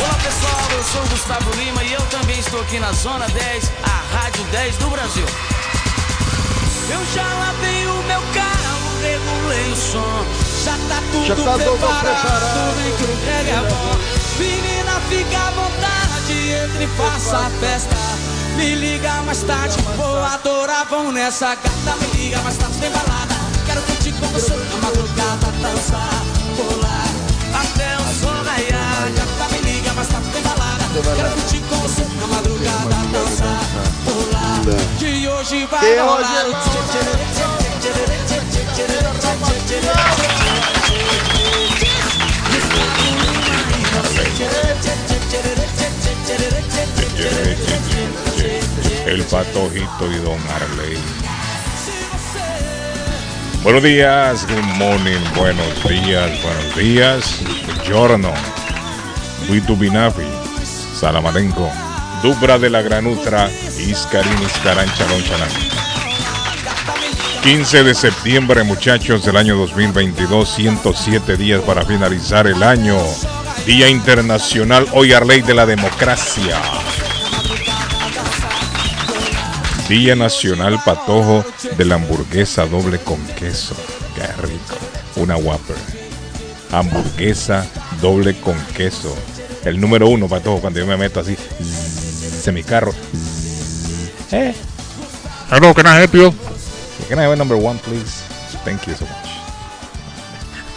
Olá pessoal, eu sou o Gustavo Lima e eu também estou aqui na Zona 10, a Rádio 10 do Brasil. Eu já lavei o meu carro, regulei o som, já tá tudo Já tá tudo preparado, preparado. vem que o reggae é bom. Menina, fica à vontade, entre e faça a festa. Me liga mais tarde, vou adorar, vão nessa gata. Me liga mais tarde, tem balada. Quero curtir com você na madrugada, dançar, pular, até o sol raiar. Gata, me El Patojito y Don Arley. Buenos días, good morning, buenos días, buenos días, giorno. Buitu Binafi, Salamarenco, Dubra de la Granutra, Iscarín, Iscarán, Chalón, Chalán. 15 de septiembre, muchachos, del año 2022, 107 días para finalizar el año. Día Internacional, hoy Arley de la Democracia. Día Nacional Patojo de la hamburguesa doble con queso. Qué rico. Una Whopper. Hamburguesa doble con queso. El número uno, Patojo, cuando yo me meto así. en mi carro. Eh. Hello, can I help you? Can I have a number one, please? Thank you so much.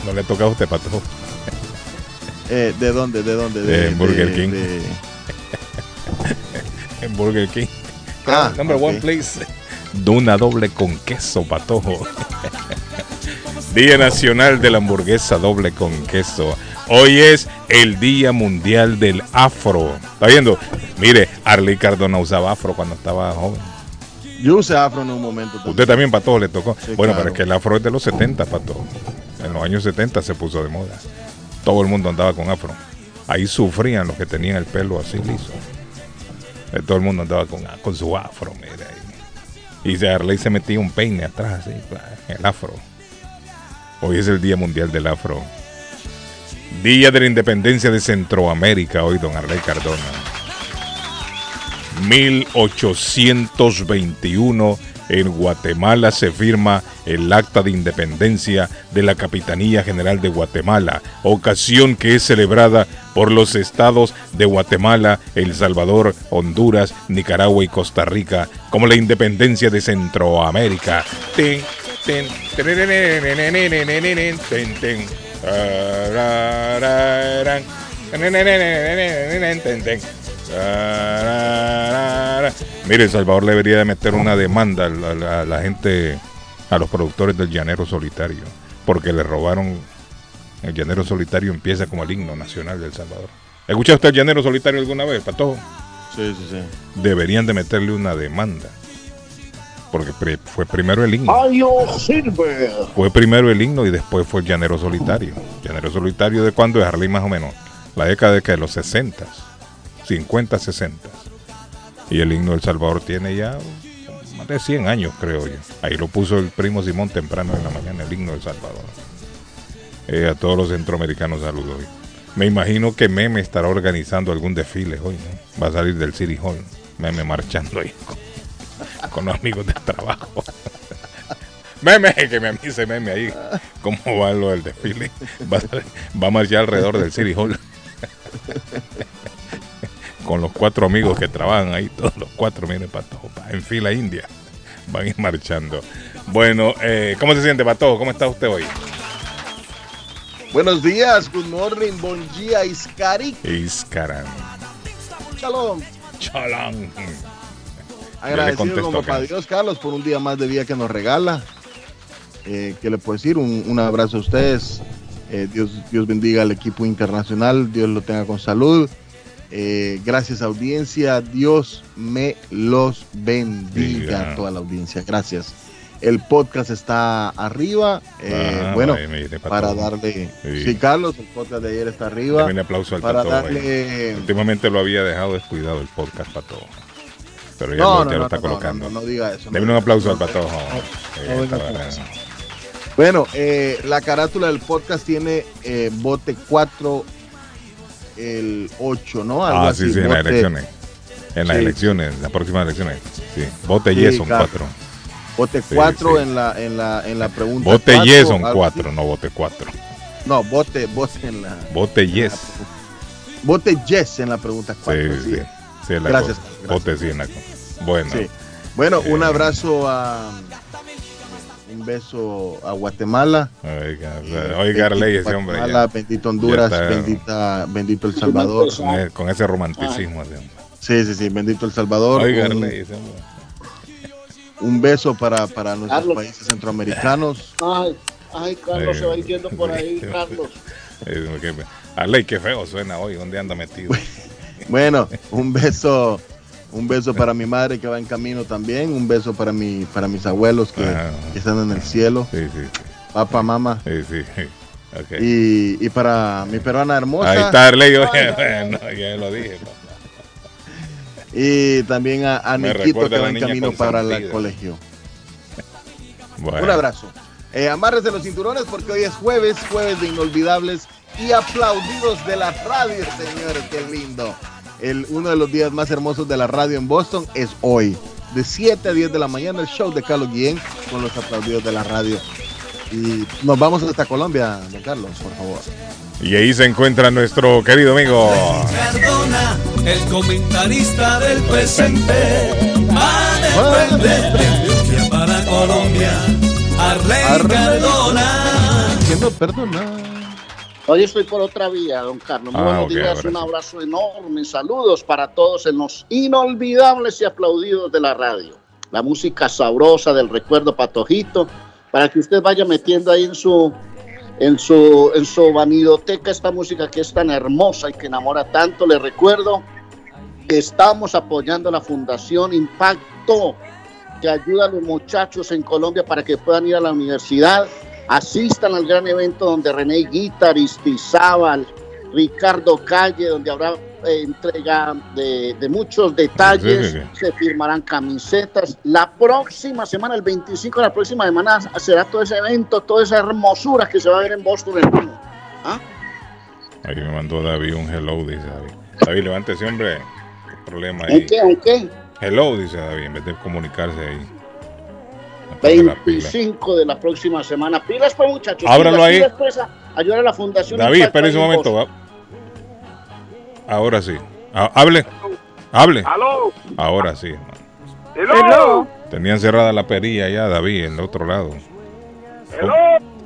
No le toca a usted, Patojo. Eh, ¿De dónde? ¿De dónde? De Burger de- King. de- En Burger King. Ah, Number ok. one, please. De una doble con queso, patojo. Día Nacional de la Hamburguesa Doble con Queso. Hoy es el Día Mundial del Afro. ¿Está viendo? Mire, Arley Cardona usaba afro cuando estaba joven. Yo usé afro en un momento. también. Usted también, Patojo, le tocó. Sí, bueno, claro. pero es que el afro es de los 70, Patojo. En los años 70 se puso de moda. Todo el mundo andaba con afro. Ahí sufrían los que tenían el pelo así liso. Eh, Todo el mundo andaba con, con su afro, ahí. Y Arley se metía un peine atrás, así, el afro. Hoy es el Día Mundial del Afro. Día de la Independencia de Centroamérica, hoy don Arley Cardona. 1821, en Guatemala se firma el Acta de Independencia de la Capitanía General de Guatemala, ocasión que es celebrada por los estados de Guatemala, El Salvador, Honduras, Nicaragua y Costa Rica como la independencia de Centroamérica. Mire, El Salvador le debería de meter una demanda a la, a la gente, a los productores del Llanero Solitario, porque le robaron. El Llanero Solitario empieza como el himno nacional del Salvador. ¿Escuchó usted el Llanero Solitario alguna vez, Patojo? Sí, sí, sí. Deberían de meterle una demanda. Porque fue primero el himno. Fue primero el himno y después fue el Llanero Solitario. Llanero Solitario de cuándo es Harley más o menos. La década de, que de los 60, 50, 60. Y el himno del Salvador tiene ya más de 100 años, creo yo. Ahí lo puso el primo Simón temprano en la mañana, el himno del Salvador. Eh, a todos los centroamericanos saludos hoy. Me imagino que Meme estará organizando algún desfile hoy, ¿no? Va a salir del City Hall. Meme marchando ahí con, los amigos de trabajo. Meme, que me avise Meme ahí. ¿Cómo va lo del desfile? Va, a- va a marchar alrededor del City Hall. Con los cuatro amigos que trabajan ahí, todos los cuatro, miren, Patojo, pa- en fila india. Van a ir marchando. Bueno, eh, ¿cómo se siente, Patojo? ¿Cómo está usted hoy? Buenos días, good morning, bon día, Iscari. Iscaran. Shalom. Chalán. Agradecido como para Dios, Carlos, por un día más de vida que nos regala. Eh, ¿Qué le puedo decir? Un, un abrazo a ustedes. Eh, Dios, Dios bendiga al equipo internacional. Dios lo tenga con salud. Eh, gracias audiencia, Dios me los bendiga a toda la audiencia. Gracias. El podcast está arriba. Eh, ah, bueno, para darle. Sí. Carlos, el podcast de ayer está arriba. Un aplauso al para darle... Últimamente lo había dejado descuidado el podcast para todo. Pero ya, lo, lo, está colocando. No, diga eso. Deme un aplauso al patojo. bueno, eh, la carátula del podcast tiene eh, bote 4, el 8, ¿no? Algo ah, sí, sí, en las elecciones. En las elecciones, las próximas elecciones. Sí, bote y son 4. Bote 4 en, la, en, la, en la pregunta. Bote yes son 4, no bote 4. No, bote, bote en la. Bote yes. bote yes en la pregunta 4. Sí, sí. sí. la gracias, gracias. Bote sí en la Bueno. Sí. Bueno, un eh, abrazo a. Un beso a Guatemala. Oiga, oiga ley ese hombre. Guatemala, bendito Honduras, bendita, bendito El Salvador. Con, ese romanticismo. Sí, sí, sí, bendito El Salvador. Oiga, ley ese hombre un beso para, para nuestros países centroamericanos. Ay, ay, Carlos se va yendo por ahí, Carlos. Arley, qué feo suena hoy, ¿dónde anda metido? bueno, un beso, un beso para mi madre que va en camino también, un beso para mi, para mis abuelos que, ah. están en el cielo. Sí, sí, sí. Papá, mamá. Sí, sí. Okay. Y, y, para mi peruana hermosa. Ahí está Arley, bueno, ya lo dije. Y también a, a Niquito que va en camino para el colegio. Un abrazo. Eh, amarres de los cinturones porque hoy es jueves, jueves de inolvidables y aplaudidos de la radio, señores, qué lindo. El, uno de los días más hermosos de la radio en Boston es hoy. De 7 a 10 de la mañana, el show de Carlos Guillén con los aplaudidos de la radio. Y nos vamos hasta Colombia, don Carlos, por favor. Y ahí se encuentra nuestro querido amigo. Cardona, el comentarista del presente. Va a para Colombia. Arley Cardona. Perdona. Hoy estoy por otra vía, don Carlos. Muy ah, buenos días, un abrazo enorme. Saludos para todos en los inolvidables y aplaudidos de la radio. La música sabrosa del recuerdo patojito, para que usted vaya metiendo ahí en su en su, en su vanidoteca esta música que es tan hermosa y que enamora tanto. Le recuerdo que estamos apoyando la Fundación Impacto, que ayuda a los muchachos en Colombia para que puedan ir a la universidad. Asistan al gran evento donde René Guitar, Istizábal, Ricardo Calle, donde habrá eh, entrega de, muchos detalles, se firmarán camisetas. La próxima semana, el 25 de la próxima semana, será todo ese evento, toda esa hermosura que se va a ver en Boston. ¿Ah? Ahí me mandó David un hello, dice David. David, levántese, hombre. ¿Qué problema ahí? ¿En qué? ¿En qué? Hello, dice David, en vez de comunicarse ahí. 25 de la próxima semana. Pilas, pues, muchachos. Ábralo ahí. Pues, ayudar a la Fundación. David, espera un momento. Ahora sí. Hable. Hable. Ahora sí. Tenían cerrada la perilla ya, David, en el otro lado.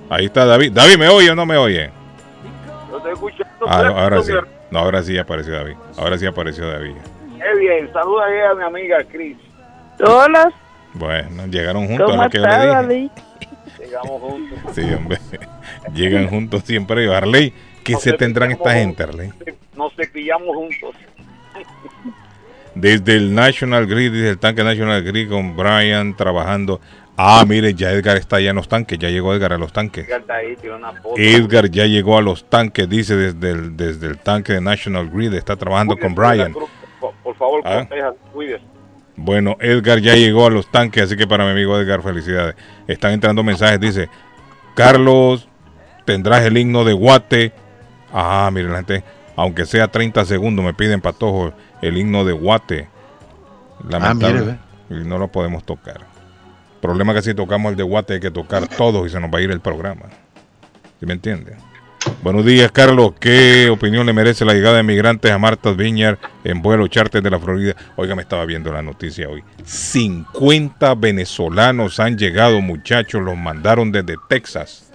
Ahí está David. David, ¿me oye o no me oye? Ah, ahora sí. No, ahora sí apareció David. Ahora sí apareció David. Qué bien. Saluda a mi amiga Cris. Hola. Bueno, llegaron juntos a lo que yo le dije. Llegamos juntos. Sí, hombre. Llegan juntos siempre. Arley, ¿qué se tendrán esta gente, Arley? nos cepillamos juntos. Desde el National Grid, desde el tanque National Grid con Brian trabajando. Ah, mire, ya Edgar está allá en los tanques, ya llegó Edgar a los tanques. Edgar, ya llegó a los tanques, dice desde el, desde el tanque de National Grid, está trabajando con Brian. Por, favor, ¿Ah? Bueno, Edgar ya llegó a los tanques, así que para mi amigo Edgar, felicidades. Están entrando mensajes, dice, Carlos, tendrás el himno de Guate. Ah, mire la gente, aunque sea 30 segundos, me piden patojo el himno de Guate. Lamentable. Ah, y no lo podemos tocar. problema es que si tocamos el de Guate hay que tocar todos y se nos va a ir el programa. ¿Sí me entiende? Buenos días, Carlos. ¿Qué opinión le merece la llegada de migrantes a Martha's Viñar en vuelo charter de la Florida? Oiga, me estaba viendo la noticia hoy. 50 venezolanos han llegado, muchachos, los mandaron desde Texas.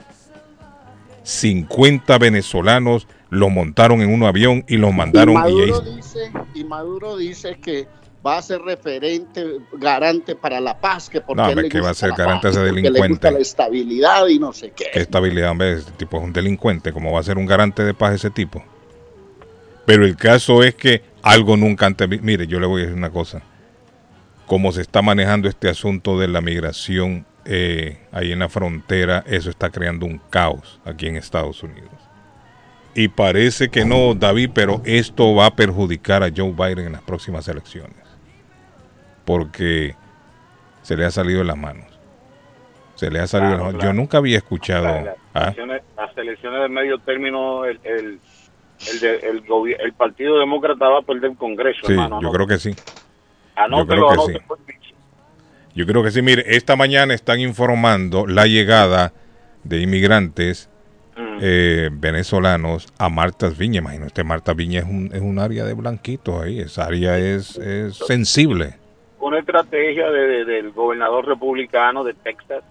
50 venezolanos lo montaron en un avión y los mandaron. Y Maduro, dice, y Maduro dice que va a ser referente, garante para la paz, que porque no, que va a ser garante ese delincuente. Le gusta la estabilidad y no sé qué. ¿Qué estabilidad? Hombre, este tipo es un delincuente, ¿cómo va a ser un garante de paz ese tipo? Pero el caso es que Algo nunca antes. Mire, yo le voy a decir una cosa. Cómo se está manejando este asunto de la migración eh, ahí en la frontera, eso está creando un caos aquí en Estados Unidos. Y parece que no, David, pero esto va a perjudicar a Joe Biden en las próximas elecciones. Porque se le ha salido de las manos. Se le ha salido de las manos. Yo nunca había escuchado. ¿ah? Las, elecciones, de medio término, el, el, el, Partido Demócrata va a perder el Congreso. Sí, yo creo que sí. yo creo que sí. Yo creo que sí. Mire, esta mañana están informando la llegada de inmigrantes Mm. Eh, venezolanos a Martas Viña. Imagino usted, Marta Viña es un, es un área de blanquitos ahí, esa área es, es sensible. Una estrategia del gobernador republicano de Texas.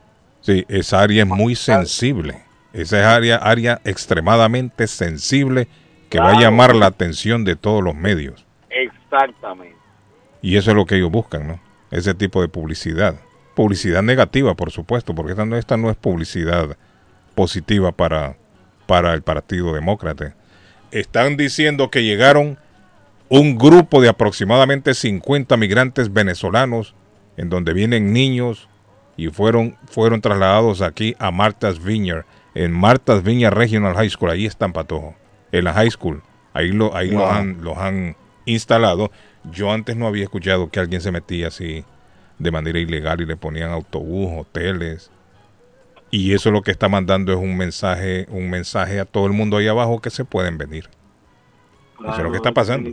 Sí, esa área es muy sensible. Esa es área, área extremadamente sensible que va a llamar la atención de todos los medios. Exactamente. Y eso es lo que ellos buscan, ¿no? Ese tipo de publicidad. Publicidad negativa, por supuesto, porque esta no, esta no es publicidad positiva para, para el Partido Demócrata. Están diciendo que llegaron un grupo de aproximadamente 50 migrantes venezolanos, en donde vienen niños, y fueron, fueron trasladados aquí a Martha's Vineyard, en Martha's Vineyard Regional High School, ahí están Patojo, en la high school, ahí, lo, ahí los, han, los han instalado. Yo antes no había escuchado que alguien se metía así de manera ilegal y le ponían autobús, hoteles, y eso lo que está mandando es un mensaje, un mensaje a todo el mundo ahí abajo que se pueden venir. eso es lo que está pasando.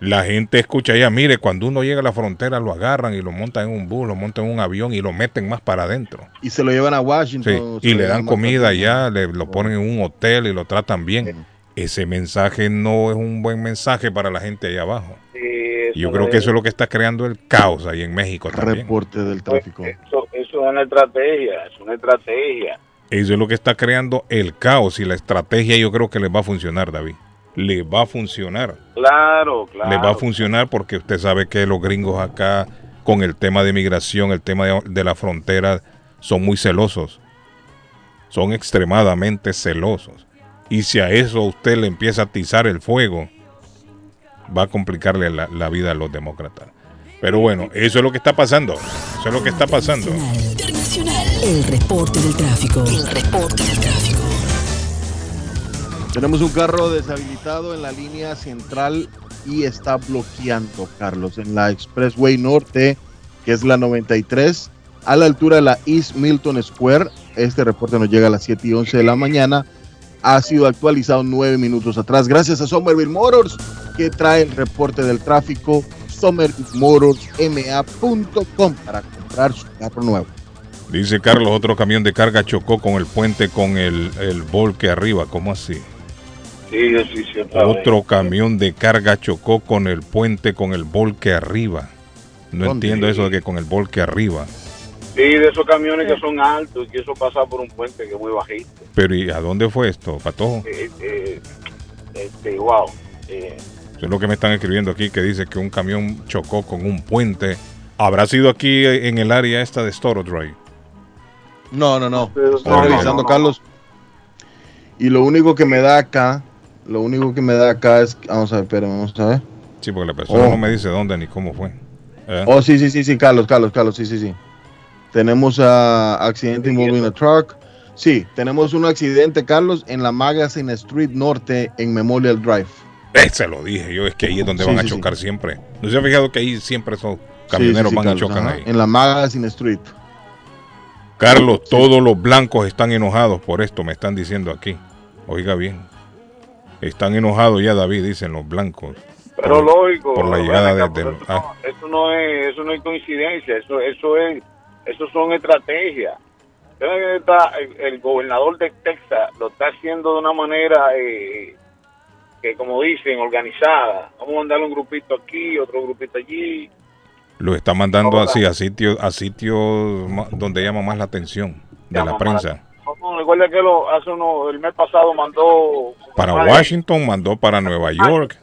La gente escucha ya, mire, cuando uno llega a la frontera lo agarran y lo montan en un bus, lo montan en un avión y lo meten más para adentro. Y se lo llevan a Washington. y le dan comida allá, le, lo ponen en un hotel y lo tratan bien. Ese mensaje no es un buen mensaje para la gente ahí abajo. Yo creo que eso es lo que está creando el caos ahí en México también. Reporte del tráfico. Eso, es una estrategia, es una estrategia. Eso es lo que está creando el caos y la estrategia yo creo que les va a funcionar, David. Le va a funcionar. Claro, claro. Le va a funcionar porque usted sabe que los gringos acá con el tema de migración, el tema de, de la frontera, son muy celosos. Son extremadamente celosos. Y si a eso usted le empieza a atizar el fuego, va a complicarle la, vida a los demócratas. Pero bueno, eso es lo que está pasando. Eso es lo que está pasando. El reporte del tráfico. El reporte del tráfico. Tenemos un carro deshabilitado en la línea central y está bloqueando, Carlos, en la Expressway Norte, que es la 93, a la altura de la East Milton Square. Este reporte nos llega a las 7 y 11 de la mañana ha sido actualizado nueve minutos atrás. Gracias a Somerville Motors, que trae el reporte del tráfico. SomervilleMotorsMA.com para comprar su carro nuevo. Dice Carlos, otro camión de carga chocó con el puente con el, el volque arriba. ¿Cómo así? Sí, sí, sí, otro camión de carga chocó con el puente con el volque arriba. No entiendo eso de que con el volque arriba. Sí, de esos camiones que son altos y eso pasa por un puente que es muy bajito. Pero ¿y a dónde fue esto, Patojo? Eh, eh, este, wow. Eh. Eso es lo que me están escribiendo aquí, que dice que un camión chocó con un puente. ¿Habrá sido aquí en el área esta de Storo Drive? No, no, no. Estoy revisando, Carlos. Y lo único que me da acá, lo único que me da acá es, vamos a ver, pero vamos a ver. Sí, porque la persona oh. no me dice dónde ni cómo fue. Oh, sí, sí, sí, sí, Carlos, Carlos, Carlos, sí, sí, sí. Tenemos a accidente involving a truck. Sí, tenemos un accidente, Carlos, en la Magazine Street Norte en Memorial Drive. Eh, se lo dije yo, es que ahí es donde van a chocar siempre. ¿No se ha fijado que ahí siempre esos camioneros van a chocar ahí? En la Magazine Street. Carlos, todos los blancos están enojados por esto, me están diciendo aquí. Oiga bien. Están enojados ya, David, dicen los blancos. Pero lógico. Por la llegada de, los, ah. eso, no es, eso no es coincidencia, eso, eso es eso son estrategias. el, gobernador de Texas lo está haciendo de una manera eh, que, como dicen, organizada. Vamos a mandarle un grupito aquí, otro grupito allí. Lo está mandando así a sitios a sitios donde llama más la atención de la prensa. Recuerda que lo, hace uno, el mes pasado mandó para Washington, mandó para Nueva York.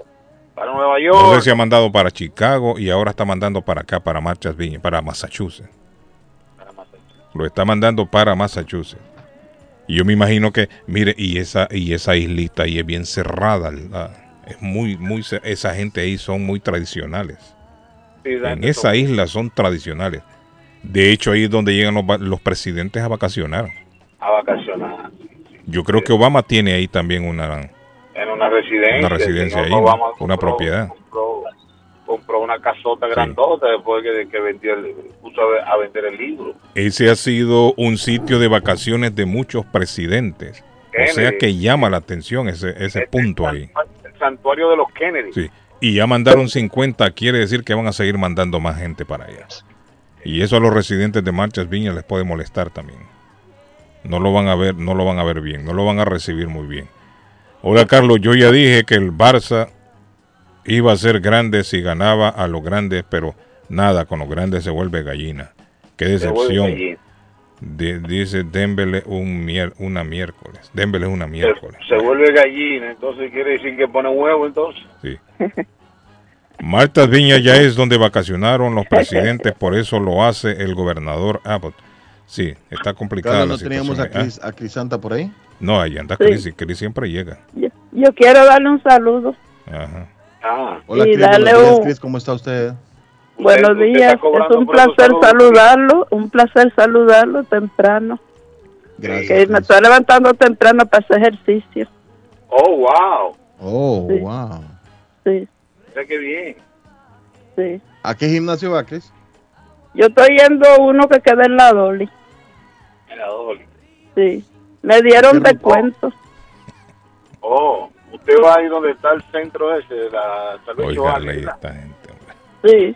Para Nueva York. No sé si ha mandado para Chicago y ahora está mandando para acá, para Marchas Viña, para Massachusetts. Lo está mandando para Massachusetts. Y yo me imagino que, mire, y esa, y esa islita ahí es bien cerrada. Es muy, muy, esa gente ahí son muy tradicionales. en esa isla son tradicionales. De hecho, ahí es donde llegan los, presidentes a vacacionar. A vacacionar. Yo creo que Obama tiene ahí también una, en una residencia, una residencia ahí, una propiedad. Compró, una casota grandota después de que vendió puso a, vender el libro. Ese ha sido un sitio de vacaciones de muchos presidentes. o sea que llama la atención ese, ese este punto ahí. El santuario de los Kennedy. Sí. Y ya mandaron 50, quiere decir que van a seguir mandando más gente para allá. Y eso a los residentes de Marchas Viña les puede molestar también. No lo van a ver, no lo van a ver bien, no lo van a recibir muy bien. Hola Carlos, yo ya dije que el Barça iba a ser grande si ganaba a los grandes, pero nada, con los grandes se vuelve gallina. Qué decepción. dice Dembele un una miércoles. Dembele es una miércoles. Se, vuelve gallina, entonces quiere decir que pone huevo entonces. Sí. Marta Viña ya es donde vacacionaron los presidentes, por eso lo hace el gobernador Abbott. Sí, está complicada ¿No teníamos a, Cris, a Crisanta por ahí? No, ahí anda Cris, y Cris siempre llega. Yo, quiero darle un saludo. Ajá. Ah. Hola, Cris, Cris, ¿cómo está usted? Buenos días, es un placer saludarlo, un placer saludarlo temprano. Gracias. me estoy levantando temprano para hacer ejercicio. Oh, wow. Oh, wow. Sí qué bien. Sí. ¿A qué gimnasio va, Cris? Yo estoy yendo uno que queda en la Dolly. En la Dolly. Sí. Me dieron descuento. Oh, usted va ahí donde está el centro ese de la salud Oiga, esta gente, hombre. Sí.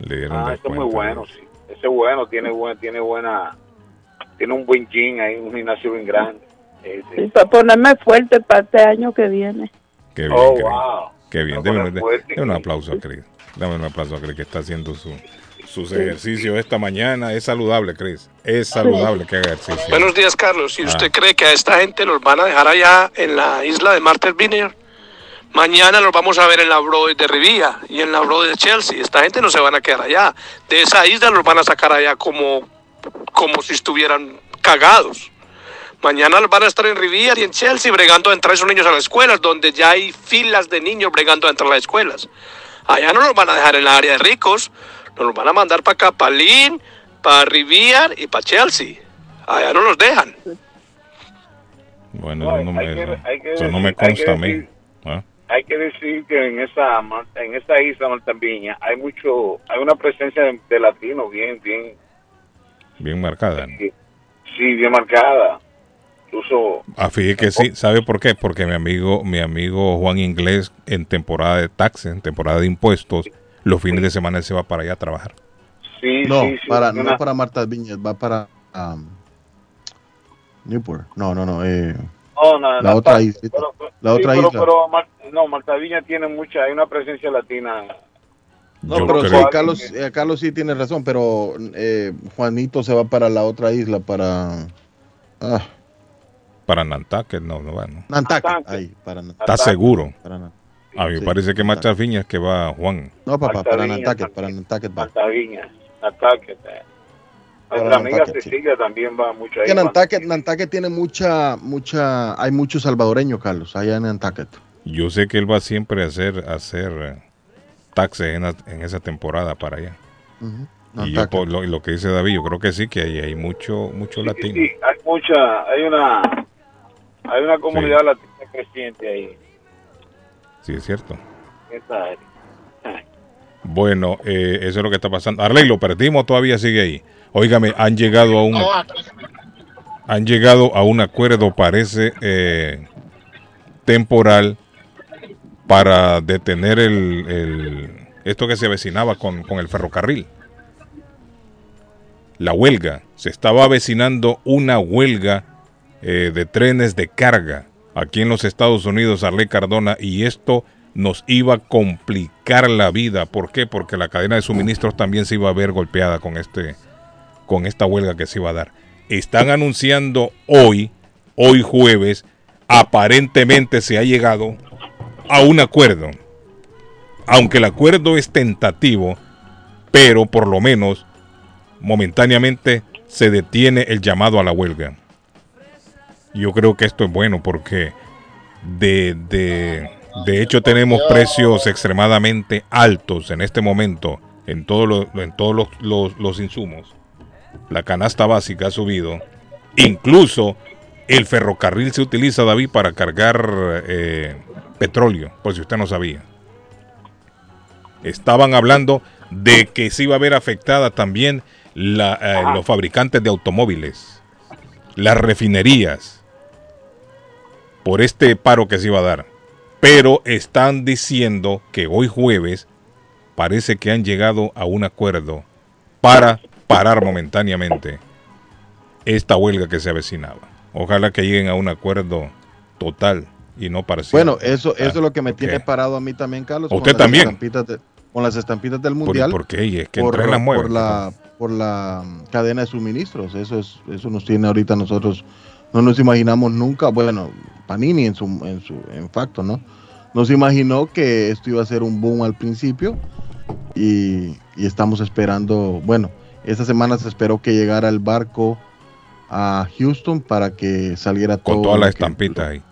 Le dieron ah, eso es muy bueno, sí. Ese es bueno, tiene, buen, tiene buena, tiene un buen gym ahí, un gimnasio bien grande. Sí, para ponerme fuerte para este año que viene. Qué bien, oh, wow. Qué bien, déme, un aplauso a Cris. Dame un aplauso a Cris que está haciendo su, sus ejercicios esta mañana. Es saludable, Cris. Es saludable que haga ejercicio. Buenos días, Carlos. ¿Y usted ah. cree que a esta gente los van a dejar allá en la isla de Martha's Vineyard? Mañana los vamos a ver en la Broadway de Rivilla y en la Broadway de Chelsea. Esta gente no se van a quedar allá. De esa isla los van a sacar allá como, como si estuvieran cagados. Mañana van a estar en Riviera y en Chelsea bregando a entrar esos niños a las escuelas, donde ya hay filas de niños bregando a entrar a las escuelas. Allá no los van a dejar en la área de ricos, nos los van a mandar para acá, para Lynn, para y para Chelsea. Allá no los dejan. Bueno, no, me, eso no me consta a mí. ¿ah? Hay que decir que en esa en esa isla Viña hay mucho, hay una presencia de, latinos bien, bien, bien marcada. sí, bien marcada. Incluso. Ah, fíjate que sí, ¿sabe por qué? Porque mi amigo, mi amigo Juan Inglés, en temporada de taxes, en temporada de impuestos, los fines de semana se va para allá a trabajar. Sí, no, sí, para, no para Marta Viñas, va para um, Newport. No, no, no. Eh, la, otra isla. la otra isla. Pero, no, Marta Viña tiene mucha, hay una presencia latina. No, pero sí, Carlos, eh, Carlos sí tiene razón, pero eh, Juanito se va para la otra isla, para... Ah, para Nantucket, no, no, bueno. Nantucket, ahí, para Nantucket. ¿Está seguro? A mí me parece que Marta Viñas que va Juan. No, papá, para Nantucket, para Nantucket va. Marta Viñas, Nantucket. Eh. Nuestra amiga Cecilia también va mucho ahí. Que Nantucket, Nantucket tiene mucha, mucha, hay muchos salvadoreños, Carlos, allá en Nantucket. Yo sé que él va siempre a hacer, a hacer eh, taxes en, en, esa temporada para allá. Y yo, por lo, lo, que dice David, yo creo que sí, que hay, hay mucho, mucho latino. Sí, hay mucha, hay una hay una comunidad latina creciente ahí. Sí, es cierto. Bueno, eh, eso es lo que está pasando. Arley, lo perdimos, todavía sigue ahí. Óigame, han llegado a un han llegado a un acuerdo, parece eh, temporal, para detener el, el, esto que se avecinaba con, con el ferrocarril. La huelga. Se estaba avecinando una huelga eh, de trenes de carga aquí en los Estados Unidos, Arley Cardona, y esto nos iba a complicar la vida. ¿Por qué? Porque la cadena de suministros también se iba a ver golpeada con, este, con esta huelga que se iba a dar. Están anunciando hoy, hoy jueves, aparentemente se ha llegado a un acuerdo. Aunque el acuerdo es tentativo, pero por lo menos momentáneamente se detiene el llamado a la huelga. Yo creo que esto es bueno porque de, De hecho, tenemos precios extremadamente altos en este momento en, todo en todos los, insumos. La canasta básica ha subido. Incluso el ferrocarril se utiliza, David, para cargar eh, petróleo, por si usted no sabía. Estaban hablando de que se iba a ver afectada también eh, los fabricantes de automóviles, las refinerías, por este paro que se iba a dar. Pero están diciendo que hoy jueves parece que han llegado a un acuerdo para parar momentáneamente esta huelga que se avecinaba. Ojalá que lleguen a un acuerdo total y no parcial. Bueno, eso, eso es lo que me tiene parado a mí también, Carlos. Usted también. con las estampitas del mundial. ¿Por, qué? Es que por, la, por la por la cadena de suministros. Eso es, eso nos tiene ahorita nosotros. No nos imaginamos nunca. Bueno, Panini en su, en su, en facto, ¿no? Nos imaginó que esto iba a ser un boom al principio y, estamos esperando, bueno, esta semana se esperó que llegara el barco a Houston para que saliera todo. Con toda la estampita ahí.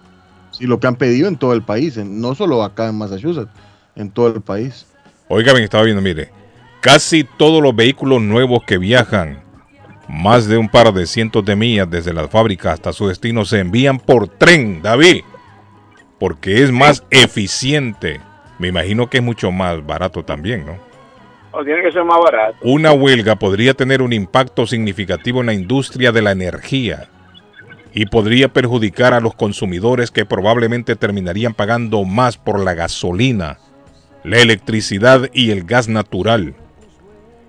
Sí, lo que han pedido en todo el país, no solo acá en Massachusetts, en todo el país. Oiga, bien, estaba viendo, mire, casi todos los vehículos nuevos que viajan más de un par de cientos de millas desde la fábrica hasta su destino se envían por tren, David, porque es más eficiente me imagino que es mucho más barato también, ¿no? O tiene que ser más barato. Una huelga podría tener un impacto significativo en la industria de la energía y podría perjudicar a los consumidores que probablemente terminarían pagando más por la gasolina, la electricidad y el gas natural.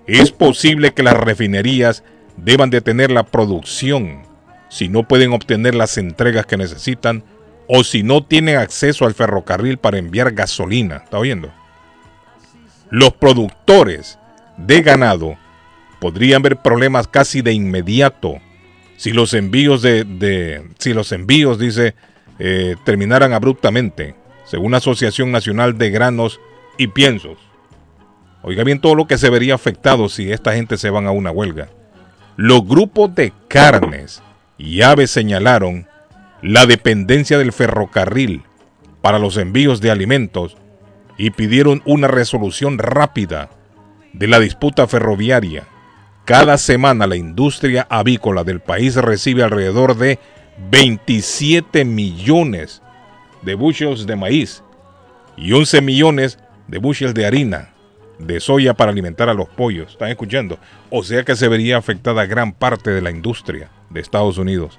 Es posible que las refinerías deban detener la producción si no pueden obtener las entregas que necesitan o si no tienen acceso al ferrocarril para enviar gasolina. ¿Está oyendo? Los productores de ganado podrían ver problemas casi de inmediato si los envíos de, si los envíos dice eh, terminaran abruptamente, según la Asociación Nacional de Granos y Piensos. Oiga bien todo lo que se vería afectado si esta gente se van a una huelga. Los grupos de carnes y aves señalaron la dependencia del ferrocarril para los envíos de alimentos y pidieron una resolución rápida de la disputa ferroviaria. Cada semana la industria avícola del país recibe alrededor de 27 millones de bushels de maíz y 11 millones de bushels de harina de soya para alimentar a los pollos. ¿Están escuchando? O sea que se vería afectada gran parte de la industria de Estados Unidos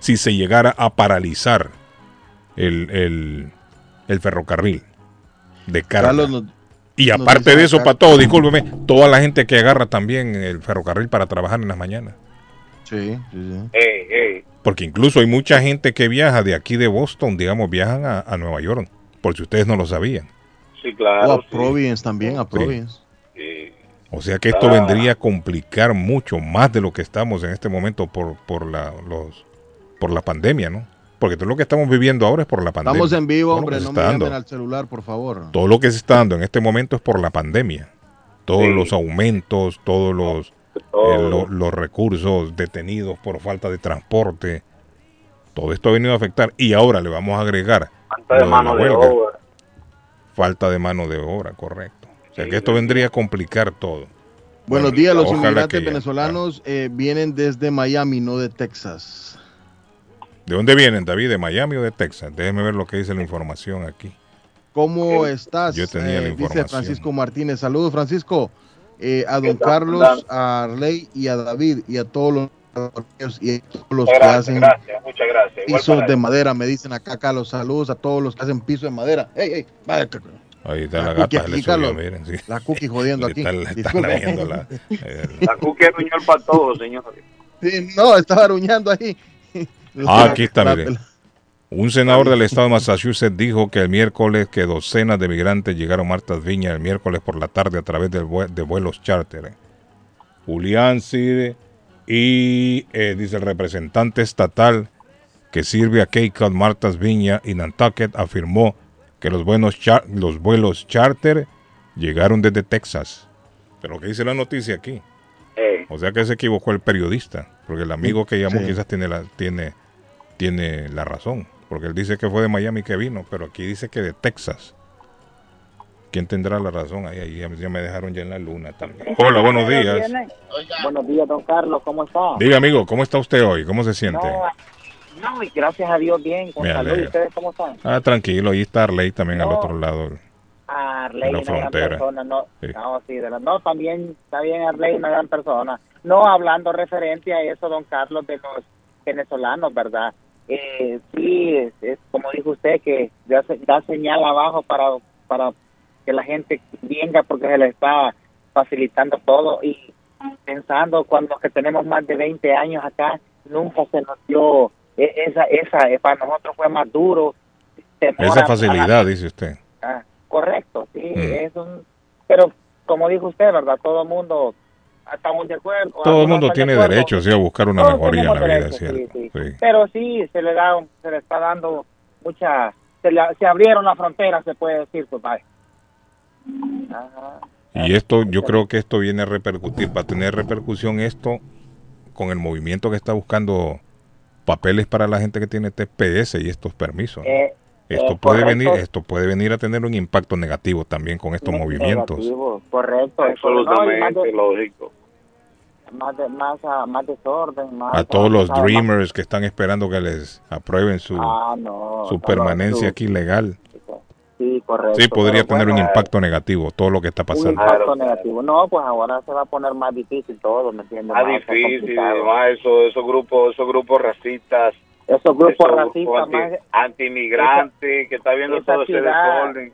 si se llegara a paralizar el, ferrocarril de carga. y aparte de eso, para todo, discúlpeme, toda la gente que agarra también el ferrocarril para trabajar en las mañanas. Sí, sí, sí. Porque incluso hay mucha gente que viaja de aquí de Boston, digamos, viajan a, Nueva York, por si ustedes no lo sabían. Sí, claro. O a Providence también, a Providence. O sea que esto vendría a complicar mucho más de lo que estamos en este momento por, por la, los, por la pandemia, ¿no? Porque todo lo que estamos viviendo ahora es por la pandemia. Estamos en vivo, hombre, no me llamen al celular, por favor. Todo lo que se está dando en este momento es por la pandemia. Todos los aumentos, todos los, eh, los recursos detenidos por falta de transporte. Todo esto ha venido a afectar. Y ahora le vamos a agregar. Falta de mano de, obra. Falta de mano de obra, correcto. O sea que esto vendría a complicar todo. Buenos días, los inmigrantes venezolanos eh, vienen desde Miami, no de Texas. ¿De dónde vienen, David? ¿De Miami o de Texas? Déjeme ver lo que dice la información aquí. ¿Cómo estás? Yo tenía la información. Dice Francisco Martínez. Saludos, Francisco. Eh, a don Carlos, a Arley y a David y a todos los, y los que hacen gracias, muchas gracias. pisos de madera. Me dicen acá, Carlos, saludos a todos los que hacen pisos de madera. ¡Ey, ey! Ahí está la, gata, le subió, miren, sí. La cookie jodiendo aquí. Está, la, eh, la cookie es para todos, señores. Sí, no, estaba aruñando ahí. Ah, aquí está, mire. Un senador del estado de Massachusetts dijo que el miércoles que docenas de migrantes llegaron a Martas Viña el miércoles por la tarde a través de, vuelos charter. Julián Cide y eh, dice el representante estatal que sirve a Cape Cod, Martas Viña y Nantucket afirmó que los, buenos los vuelos charter llegaron desde Texas. Pero lo que dice la noticia aquí. Eh. O sea que se equivocó el periodista, porque el amigo que llamó quizás tiene la, tiene, tiene la razón. porque él dice que fue de Miami que vino, pero aquí dice que de Texas. ¿Quién tendrá la razón? Ahí, ahí ya me dejaron ya en la luna también. Hola, buenos días. Buenos días, don Carlos, ¿cómo está? Diga, amigo, ¿cómo está usted hoy? ¿Cómo se siente? No, y gracias a Dios bien, con salud. ¿Y ustedes cómo están? Ah, tranquilo, ahí está Arley también al otro lado. Arley, una gran persona, no, no, sí, de la, no, también está bien Arley, una gran persona. No hablando referente a eso, don Carlos, de los venezolanos, ¿verdad? Eh, sí, es, como dijo usted, que da, da señal abajo para, para que la gente venga porque se le está facilitando todo y pensando cuando que tenemos más de 20 años acá, nunca se nos dio e, esa, esa, para nosotros fue más duro. Esa facilidad, dice usted. Ah, correcto, sí, mm. es un, pero como dijo usted, ¿verdad? Todo el mundo estamos de acuerdo. Todo el mundo tiene derecho, sí, a buscar una mejoría en la vida. Sí, Pero sí, se le da, se le está dando mucha, se, le, se abrieron las fronteras, se puede decir, pues, y esto, yo creo que esto viene a repercutir, va a tener repercusión esto con el movimiento que está buscando papeles para la gente que tiene TPS y estos permisos. Eh, esto eh, puede venir, esto puede venir a tener un impacto negativo también con estos movimientos. correcto, absolutamente lógico. Más, más, desorden, a todos los dreamers que están esperando que les aprueben su, ah, su permanencia aquí legal. Sí, correcto. Sí, podría tener un impacto negativo todo lo que está pasando. Un impacto negativo. No, pues ahora se va a poner más difícil todo, ¿me entiendes? Más, difícil, más eso, esos grupos, esos grupos racistas. Esos grupos racistas anti, más... Antimigrantes, que está viendo todo ese desorden.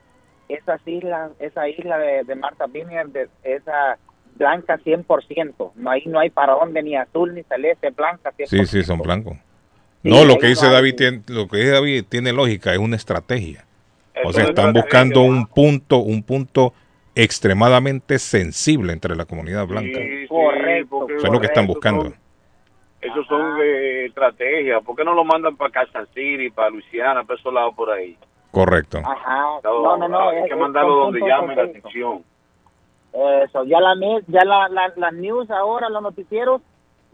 Esa isla, esa isla de, de Marta Viner, de esa blanca 100%. No hay, no hay para dónde, ni azul ni celeste, blanca 100%. Sí, sí, son blancos. no, lo que dice David tiene, lo que dice David tiene lógica, es una estrategia. O sea, están buscando un punto, un punto extremadamente sensible entre la comunidad blanca. correcto. Eso es lo que están buscando. Esos son de estrategias. ¿Por qué no lo mandan para Kansas City, para Luisiana, para esos lados por ahí? Correcto. Ajá. No, no, no. Hay que mandarlo donde llame la atención. Eso, ya la ya la, la, news ahora, los noticieros,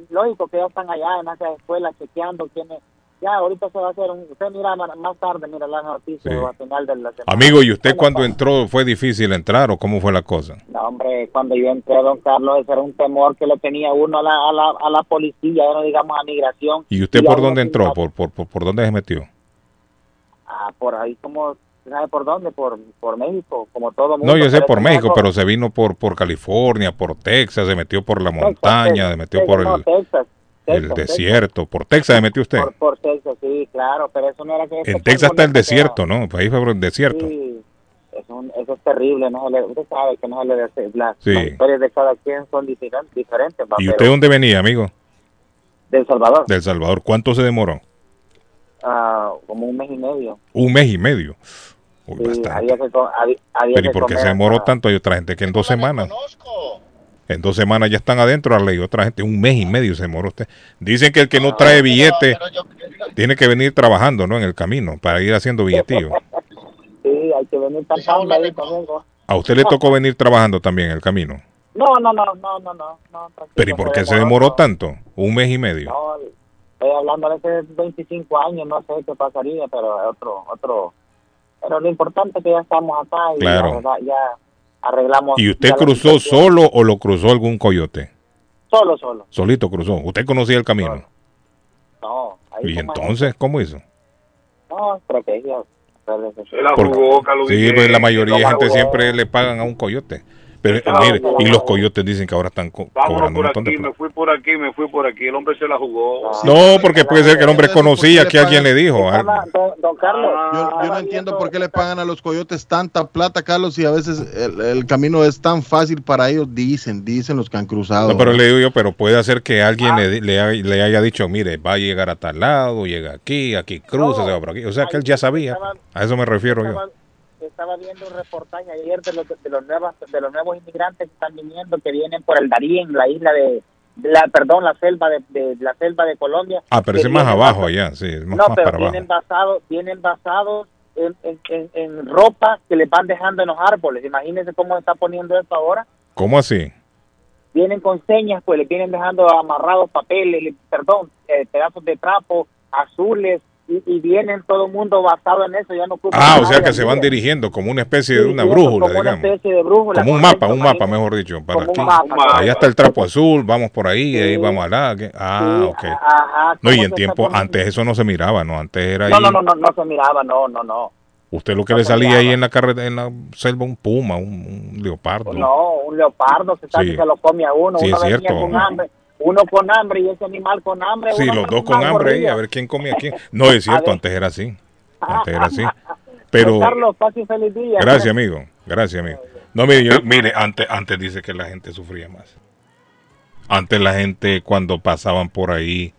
lógico que ya están allá en esas escuelas chequeando quiénes ya ahorita se va a hacer un, usted mira más tarde, mira la noticia al final de la semana. Amigo, ¿y usted cuando entró fue difícil entrar o cómo fue la cosa? No, hombre, cuando yo entré, don Carlos, ese era un temor que le tenía uno a la, a la, a la policía, ya no digamos a migración. ¿Y usted por dónde entró? ¿Por, por, por, dónde se metió? Ah, por ahí como ¿sabe por dónde? Por, por México, como todo mundo. No, yo sé por México, pero se vino por por California, por Texas, se metió por la montaña, se metió por el... Texas, el desierto. ¿Por Texas se metió usted? Por, Texas, sí, claro, pero eso no era que... En Texas está el desierto, ¿no? Pues ahí fue por el desierto. Sí, eso, eso es terrible, ¿no? Usted sabe que no se le las, las historias de cada quien son diferentes. diferentes ¿Y usted dónde venía, amigo? Del Salvador. Del Salvador. ¿Cuánto se demoró? Ah, como un mes y medio. Un mes y medio. sí, había que, había, había Pero ¿y por qué se demoró tanto? Hay otra gente que en dos semanas. Conozco. En dos semanas ya están adentro, la ley. Otra gente, un mes y medio se demoró usted. Dicen que el que no trae billete tiene que venir trabajando, ¿no? En el camino para ir haciendo billetillo. Sí, hay que venir trabajando. ¿A usted le tocó venir trabajando también en el camino? No, no, no, no, no, no. Pero ¿y por qué se demoró tanto? Un mes y medio. No, estoy hablando de hace 25 años, no sé qué pasaría, pero otro, otro. Pero lo importante es que ya estamos acá y claro. ya arreglamos. ¿Y usted cruzó solo o lo cruzó algún coyote? Solo, solo. Solito cruzó. ¿Usted conocía el camino? No. ¿Y entonces cómo hizo? No, estrategia. sí, pues la mayoría de gente siempre le pagan a un coyote. Pero mire, y los coyotes dicen que ahora están co cobrando por aquí, Me fui por aquí, me fui por aquí. El hombre se la jugó. No, porque puede ser que el hombre conocía que alguien le dijo. Don, Carlos. Yo, no entiendo por qué le pagan a los coyotes tanta plata, Carlos, y a veces el, camino es tan fácil para ellos. Dicen, dicen los que han cruzado. No, pero le digo yo, pero puede ser que alguien le, le, haya dicho, mire, va a llegar a tal lado, llega aquí, aquí cruza, se va por aquí. O sea que él ya sabía. A eso me refiero yo estaba viendo un reportaje ayer de los, de los nuevos de los nuevos inmigrantes que están viniendo que vienen por el Darién, la isla de la perdón, la selva de, la selva de Colombia. Ah, pero es más abajo allá, sí, más, no, pero vienen basados vienen basados en, en, en, ropa que les van dejando en los árboles. Imagínense cómo está poniendo esto ahora. ¿Cómo así? Vienen con señas, pues les vienen dejando amarrados papeles, perdón, eh, pedazos de trapo azules, y, vienen todo el mundo basado en eso. Ya no ah, o sea que se van dirigiendo como una especie de una brújula, como digamos. Una especie de brújula, como un mapa, un mapa, mejor dicho. Para aquí. Ahí está el trapo azul, vamos por ahí, ahí vamos allá. Ah, ok. no, y en tiempo, antes eso no se miraba, ¿no? Antes era ahí. No, no, no, no, no se miraba, no, no, no. Usted lo que le salía ahí en la carretera, en la selva, un puma, un, leopardo. No, un leopardo, se, sí. se lo come a uno. Sí, es cierto. Con hambre uno con hambre y ese animal con hambre. Sí, los dos con hambre ahí, a ver quién come a quién. No, es cierto, antes era así. Antes era así. Pero. Carlos, feliz día. Gracias, amigo. Gracias, amigo. No, mire, mire, antes, antes dice que la gente sufría más. Antes la gente cuando pasaban por ahí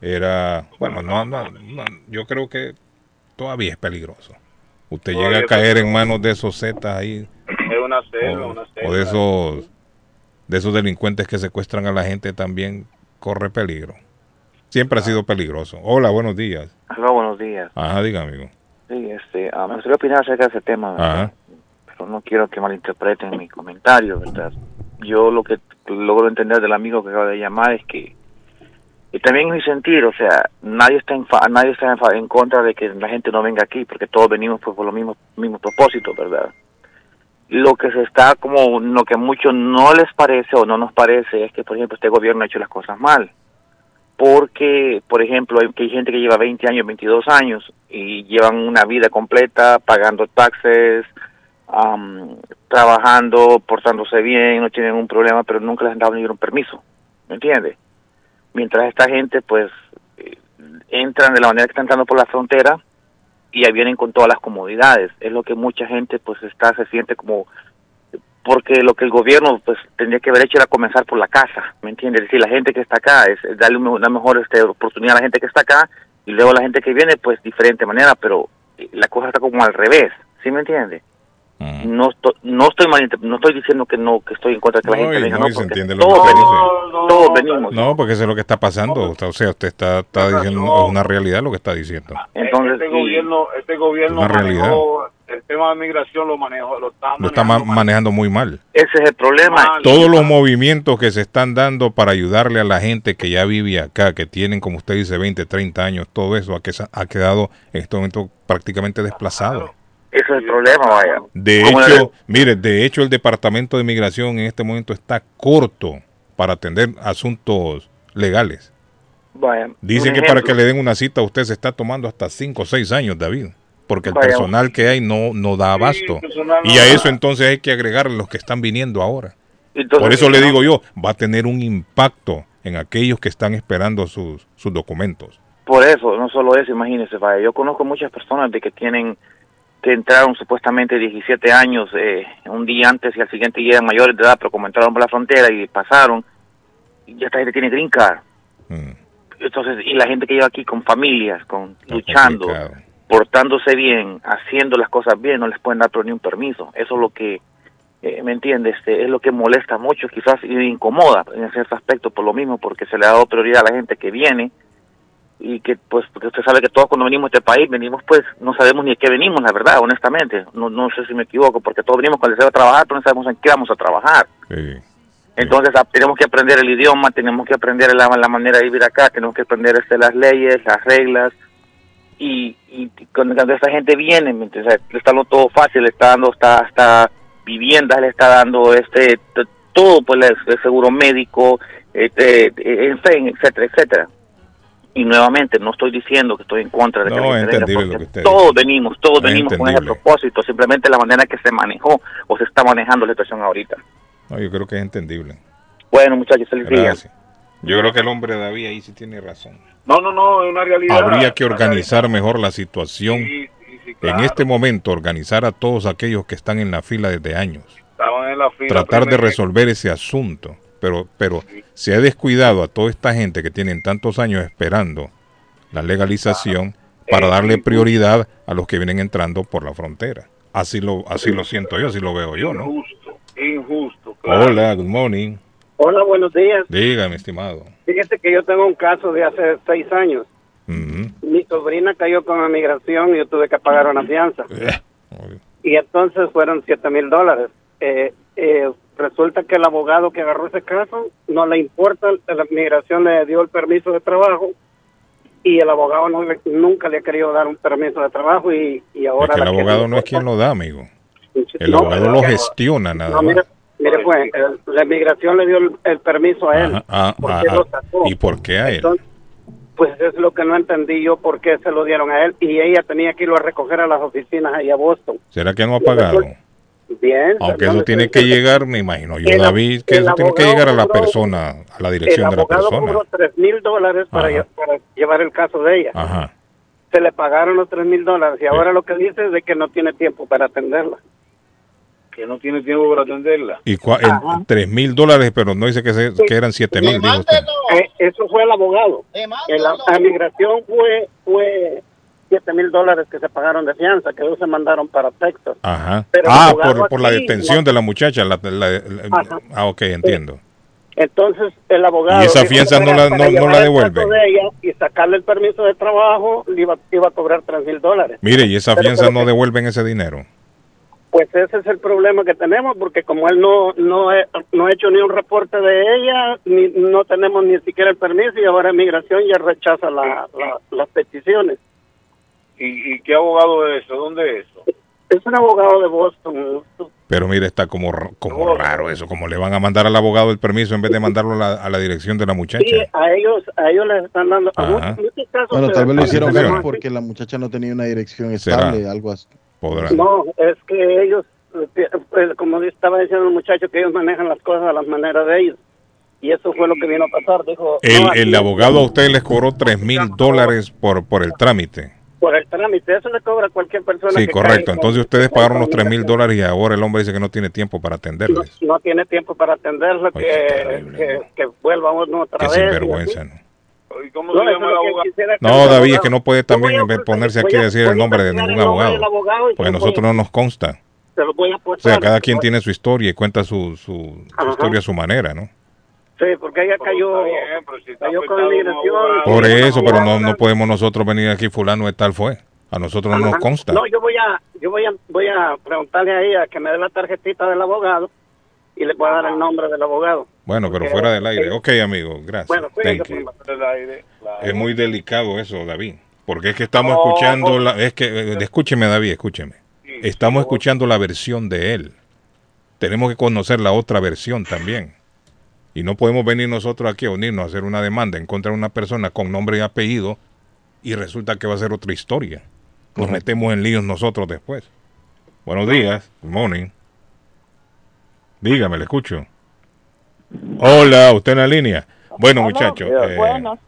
era, bueno, no, no, yo creo que todavía es peligroso. Usted llega a caer en manos de esos zetas ahí. Es una selva, una O de esos de esos delincuentes que secuestran a la gente también corre peligro. Siempre ha sido peligroso. Hola, buenos días. Hola, buenos días. Ajá, diga, amigo. Sí, este, uh, me gustaría opinar acerca de ese tema, Ajá. pero no quiero que malinterpreten mi comentario, ¿verdad? Yo lo que logro entender del amigo que acaba de llamar es que y también mi sentir, o sea, nadie está en nadie está en, contra de que la gente no venga aquí, porque todos venimos por, por los mismos mismo propósitos, ¿verdad? Lo que se está como lo que a muchos no les parece o no nos parece es que por ejemplo este gobierno ha hecho las cosas mal porque por ejemplo hay, hay gente que lleva 20 años 22 años y llevan una vida completa pagando taxes trabajando portándose bien no tienen un problema pero nunca les han dado ningún permiso ¿me entiende? mientras esta gente pues eh, entran de la manera que están entrando por la frontera y ya vienen con todas las comodidades. Es lo que mucha gente pues está se siente como porque lo que el gobierno pues tendría que haber hecho era comenzar por la casa, ¿me entiendes? Es decir, la gente que está acá es, darle una mejor este, oportunidad a la gente que está acá y luego la gente que viene pues diferente manera, pero la cosa está como al revés, ¿sí me entiende? No estoy, no estoy no estoy diciendo que no que estoy en contra de que la gente venga, no, todos, venimos. No, porque eso es lo que está pasando, o sea, usted está, está diciendo una realidad lo que está diciendo. Entonces, este gobierno, este gobierno una realidad. el tema de migración lo manejó, lo está, lo está manejando, muy mal. Ese es el problema. Todos los movimientos que se están dando para ayudarle a la gente que ya vive acá, que tienen, como usted dice, 20, 30 años, todo eso ha, ha quedado en este momento prácticamente desplazado. Eso es el problema, vaya. De hecho, mire, de hecho el Departamento de Migración en este momento está corto para atender asuntos legales. Vaya, Dicen que para que le den una cita usted se está tomando hasta 5 o 6 años, David, porque el personal que hay no, no da abasto. y a eso entonces hay que agregar los que están viniendo ahora. Por eso le digo yo, va a tener un impacto en aquellos que están esperando sus, sus documentos. Por eso, no solo eso, imagínese, vaya, yo conozco muchas personas de que tienen que entraron supuestamente 17 años eh, un día antes y al siguiente día mayores de edad, pero como entraron por la frontera y pasaron, ya esta gente tiene green card. Mm. Entonces, y la gente que lleva aquí con familias, con luchando, portándose bien, haciendo las cosas bien, no les pueden dar ni un permiso. Eso es lo que, eh, ¿me entiendes? Este, es lo que molesta mucho, quizás y incomoda en cierto aspecto por lo mismo, porque se le ha dado prioridad a la gente que viene y que pues porque usted sabe que todos cuando venimos a este país venimos pues no sabemos ni a qué venimos la verdad honestamente. No no sé si me equivoco porque todos venimos con el deseo de trabajar pero no sabemos en qué vamos a trabajar. Entonces tenemos que aprender el idioma tenemos que aprender la, la manera de vivir acá tenemos que aprender este las leyes las reglas. Y, y cuando, esta gente viene le está dando todo fácil le está dando hasta hasta viviendas le está dando este todo pues el, seguro médico este, en fin etcétera etcétera y nuevamente no estoy diciendo que estoy en contra de que, no, venga, todos venimos, todos venimos con ese propósito, simplemente la manera que se manejó o se está manejando la situación ahorita. No, yo creo que es entendible. Bueno, muchachos, feliz día. Yo creo que el hombre David ahí sí tiene razón. No, no, no, es una realidad. Habría que organizar mejor la situación. En este momento, organizar a todos aquellos que están en la fila desde años. En la fila Tratar de resolver ese asunto pero, pero se ha descuidado a toda esta gente que tienen tantos años esperando la legalización para darle prioridad a los que vienen entrando por la frontera. Así lo, así lo siento yo, así lo veo yo, ¿no? Injusto, injusto. Hola, good morning. Hola, buenos días. Diga, mi estimado. Fíjese que yo tengo un caso de hace seis años. Mi sobrina cayó con la migración y yo tuve que pagar una fianza. Eh, y entonces fueron siete mil dólares. Eh, eh, resulta que el abogado que agarró ese caso no le importa, la migración le dio el permiso de trabajo y el abogado nunca le ha querido dar un permiso de trabajo y, ahora... el abogado no es quien lo da, amigo. El abogado lo gestiona nada más. Mire, pues, la inmigración le dio el, permiso a él. Ah, ah, ¿Y por qué a él? pues es lo que no entendí yo por qué se lo dieron a él y ella tenía que irlo a recoger a las oficinas ahí a Boston. ¿Será que no ha pagado? Bien. Aunque eso tiene que llegar, me imagino yo, David, que eso tiene que llegar a la persona, a la dirección de la persona. El abogado cobró 3 mil dólares para, llevar el caso de ella. Ajá. Se le pagaron los 3 mil dólares y ahora lo que dice es de que no tiene tiempo para atenderla que no tiene tiempo para atenderla. Y tres mil dólares, pero no dice que, que eran siete mil. Eh, eso fue el abogado. la, migración fue fue siete mil dólares que se pagaron de fianza, que ellos se mandaron para Texas. Ajá. ah, por, por la detención de la muchacha. La, ah, ok, entiendo. Entonces el abogado... Y esa fianza no la, no, no la devuelve. y sacarle el permiso de trabajo, iba, iba a cobrar tres mil dólares. Mire, y esa fianza no devuelven ese dinero. Pues ese es el problema que tenemos, porque como él no no, no ha hecho ni un reporte de ella, ni, no tenemos ni siquiera el permiso y ahora Migración ya rechaza la, las peticiones. ¿Y, qué abogado es eso? ¿Dónde es eso? Es un abogado de Boston. Pero mire, está como, como raro eso, como le van a mandar al abogado el permiso en vez de mandarlo a la, dirección de la muchacha. Sí, a ellos, a ellos les están dando... bueno, tal vez lo hicieron porque la muchacha no tenía una dirección estable, algo así. No, es que ellos, eh, como estaba diciendo el muchacho, que ellos manejan las cosas a las maneras de ellos. Y eso fue lo que vino a pasar. Dijo, el, abogado a usted les cobró tres mil dólares por, por el trámite. Por el trámite, eso le cobra a cualquier persona. Sí, correcto. Entonces ustedes pagaron los tres mil dólares y ahora el hombre dice que no tiene tiempo para atenderles. No, tiene tiempo para atenderlo, que, que, vuelva uno otra vez. Sinvergüenza, ¿no? no, David, es que no puede también ponerse aquí a decir el nombre de ningún abogado, porque a nosotros no nos consta. o sea, cada quien tiene su historia y cuenta su, su, historia a su manera, ¿no? Sí, porque ella cayó, cayó con inmigración. Por eso, pero no, no podemos nosotros venir aquí, fulano de tal fue. A nosotros no nos consta. No, yo voy a, yo voy a, voy a preguntarle a ella que me dé la tarjetita del abogado y le pueda dar el nombre del abogado. Bueno, pero fuera del aire. Ok, amigo, gracias. Bueno, Es muy delicado eso, David. Porque es que estamos escuchando, la, es que, eh, escúcheme David, escúcheme. Estamos escuchando la versión de él. Tenemos que conocer la otra versión también. Y no podemos venir nosotros aquí a unirnos a hacer una demanda en contra de una persona con nombre y apellido y resulta que va a ser otra historia. Nos metemos en líos nosotros después. Buenos días, good morning. Dígame, le escucho. Hola, usted en la línea. Bueno, muchachos. Eh, bueno,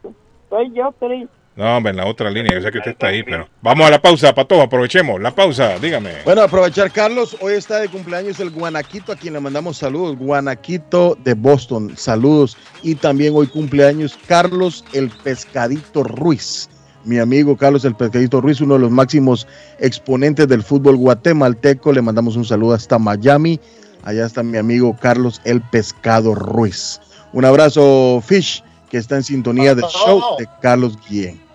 soy yo, Cris. No, hombre, en la otra línea, yo sé que usted está ahí, pero vamos a la pausa, todos, aprovechemos la pausa, dígame. Bueno, aprovechar, Carlos, hoy está de cumpleaños el Guanaquito, a quien le mandamos saludos, Guanaquito de Boston, saludos, y también hoy cumpleaños Carlos el Pescadito Ruiz, mi amigo Carlos el Pescadito Ruiz, uno de los máximos exponentes del fútbol guatemalteco, le mandamos un saludo hasta Miami, Allá está mi amigo Carlos El Pescado Ruiz. Un abrazo, Fish, que está en sintonía del show de Carlos Guillén.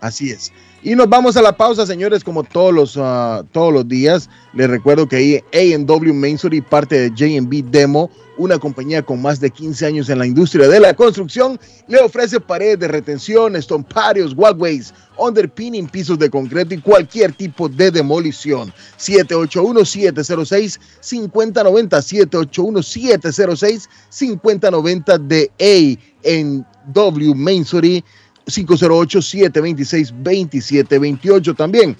Así es. Y nos vamos a la pausa, señores, como todos los, ah, todos los días. Les recuerdo que ahí A&W Mainstory, parte de J&B Demo, una compañía con más de 15 años en la industria de la construcción, le ofrece paredes de retención, estomparios, walkways, underpinning, pisos de concreto y cualquier tipo de demolición. 781-706-5090, 781-706-5090 de A&W Mainstory 508-726-2728 también.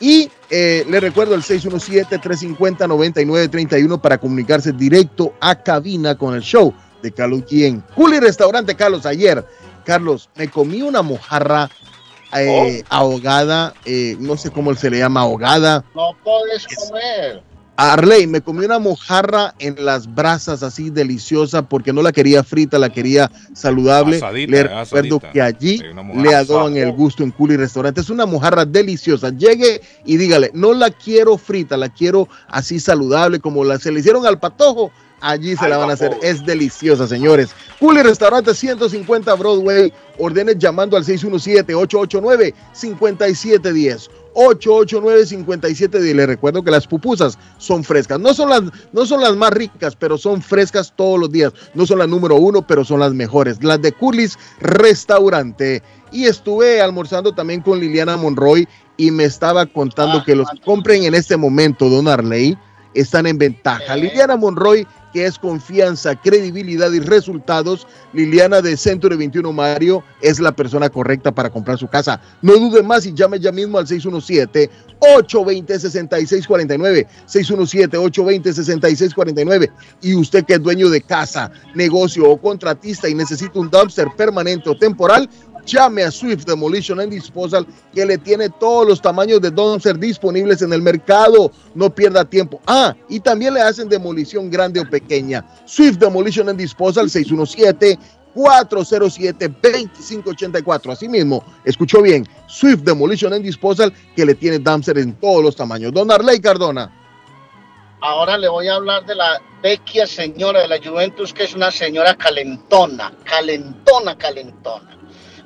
Y eh, le recuerdo el 617-350-9931 para comunicarse directo a cabina con el show de Carlos Quien. Juli Restaurante, Carlos, ayer, Carlos, me comí una mojarra eh, oh. ahogada, eh, no sé cómo se le llama ahogada. No puedes comer. Arley, me comí una mojarra en las brasas así deliciosa porque no la quería frita, la quería saludable. le recuerdo que allí le adoran el gusto en Culi Restaurante. Es una mojarra deliciosa. Llegue y dígale, no la quiero frita, la quiero así saludable como la se le hicieron al patojo. Allí se la van a hacer. Es deliciosa, señores. Culi Restaurante 150 Broadway. Ordenes llamando al 617-889-5710. 889-57. Y le recuerdo que las pupusas son frescas. No son, las, no son las más ricas, pero son frescas todos los días. No son las número uno, pero son las mejores. Las de Curly's Restaurante. Y estuve almorzando también con Liliana Monroy y me estaba contando que los compren en este momento, Don Arley, están en ventaja. Liliana Monroy que es confianza, credibilidad y resultados, Liliana de Centro 21 Mario es la persona correcta para comprar su casa. No dude más y llame ya mismo al 617-820-6649. 617-820-6649. Y usted que es dueño de casa, negocio o contratista y necesita un dumpster permanente o temporal, llame a Swift Demolition and Disposal que le tiene todos los tamaños de dumpster disponibles en el mercado. No pierda tiempo. Ah, y también le hacen demolición grande o pequeña. Swift Demolition and Disposal 617 407-2584. Asimismo, escuchó bien, Swift Demolition and Disposal, que le tiene dumpster en todos los tamaños. Don Arley Cardona. Ahora le voy a hablar de la vecchia señora de la Juventus, que es una señora calentona, calentona, calentona.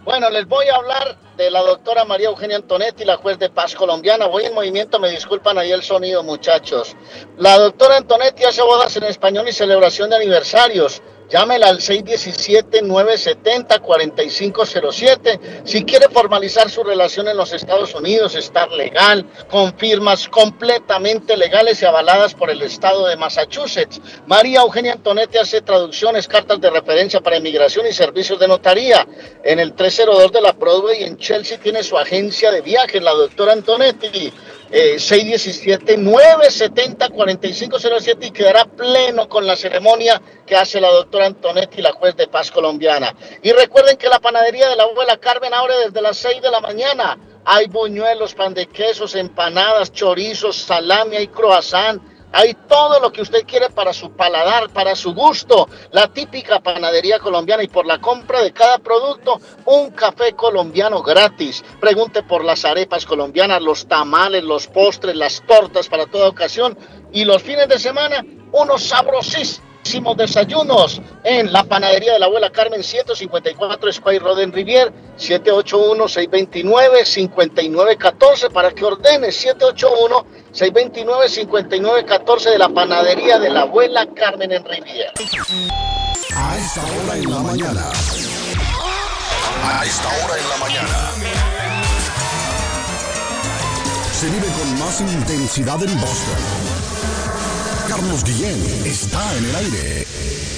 Bueno, les voy a hablar de la doctora María Eugenia Antonetti, la juez de paz colombiana. Voy en movimiento, me disculpan ahí el sonido, muchachos. La doctora Antonetti hace bodas en español y celebración de aniversarios. Llámela al 617-970-4507. Si quiere formalizar su relación en los Estados Unidos, estar legal, con firmas completamente legales y avaladas por el estado de Massachusetts. María Eugenia Antonetti hace traducciones, cartas de referencia para inmigración y servicios de notaría. En el 302 de la Broadway en Chelsea tiene su agencia de viajes, la doctora Antonetti. 617-970-4507 y quedará pleno con la ceremonia que hace la doctora Antonetti, la juez de paz colombiana. Y recuerden que la panadería de la abuela Carmen abre desde las 6 de la mañana. Hay buñuelos, pan de quesos, empanadas, chorizos, salami, hay croissant hay todo lo que usted quiere para su paladar, para su gusto. La típica panadería colombiana y por la compra de cada producto, un café colombiano gratis. Pregunte por las arepas colombianas, los tamales, los postres, las tortas para toda ocasión. Y los fines de semana, unos sabrosísimos desayunos en la panadería de la abuela Carmen 154 Square Road en Rivier 781-629-5914 para que ordene 781-629-5914 de la panadería de la abuela Carmen en Rivier. A esta hora en la mañana. A esta hora en la mañana. Se vive con más intensidad en Boston. Carlos Guillén está en el aire.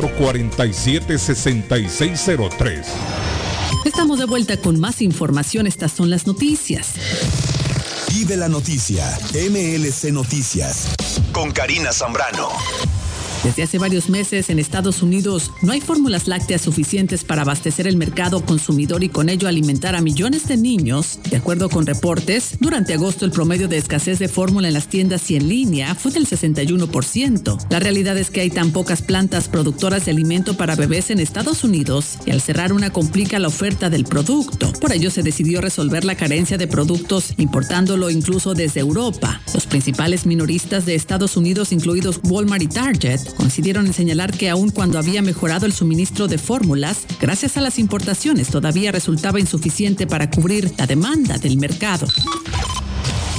447-6603. Estamos de vuelta con más información. Estas son las noticias. Y de la noticia, MLC Noticias, con Karina Zambrano. Desde hace varios meses en Estados Unidos no hay fórmulas lácteas suficientes para abastecer el mercado consumidor y con ello alimentar a millones de niños. De acuerdo con reportes, durante agosto el promedio de escasez de fórmula en las tiendas y en línea fue del 61%. La realidad es que hay tan pocas plantas productoras de alimento para bebés en Estados Unidos y al cerrar una complica la oferta del producto. Por ello se decidió resolver la carencia de productos importándolo incluso desde Europa. Los principales minoristas de Estados Unidos, incluidos Walmart y Target, coincidieron en señalar que aun cuando había mejorado el suministro de fórmulas, gracias a las importaciones todavía resultaba insuficiente para cubrir la demanda del mercado.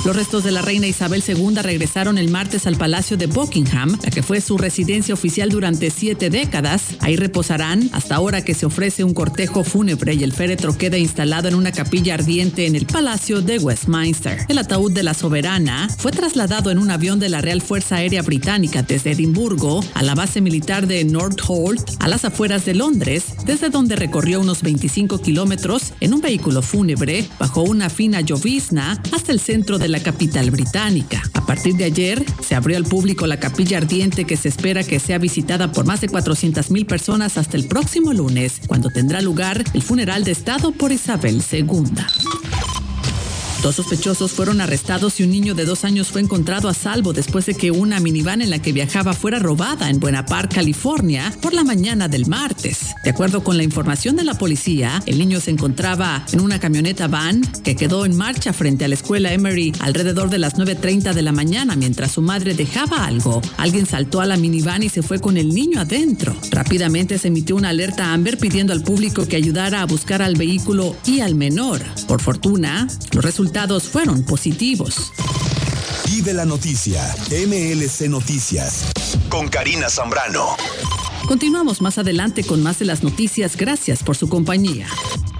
Los restos de la reina Isabel II regresaron el martes al Palacio de Buckingham, la que fue su residencia oficial durante siete décadas. Ahí reposarán hasta ahora que se ofrece un cortejo fúnebre y el féretro queda instalado en una capilla ardiente en el Palacio de Westminster. El ataúd de la soberana fue trasladado en un avión de la Real Fuerza Aérea Británica desde Edimburgo a la base militar de Northolt, a las afueras de Londres, desde donde recorrió unos 25 kilómetros en un vehículo fúnebre bajo una fina llovizna hasta el centro de la capital británica. A partir de ayer se abrió al público la capilla ardiente que se espera que sea visitada por más de 400.000 personas hasta el próximo lunes, cuando tendrá lugar el funeral de Estado por Isabel II. Dos sospechosos fueron arrestados y un niño de dos años fue encontrado a salvo después de que una minivan en la que viajaba fuera robada en Buena Park, California, por la mañana del martes. De acuerdo con la información de la policía, el niño se encontraba en una camioneta van que quedó en marcha frente a la escuela Emery alrededor de las 9.30 de la mañana mientras su madre dejaba algo. Alguien saltó a la minivan y se fue con el niño adentro. Rápidamente se emitió una alerta Amber pidiendo al público que ayudara a buscar al vehículo y al menor. Por fortuna, los resultados fueron positivos. Y de la noticia, MLC Noticias, con Karina Zambrano. Continuamos más adelante con más de las noticias. Gracias por su compañía.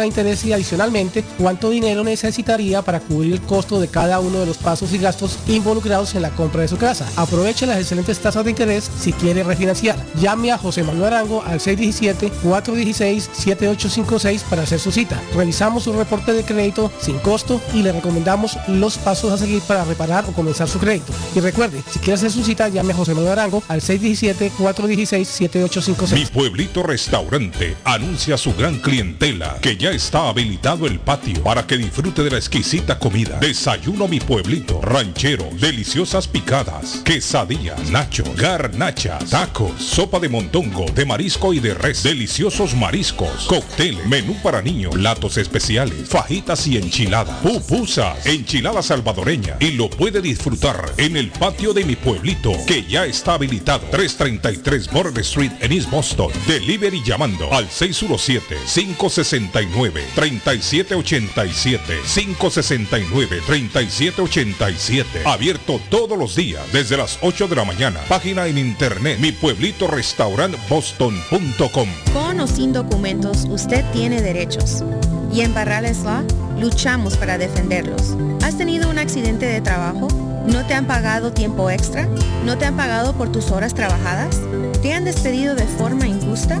de interés y adicionalmente cuánto dinero necesitaría para cubrir el costo de cada uno de los pasos y gastos involucrados en la compra de su casa. Aproveche las excelentes tasas de interés si quiere refinanciar. Llame a José Manuel Arango al 617-416-7856 para hacer su cita. Revisamos su reporte de crédito sin costo y le recomendamos los pasos a seguir para reparar o comenzar su crédito. Y recuerde, si quiere hacer su cita, llame a José Manuel Arango al 617-416-7856. Mi pueblito restaurante anuncia su gran clientela que ya está habilitado el patio para que disfrute de la exquisita comida. Desayuno mi pueblito, ranchero, deliciosas picadas, quesadillas, nacho, garnachas, tacos, sopa de montongo, de marisco y de res, deliciosos mariscos, cóctel, menú para niños, platos especiales, fajitas y enchiladas, pupusas, enchilada salvadoreña y lo puede disfrutar en el patio de mi pueblito que ya está habilitado 333 Border Street en East Boston. Delivery llamando al 617 569 3787 569 3787 Abierto todos los días desde las 8 de la mañana. Página en internet mi pueblito boston.com. Con o sin documentos, usted tiene derechos. Y en Barrales Law luchamos para defenderlos. ¿Has tenido un accidente de trabajo? ¿No te han pagado tiempo extra? ¿No te han pagado por tus horas trabajadas? ¿Te han despedido de forma injusta?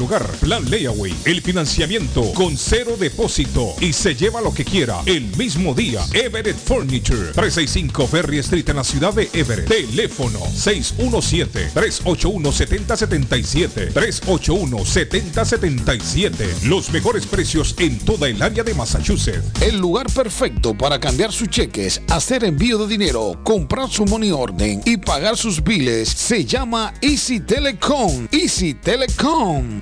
hogar. Plan layaway. El financiamiento con cero depósito y se lleva lo que quiera el mismo día. Everett Furniture. 365 Ferry Street en la ciudad de Everett. Teléfono 617 381 7077 381 7077 Los mejores precios en toda el área de Massachusetts. El lugar perfecto para cambiar sus cheques, hacer envío de dinero, comprar su money orden y pagar sus biles se llama Easy Telecom. Easy Telecom.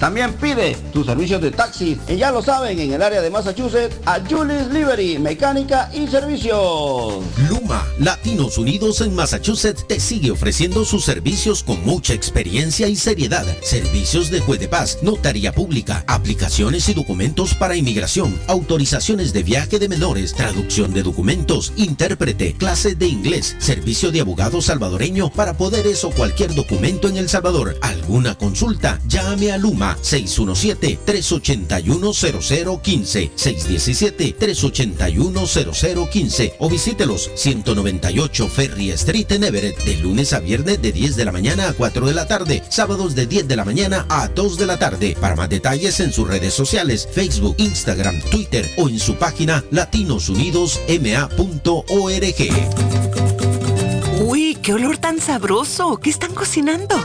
También pide tus servicios de taxi, y ya lo saben, en el área de Massachusetts, a Julius Livery, mecánica y servicios. Luma, Latinos Unidos en Massachusetts, te sigue ofreciendo sus servicios con mucha experiencia y seriedad. Servicios de juez de paz, notaría pública, aplicaciones y documentos para inmigración, autorizaciones de viaje de menores, traducción de documentos, intérprete, clases de inglés, servicio de abogado salvadoreño para poderes o cualquier documento en El Salvador. ¿Alguna consulta? Ya Llame a Luma 617-381-0015, 617-381-0015 o visítelos 198 Ferry Street en Everett de lunes a viernes de 10 de la mañana a 4 de la tarde, sábados de 10 de la mañana a 2 de la tarde. Para más detalles en sus redes sociales, Facebook, Instagram, Twitter o en su página latinosunidosma.org. Uy, qué olor tan sabroso. ¿Qué están cocinando?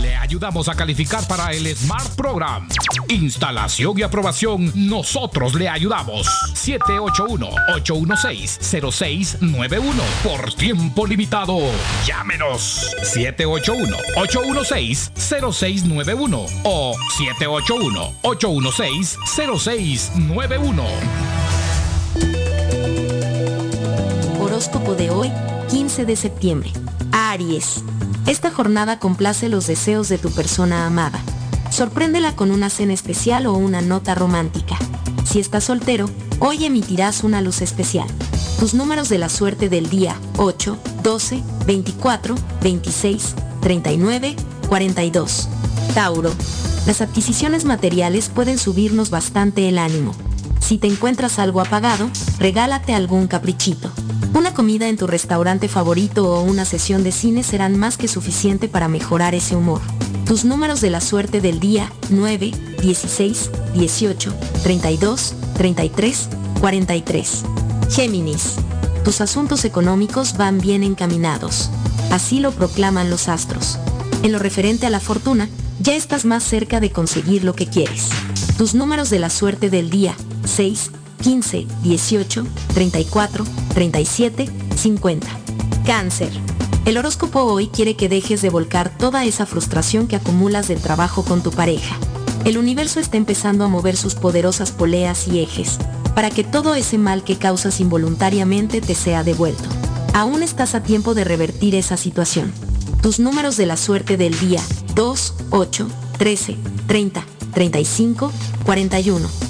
Le ayudamos a calificar para el Smart Program. Instalación y aprobación, nosotros le ayudamos. 781-816-0691. Por tiempo limitado. Llámenos. 781-816-0691 o 781-816-0691. Horóscopo de hoy, 15 de septiembre. Aries. Esta jornada complace los deseos de tu persona amada. Sorpréndela con una cena especial o una nota romántica. Si estás soltero, hoy emitirás una luz especial. Tus números de la suerte del día 8, 12, 24, 26, 39, 42. Tauro. Las adquisiciones materiales pueden subirnos bastante el ánimo. Si te encuentras algo apagado, regálate algún caprichito. Una comida en tu restaurante favorito o una sesión de cine serán más que suficiente para mejorar ese humor. Tus números de la suerte del día 9, 16, 18, 32, 33, 43. Géminis. Tus asuntos económicos van bien encaminados. Así lo proclaman los astros. En lo referente a la fortuna, ya estás más cerca de conseguir lo que quieres. Tus números de la suerte del día 6, 15, 18, 34, 37, 50. Cáncer. El horóscopo hoy quiere que dejes de volcar toda esa frustración que acumulas del trabajo con tu pareja. El universo está empezando a mover sus poderosas poleas y ejes, para que todo ese mal que causas involuntariamente te sea devuelto. Aún estás a tiempo de revertir esa situación. Tus números de la suerte del día 2, 8, 13, 30, 35, 41.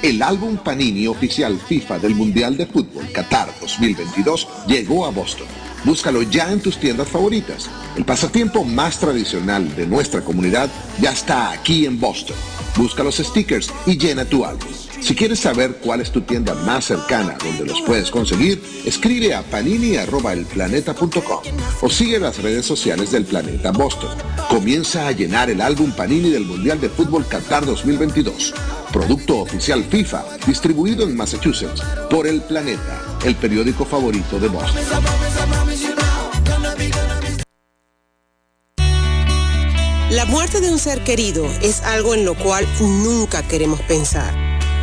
El álbum Panini oficial FIFA del Mundial de Fútbol Qatar 2022 llegó a Boston. Búscalo ya en tus tiendas favoritas. El pasatiempo más tradicional de nuestra comunidad ya está aquí en Boston. Busca los stickers y llena tu álbum. Si quieres saber cuál es tu tienda más cercana donde los puedes conseguir, escribe a panini.elplaneta.com o sigue las redes sociales del Planeta Boston. Comienza a llenar el álbum Panini del Mundial de Fútbol Qatar 2022. Producto oficial FIFA, distribuido en Massachusetts por El Planeta, el periódico favorito de Boston. La muerte de un ser querido es algo en lo cual nunca queremos pensar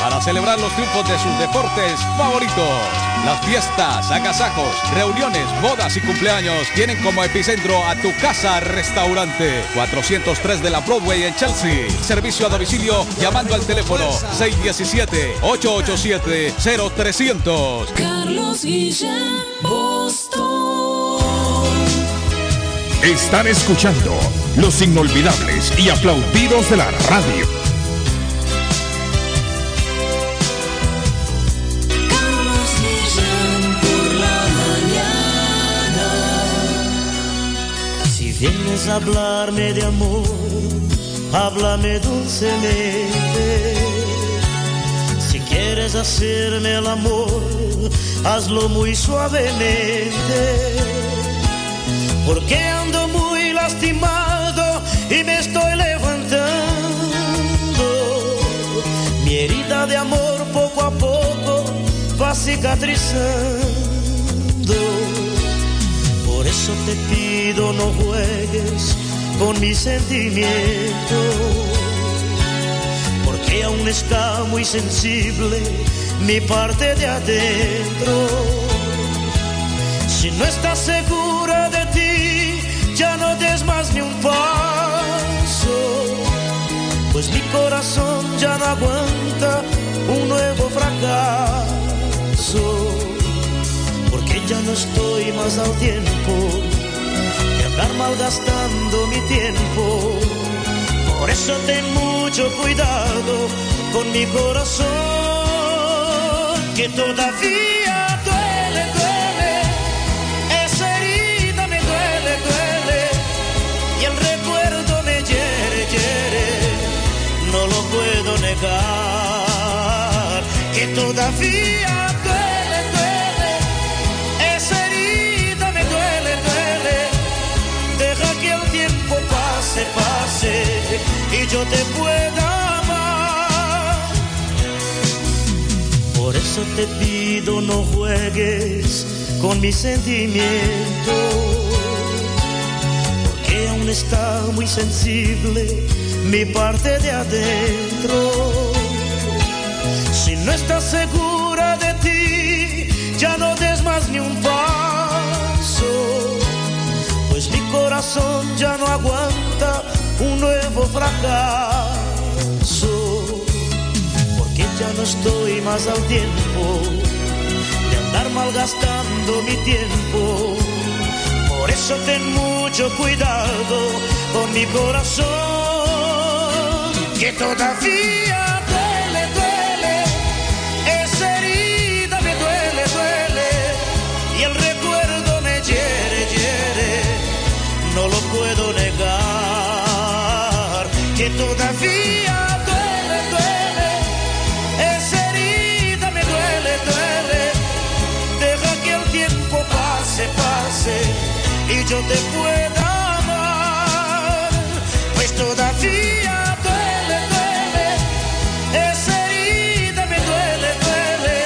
para celebrar los triunfos de sus deportes favoritos. Las fiestas, agasajos, reuniones, bodas y cumpleaños tienen como epicentro a tu casa restaurante 403 de la Broadway en Chelsea. Servicio a domicilio llamando al teléfono 617-887-0300. Carlos Guillén, Boston. Están escuchando los inolvidables y aplaudidos de la radio. Vienes a hablarme de amor, háblame dulcemente. Si quieres hacerme el amor, hazlo muy suavemente. Porque ando muy lastimado y me estoy levantando. Mi herida de amor poco a poco va cicatrizando eso te pido no juegues con mi sentimiento, porque aún está muy sensible mi parte de adentro. Si no estás segura de ti, ya no des más ni un paso, pues mi corazón ya no aguanta un nuevo fracaso ya no estoy más al tiempo de andar malgastando mi tiempo. Por eso ten mucho cuidado con mi corazón, que todavía duele, duele. Esa herida me duele, duele. Y el recuerdo me hiere, hiere. No lo puedo negar, que todavía yo te pueda amar. eso te pido no juegues con mi sentimiento, porque aún está muy sensible mi parte de adentro. Si no estás segura de ti, ya no des más ni un paso, pues mi corazón ya no aguanta un nuevo fracaso, porque ya no estoy más al tiempo de andar malgastando mi tiempo. Por eso ten mucho cuidado con mi corazón, que todavía te pueda amar, pues todavía duele, duele, esa herida me duele, duele.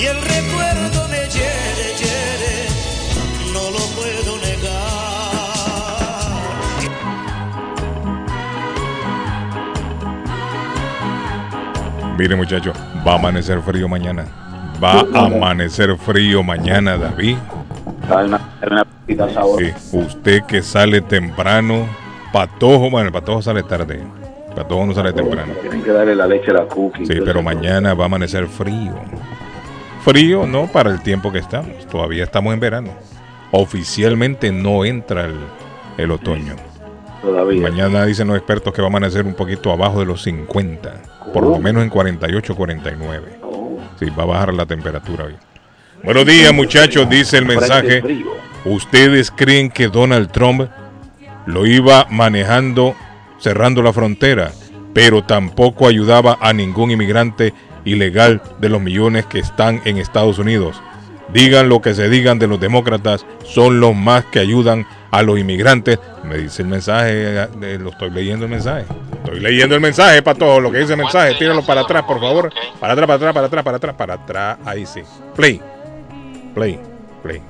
Y el recuerdo me hiere, hiere, no lo puedo Mire muchacho, va a amanecer frío mañana. Va a amanecer frío mañana, David. Sí, usted que sale temprano, Patojo, bueno, el Patojo sale tarde. Patojo no sale temprano. Tienen que darle la leche a la cookie. Sí, pero mañana va a amanecer frío. Frío no para el tiempo que estamos. Todavía estamos en verano. Oficialmente no entra el, el otoño. Todavía. Mañana dicen los expertos que va a amanecer un poquito abajo de los 50 por lo menos en 48, 49. Sí, va a bajar la temperatura hoy. Buenos días, muchachos, dice el mensaje. ¿Ustedes creen que Donald Trump lo iba manejando cerrando la frontera, pero tampoco ayudaba a ningún inmigrante ilegal de los millones que están en Estados Unidos? Digan lo que se digan de los demócratas, son los más que ayudan a los inmigrantes. Me dice el mensaje, eh, lo estoy leyendo el mensaje. Estoy leyendo el mensaje para todo lo que dice el mensaje. Tíralo para atrás, por favor. Para atrás, para atrás, para atrás, para atrás, para atrás. Ahí sí. Play. Play. Play.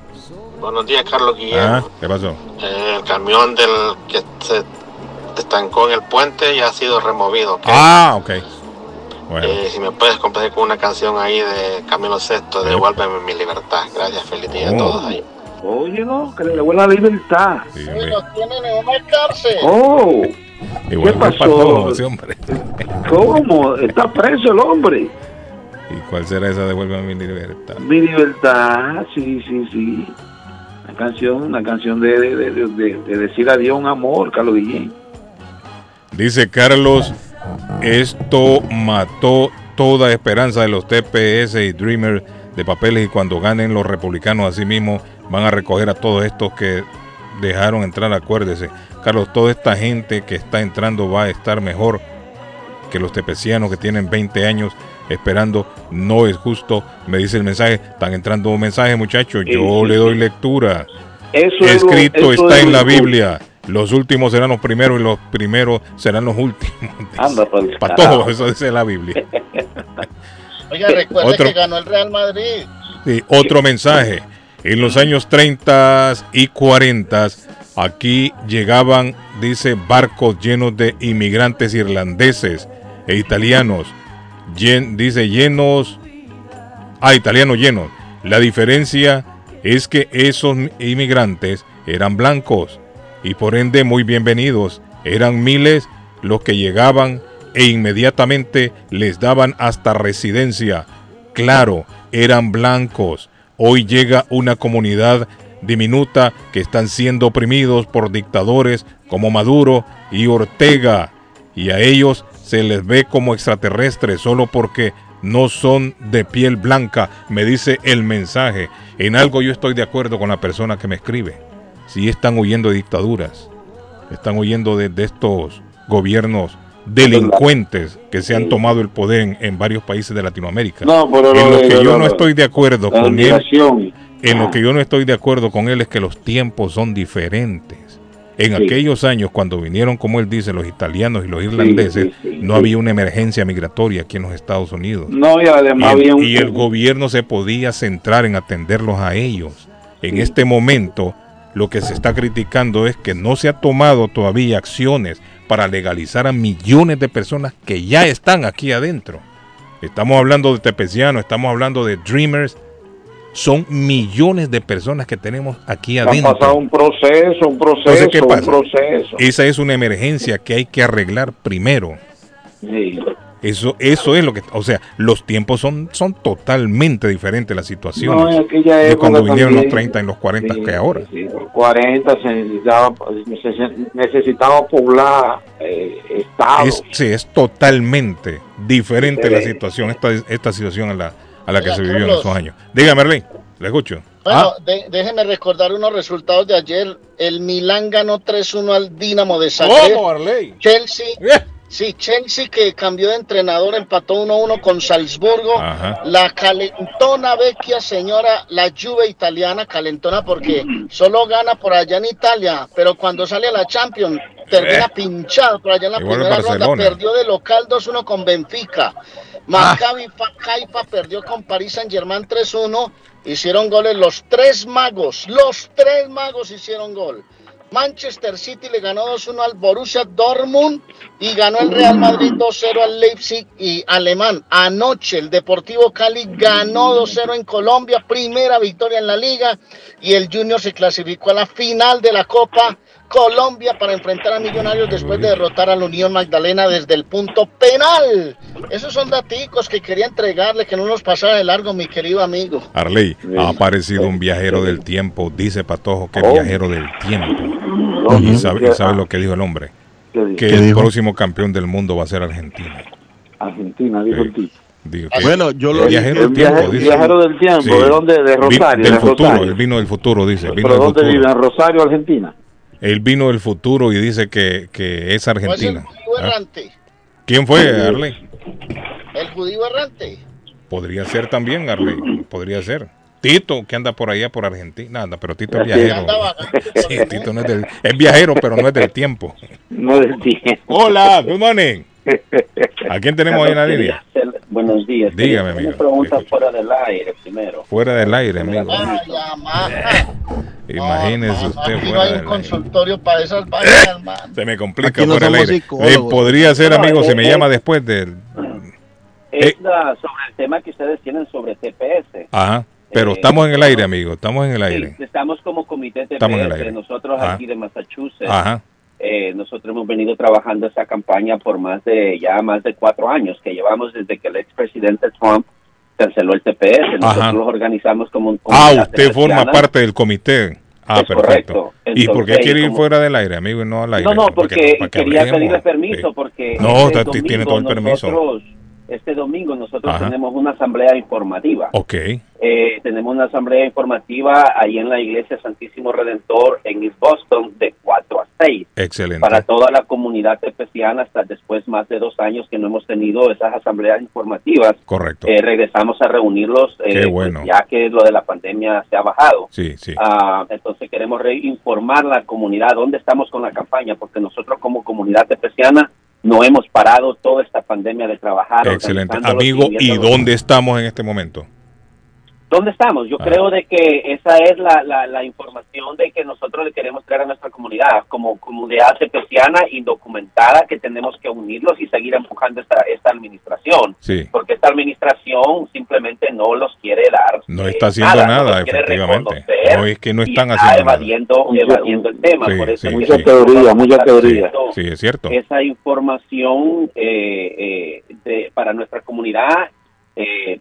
Buenos días, Carlos Guillermo. Ah, ¿Qué pasó? Eh, el camión del que se estancó en el puente ya ha sido removido. Ah, ok. Bueno. Eh, si me puedes complacer con una canción ahí de Camilo Sexto, de Devuélveme mi libertad. Gracias, feliz día a oh. todos ahí. Oye, no, que le devuelva la libertad. Sí, los tienen en una cárcel. Oh. Igual ¿Qué pasó? hombre. ¿Cómo? Está preso el hombre. ¿Y cuál será esa devuelve mi libertad? Mi libertad, sí, sí, sí. Una canción, una canción de, de, de, de decir adiós un amor, Carlos Guillén. Dice Carlos, esto mató toda esperanza de los TPS y Dreamers de papeles y cuando ganen los republicanos así mismo van a recoger a todos estos que dejaron entrar, acuérdese. Carlos, toda esta gente que está entrando va a estar mejor que los tepecianos que tienen 20 años esperando. No es justo, me dice el mensaje. Están entrando mensajes, muchachos. Yo le doy lectura. Eso Escrito está en la Biblia. Los últimos serán los primeros y los primeros serán los últimos. Anda, Para todos, eso dice la Biblia. Oiga, recuerde que ganó el Real Madrid. Sí, otro mensaje. En los años 30 y 40 Aquí llegaban, dice, barcos llenos de inmigrantes irlandeses e italianos. Dice, llenos, ah, italianos llenos. La diferencia es que esos inmigrantes eran blancos y por ende muy bienvenidos. Eran miles los que llegaban e inmediatamente les daban hasta residencia. Claro, eran blancos. Hoy llega una comunidad diminuta que están siendo oprimidos por dictadores como Maduro y Ortega, y a ellos se les ve como extraterrestres solo porque no son de piel blanca, me dice el mensaje. En algo yo estoy de acuerdo con la persona que me escribe. Si están huyendo de dictaduras, están huyendo de, estos gobiernos delincuentes que se han tomado el poder en, varios países de Latinoamérica. en lo que yo no estoy de acuerdo con él en lo que yo no estoy de acuerdo con él es que los tiempos son diferentes. En aquellos años, cuando vinieron, como él dice, los italianos y los irlandeses, no había una emergencia migratoria aquí en los Estados Unidos. No, y además y había un... y el gobierno se podía centrar en atenderlos a ellos. En este momento, lo que se está criticando es que no se ha tomado todavía acciones para legalizar a millones de personas que ya están aquí adentro. Estamos hablando de Tepeciano, estamos hablando de Dreamers, son millones de personas que tenemos aquí adentro. Ha pasado un proceso, un proceso, ¿qué pasa? un proceso. Esa es una emergencia que hay que arreglar primero. Sí. Eso, eso es lo que, o sea, los tiempos son, son totalmente diferentes las situaciones No, en aquella de cuando vinieron los también. 30 y los 40 que ahora. Sí, los 40 se necesitaba, necesitaba poblar eh, estados. Es, sí, es totalmente diferente Sí. la situación, esta, esta situación a la, a la que Oiga, se vivió en Carlos. esos años. Dígame, Arley, le escucho. Bueno, de- déjeme recordar unos resultados de ayer. El Milán ganó 3-1 al Dinamo de Zagreb. ¿Cómo, Arley? Chelsea. Eh. Sí, Chelsea que cambió de entrenador, empató 1-1 con Salzburgo. Ajá. La calentona vecchia señora, la Juve italiana, calentona porque solo gana por allá en Italia, pero cuando sale a la Champions termina Eh. pinchado por allá en la Igual primera ronda, perdió de local 2-1 con Benfica. Maccabi Haifa perdió con Paris Saint-Germain 3-1, hicieron goles los tres magos, los tres magos hicieron gol. Manchester City le ganó 2-1 al Borussia Dortmund y ganó el Real Madrid 2-0 al Leipzig y alemán. Anoche el Deportivo Cali ganó 2-0 en Colombia, primera victoria en la liga y el Junior se clasificó a la final de la Copa Colombia para enfrentar a Millonarios después de derrotar a la Unión Magdalena desde el punto penal. Esos son daticos que quería entregarle que no nos pasara de largo, mi querido amigo. Arley, ha aparecido un viajero del tiempo, dice Patojo que es Oh. viajero del tiempo. Y sabe, y ¿qué- sabe lo que dijo el hombre, que ¿Qué el dijo? próximo campeón del mundo va a ser Argentina. Argentina, dijo el tipo. Digo Bueno, yo lo- viajero del el tiempo, viaje- dice. viajero del tiempo, ¿de dónde? De Vi- Rosario, Del de futuro, Rosario. él vino del futuro, dice. Vino ¿Pero del dónde futuro. vive? ¿En Rosario, Argentina? Él vino del futuro y dice que, que es ¿O es el Argentina. judío ¿Ah? errante? ¿Quién fue, Arley? ¿El judío errante? Podría ser también, Arley. Podría ser. Tito, que anda por allá por Argentina. Anda, pero Tito es viajero. Sí, Tito no es del. Es viajero, pero no es del tiempo. No del tiempo. Hola, good morning. ¿A quién tenemos ahí en la línea? Buenos días. Dígame, Una amigo. pregunta fuera del aire primero. Fuera del aire, amigo. Ay. Imagínese usted Aquí no fuera hay un del aire. consultorio para esas vainas, hermano. Se me complica no fuera del aire. Eh, podría ser, No, amigo, si eh, me eh. llama después del. Es la- sobre el tema que ustedes tienen sobre TPS. Ajá. Pero Eh, estamos en el aire, amigo. Estamos en el aire. Sí, estamos como comité TPS. Estamos en el aire. Nosotros Ajá. aquí de Massachusetts. Ajá. Eh, nosotros hemos venido trabajando esa campaña por más de ya más de cuatro años que llevamos desde que el expresidente Trump canceló el TPS. Nosotros Ajá. los organizamos como un Ah, usted forma parte del comité. Ah, Es perfecto. correcto. ¿Y por qué Entonces, quiere ir como- fuera del aire, amigo, y no al aire? No, no, porque que- para que quería pedirle permiso, porque No, este tiene todo el permiso. nosotros- este domingo nosotros Ajá. tenemos una asamblea informativa. Ok, Eh, tenemos una asamblea informativa ahí en la iglesia Santísimo Redentor en East Boston de 4 a 6 excelente. para toda la comunidad tepeciana hasta después más de dos años que no hemos tenido esas asambleas informativas. Correcto. Eh, regresamos a reunirlos eh, Qué pues, bueno. ya que lo de la pandemia se ha bajado. Sí, sí. Ah, entonces queremos reinformar la comunidad dónde estamos con la campaña, porque nosotros como comunidad tepeciana no hemos parado toda esta pandemia de trabajar. Excelente. Amigo, ¿y dónde estamos en este momento? ¿Dónde estamos? Yo Ah. creo de que esa es la, la, la información de que nosotros le queremos traer a nuestra comunidad, como comunidad tepeciana indocumentada, que tenemos que unirlos y seguir empujando esta, esta administración. Sí. Porque esta administración simplemente no los quiere dar. No eh, está haciendo no nada, los quiere efectivamente. No es que no están está haciendo nada. evadiendo, evadiendo el tema. Sí, por eso sí, Mucha sí. teoría, mucha teoría. Sí, es cierto. esa información eh, eh, de- para nuestra comunidad. eh,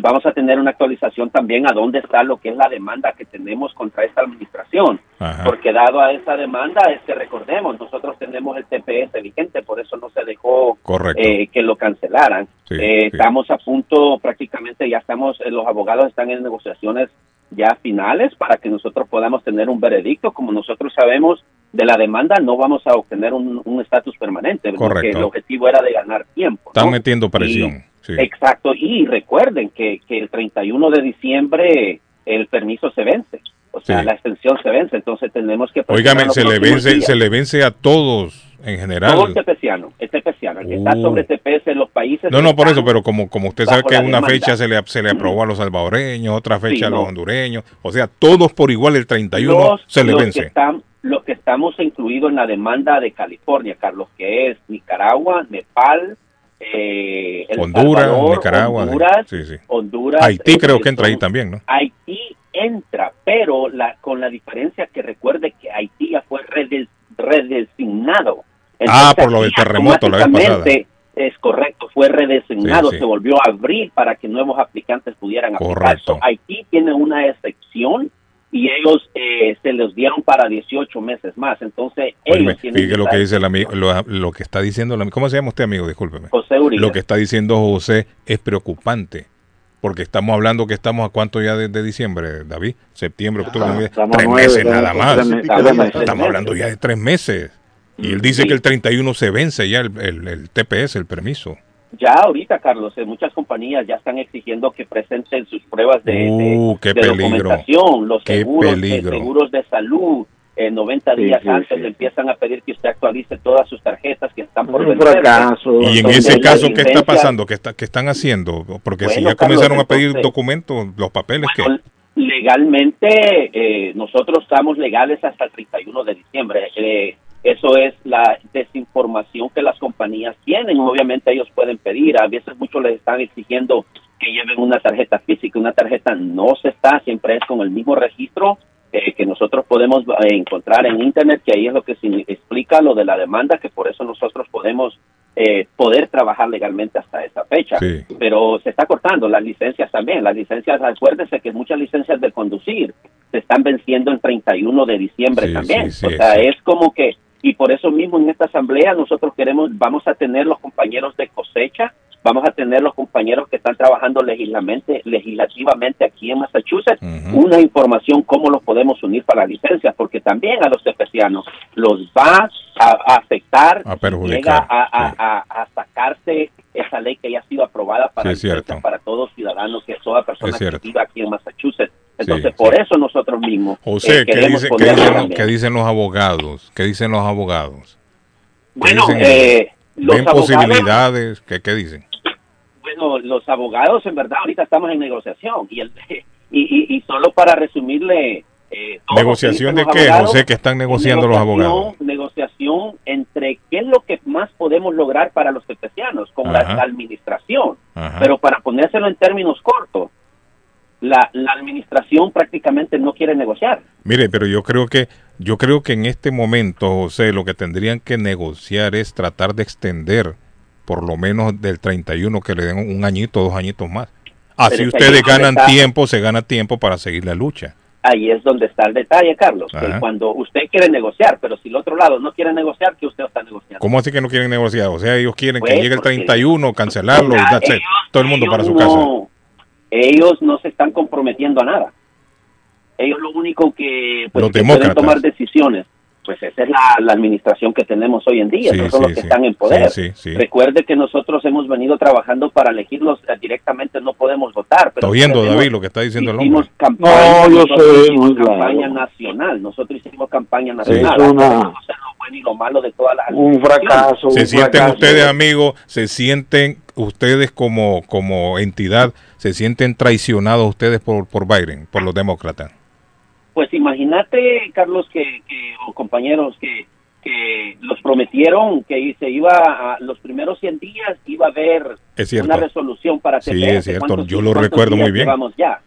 vamos a tener una actualización también a dónde está lo que es la demanda que tenemos contra esta administración. Ajá. Porque dado a esa demanda, es que recordemos, nosotros tenemos el TPS vigente, por eso no se dejó eh, que lo cancelaran. Sí, Eh, sí. Estamos a punto, prácticamente ya estamos, eh, los abogados están en negociaciones ya finales para que nosotros podamos tener un veredicto. Como nosotros sabemos, de la demanda no vamos a obtener un estatus permanente, porque Correcto. el objetivo era de ganar tiempo. Están ¿no? metiendo presión. Y- Sí. Exacto, y recuerden que, que el 31 de diciembre el permiso se vence. O sea, la extensión se vence, entonces tenemos que... Oígame, se le, vence, se le vence a todos en general. Todo el tepeciano, el tepeciano, el que está uh. sobre TPS en los países... No, no, por eso, pero como, como usted sabe que una fecha se le, se le aprobó a los salvadoreños, otra fecha a los hondureños, o sea, todos por igual el 31 se le vence. Que están, los que estamos incluidos en la demanda de California, Carlos, que es Nicaragua, Nepal, eh, Honduras, Nicaragua, Honduras, Haití creo que entra ahí también, ¿no? Haití entra, pero la, con la diferencia que recuerde que Haití ya fue redesignado. ah, por lo del terremoto la vez pasada. Es correcto, fue redesignado, se volvió a abrir para que nuevos aplicantes pudieran aplicar. Haití tiene una excepción y ellos eh, se los dieron para 18 meses más. Entonces, ellos tienen lo que dice el amigo, lo, que está diciendo el amigo, ¿cómo se llama usted, amigo? Discúlpeme. José Uribe. Lo que está diciendo José es preocupante. Porque estamos hablando que estamos a cuánto ya de, diciembre, David, septiembre, octubre, tres meses nada más. Estamos, hablando ya de tres meses. Y él dice que el 31 se vence ya el, el, el TPS, el permiso. Ya ahorita, Carlos, eh, muchas compañías ya están exigiendo que presenten sus pruebas de, uh, documentación, los seguros, de, seguros de salud. Eh, 90 días antes le empiezan a pedir que usted actualice todas sus tarjetas que están por vencer. Y en ese caso, ¿qué está pasando? ¿Qué, está, qué están haciendo? Porque si ya comenzaron a pedir documentos, los papeles, que Legalmente, eh, nosotros estamos legales hasta el 31 de diciembre. Eh, eso es la desinformación que las compañías tienen. Obviamente ellos pueden pedir, a veces muchos les están exigiendo que lleven una tarjeta física, una tarjeta no se está, siempre es con el mismo registro eh, que nosotros podemos eh, encontrar en Internet, que ahí es lo que explica lo de la demanda, que por eso nosotros podemos eh, poder trabajar legalmente hasta esa fecha. Pero se está cortando las licencias también. Las licencias, acuérdense que muchas licencias de conducir se están venciendo el 31 de diciembre también. o sea, es como que y por eso mismo en esta asamblea nosotros queremos, vamos a tener los compañeros de cosecha, vamos a tener los compañeros que están trabajando legislativamente, legislativamente aquí en Massachusetts, una información cómo los podemos unir para las licencias, porque también a los especianos los va a, afectar, a perjudicar, a, sacarse esa ley que ya ha sido aprobada para, para todos ciudadanos, que toda persona que viva aquí en Massachusetts entonces, por eso nosotros mismos. José, eh, ¿qué, dice, ¿qué, dicen, los abogados? ¿Qué dicen los abogados? Bueno, eh, ¿ven posibilidades? ¿Qué, ¿Qué dicen? Bueno, los abogados, en verdad, ahorita estamos en negociación. Y, el, y, y, solo para resumirle. Eh, ¿Negociación de qué, José, que están negociando los abogados? Negociación entre qué es lo que más podemos lograr para los especianos con la, administración. Pero para ponérselo en términos cortos, la, la, administración prácticamente no quiere negociar. Mire, pero yo creo que yo creo que en este momento, José, lo que tendrían que negociar es tratar de extender por lo menos del 31 que le den un añito, dos añitos más. Así ustedes ganan tiempo, se gana tiempo para seguir la lucha. Ahí es donde está el detalle, Carlos. cuando usted quiere negociar, pero si el otro lado no quiere negociar, que usted está negociando. ¿Cómo así que no quieren negociar? O sea, ellos quieren que pues, llegue el 31, cancelarlo, y todo el mundo para su casa ellos no se están comprometiendo a nada. Ellos lo único que, pues, pueden tomar decisiones, pues esa es la, administración que tenemos hoy en día, esos son los que están en poder. Recuerde que nosotros hemos venido trabajando para elegirlos eh, directamente, no podemos votar. Pero está oyendo, David, lo que está diciendo el hombre. Campaña, no, yo sé, campaña nacional, nosotros hicimos campaña nacional. Es una... lo malo de todas las un fracaso. Se sienten ustedes, amigos, se sienten ustedes como, como entidad se sienten traicionados ustedes por, por Biden, por los demócratas? Pues imagínate, Carlos, que, o compañeros, que, que los prometieron que se iba a los primeros 100 días iba a haber una resolución para Sí, es cierto, yo lo recuerdo muy bien.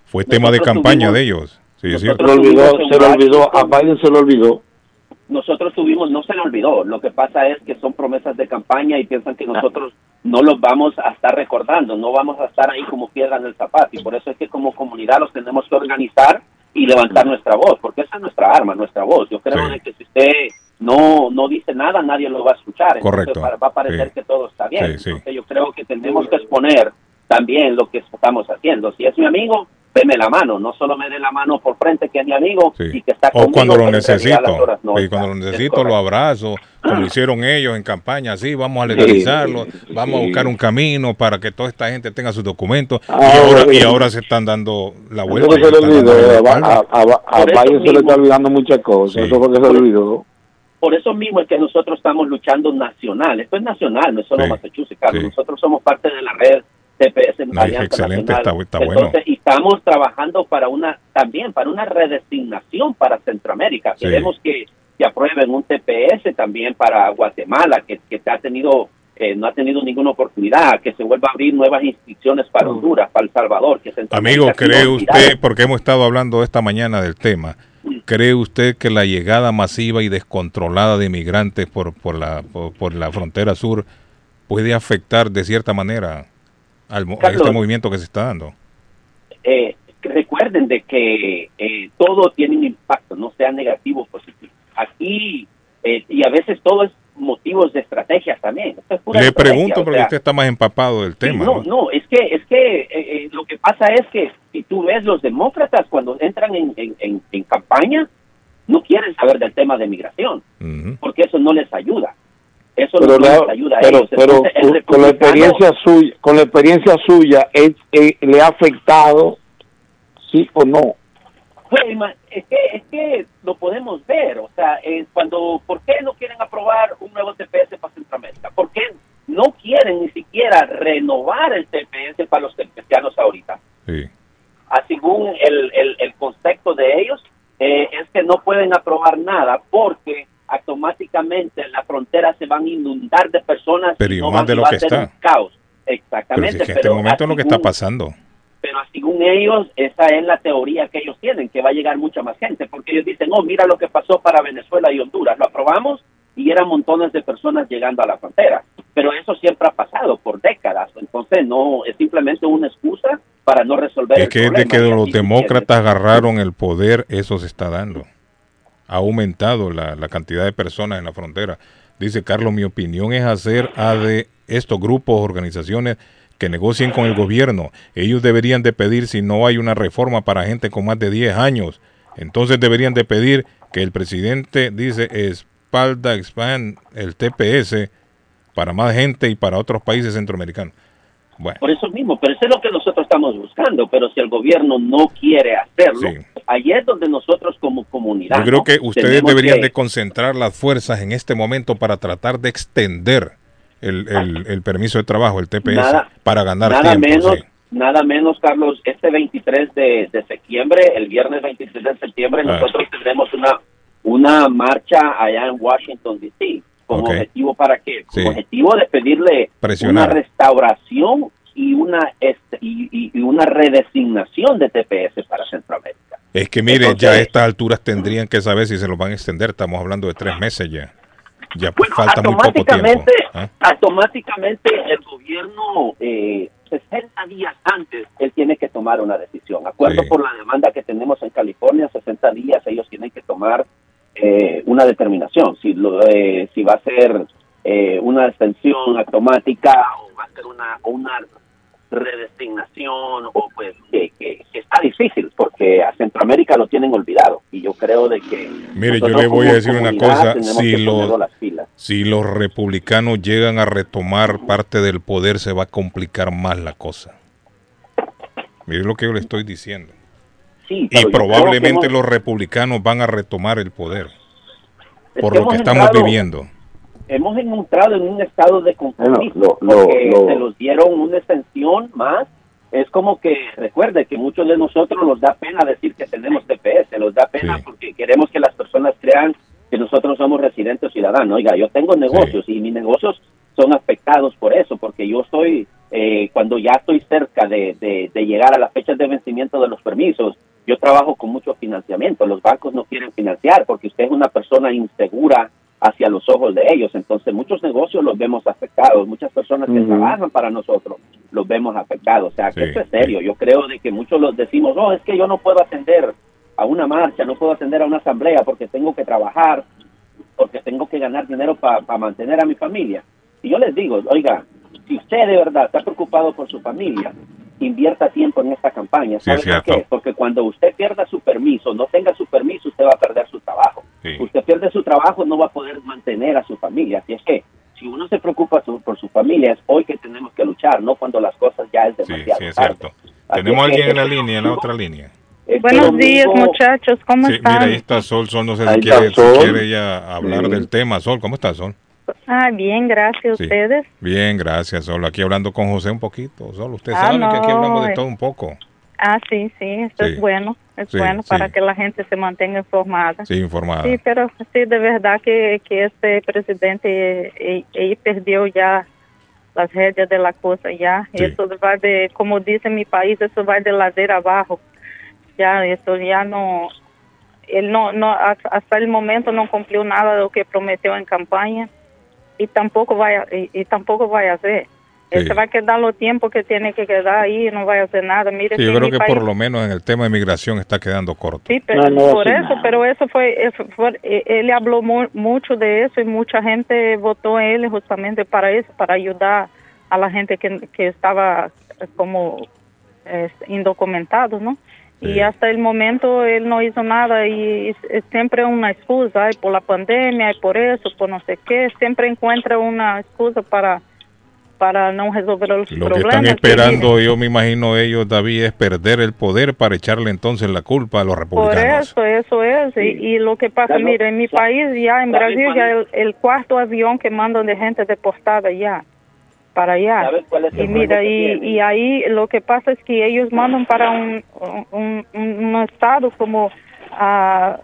Fue tema de campaña de ellos. Sí, es cierto. Se lo olvidó, se lo olvidó, a Biden se lo olvidó. Nosotros tuvimos, no se le olvidó, lo que pasa es que son promesas de campaña y piensan que nosotros no los vamos a estar recordando, no vamos a estar ahí como piedra en el zapato. Y por eso es que como comunidad los tenemos que organizar y levantar nuestra voz, porque esa es nuestra arma, nuestra voz. Yo creo que si usted no no dice nada, nadie lo va a escuchar. Correcto. va a parecer que todo está bien. yo creo que tenemos que exponer también lo que estamos haciendo. Si es mi amigo, deme la mano, no solo me dé la mano por frente que es mi amigo y que está O cuando lo necesito, y cuando lo necesito lo abrazo, como hicieron ellos en campaña, sí, vamos a legalizarlo, vamos a buscar un camino para que toda esta gente tenga sus documentos y, ah, ahora, y ahora se están dando la vuelta. Se a, Biden se le está olvidando muchas cosas, eso fue que se olvidó. Por eso mismo es que nosotros estamos luchando nacional, esto es nacional, no es solo Massachusetts, Carlos, nosotros somos parte de la red TPS excelente, está, bueno. Entonces, estamos trabajando para una, también para una redesignación para Centroamérica. Queremos que se aprueben un TPS también para Guatemala, que, que ha tenido eh, no ha tenido ninguna oportunidad, que se vuelva a abrir nuevas instituciones para. Honduras, para El Salvador. Que Amigo, ¿cree usted, porque hemos estado hablando esta mañana del tema. ¿cree usted que la llegada masiva y descontrolada de inmigrantes por, por, la, por la frontera sur puede afectar de cierta manera al, a este movimiento que se está dando? Eh, recuerden de que eh, todo tiene un impacto, no sea negativo o positivo. Aquí, eh, y a veces todo es motivos de estrategias también. Le pregunto porque usted está más empapado del tema. No, no, es que, es que lo que pasa es que si tú ves los demócratas cuando entran en, en, en, campaña, no quieren saber del tema de migración, porque eso no les ayuda. Eso pero no ayuda a ellos. Pero con la experiencia suya, con la experiencia suya, ¿es, eh, ¿le ha afectado, sí o no? Pues, es que, es que lo podemos ver, o sea, cuando, ¿por qué no quieren aprobar un nuevo TPS para Centroamérica? ¿Por qué no quieren ni siquiera renovar el TPS para los terpesianos ahorita? Sí. Ah, según el, el, el concepto de ellos, eh, es que no pueden aprobar nada porque automáticamente las fronteras se van a inundar de personas. Pero y más de lo que está. caos. Exactamente. Pero en este momento es lo que está pasando. Pero según ellos, esa es la teoría que ellos tienen, que va a llegar mucha más gente, porque ellos dicen, oh, mira lo que pasó para Venezuela y Honduras, lo aprobamos y eran montones de personas llegando a la frontera. Pero eso siempre ha pasado por décadas, entonces no es simplemente una excusa para no resolver es que de que los demócratas agarraron el poder, eso se está dando ha aumentado la, cantidad de personas en la frontera. Dice Carlos, mi opinión es hacer a de estos grupos, organizaciones que negocien con el gobierno. Ellos deberían de pedir, si no hay una reforma para gente con más de 10 años, entonces deberían de pedir que el presidente dice espalda, expand el TPS para más gente y para otros países centroamericanos. Por eso mismo, pero eso es lo que nosotros estamos buscando, pero si el gobierno no quiere hacerlo, ahí es donde nosotros como comunidad... Yo creo que ustedes deberían de concentrar las fuerzas en este momento para tratar de extender el, el, permiso de trabajo, el TPS, para ganar nada Menos, Nada menos, Carlos, este 23 de, de septiembre, el viernes 23 de septiembre, ah. nosotros tendremos una, una marcha allá en Washington, D.C como objetivo para qué? Como objetivo de pedirle una restauración y una este, y, una redesignación de TPS para Centroamérica. Es que mire, ya a estas alturas tendrían que saber si se lo van a extender. Estamos hablando de tres meses ya. Ya falta muy poco tiempo. ¿ah? Automáticamente el gobierno, eh, 60 días antes, él tiene que tomar una decisión. Acuerdo por la demanda que tenemos en California, 60 días ellos tienen que tomar eh, una determinación, si, lo, eh, si va a ser eh, una extensión automática o va a ser una, una redesignación o pues que, está difícil porque a Centroamérica lo tienen olvidado. Y yo creo de que mire yo le voy a decir una cosa si los si los republicanos llegan a retomar parte del poder se va a complicar más la cosa. Mire lo que yo le estoy diciendo y probablemente los republicanos van a retomar el poder por lo que estamos viviendo. Hemos encontrado en un estado de compromiso porque se los dieron una extensión más. Es como que recuerde que muchos de nosotros nos da pena decir que tenemos TPS, nos da pena porque queremos que las personas crean que nosotros somos residentes ciudadanos. Oiga, yo tengo negocios y mis negocios son afectados por eso, porque yo estoy, eh, cuando ya estoy cerca de, de, llegar a las fechas de vencimiento de los permisos, yo trabajo con mucho financiamiento. Los bancos no quieren financiar porque usted es una persona insegura hacia los ojos de ellos. Entonces, muchos negocios los vemos afectados. Muchas personas que trabajan para nosotros los vemos afectados. O sea, que esto es serio. Yo creo de que muchos los decimos, no, es que yo no puedo atender a una marcha, no puedo atender a una asamblea porque tengo que trabajar, porque tengo que ganar dinero para mantener a mi familia. Y yo les digo, oiga, si usted de verdad está preocupado por su familia, invierta tiempo en esta campaña. Sí, es por qué? Porque cuando usted pierda su permiso, no tenga su permiso, usted va a perder su trabajo. Usted pierde su trabajo, no va a poder mantener a su familia. Así es que si uno se preocupa por su familia, es hoy que tenemos que luchar, no cuando las cosas ya es demasiado. Sí, sí, es cierto. Tenemos alguien en la línea, en la otra línea. Buenos días, muchachos. ¿Cómo sí, están? Mira, ahí está Sol. Sol, no sé si quiere, si quiere ya hablar del tema. Sol, ¿cómo está Sol? Ah, bien, gracias. Sí. ¿Ustedes? Bien, gracias, Sol. Aquí hablando con José un poquito. Sol, usted Ah, sabe que aquí no, hablamos de eh. todo un poco. Ah, sí, sí. Esto Sí. es bueno. Es Sí, bueno para que la gente se mantenga informada. Sí, informada. Sí, pero sí, de verdad que, que este presidente eh, eh, perdió ya las redes de la cosa ya. Eso va de, como dice mi país, eso va de ladera abajo. Ya, eso ya no, él no, no, hasta el momento no cumplió nada de lo que prometió en campaña y tampoco vaya, y, y tampoco vaya a hacer. Él Sí. se va a quedar los tiempos que tiene que quedar ahí y no vaya a hacer nada. Mire, Sí, yo creo que país- por lo menos en el tema de migración está quedando corto. Sí, pero No, no por eso, nada. pero eso fue, eso fue- eh, él habló mu- mucho de eso y mucha gente votó en él justamente para eso, para ayudar a la gente que, que estaba como eh, indocumentado, ¿no? Y hasta el momento él no hizo nada y es, es siempre una excusa, ay, por la pandemia, ay, por eso, por no sé qué, siempre encuentra una excusa para para no resolver los Lo que problemas. están que esperando, yo me imagino ellos, David, es perder el poder para echarle entonces la culpa a los Por republicanos. eso, eso es. Y, y lo que pasa, Claro. mira, en mi país ya, en ¿Sabes Brasil, ya el cuarto avión que mandan de gente deportada ya, para allá. ¿Sabes cuál es el Y mira, y, ahí lo que pasa es que ellos mandan para un, un, un- un estado como ah,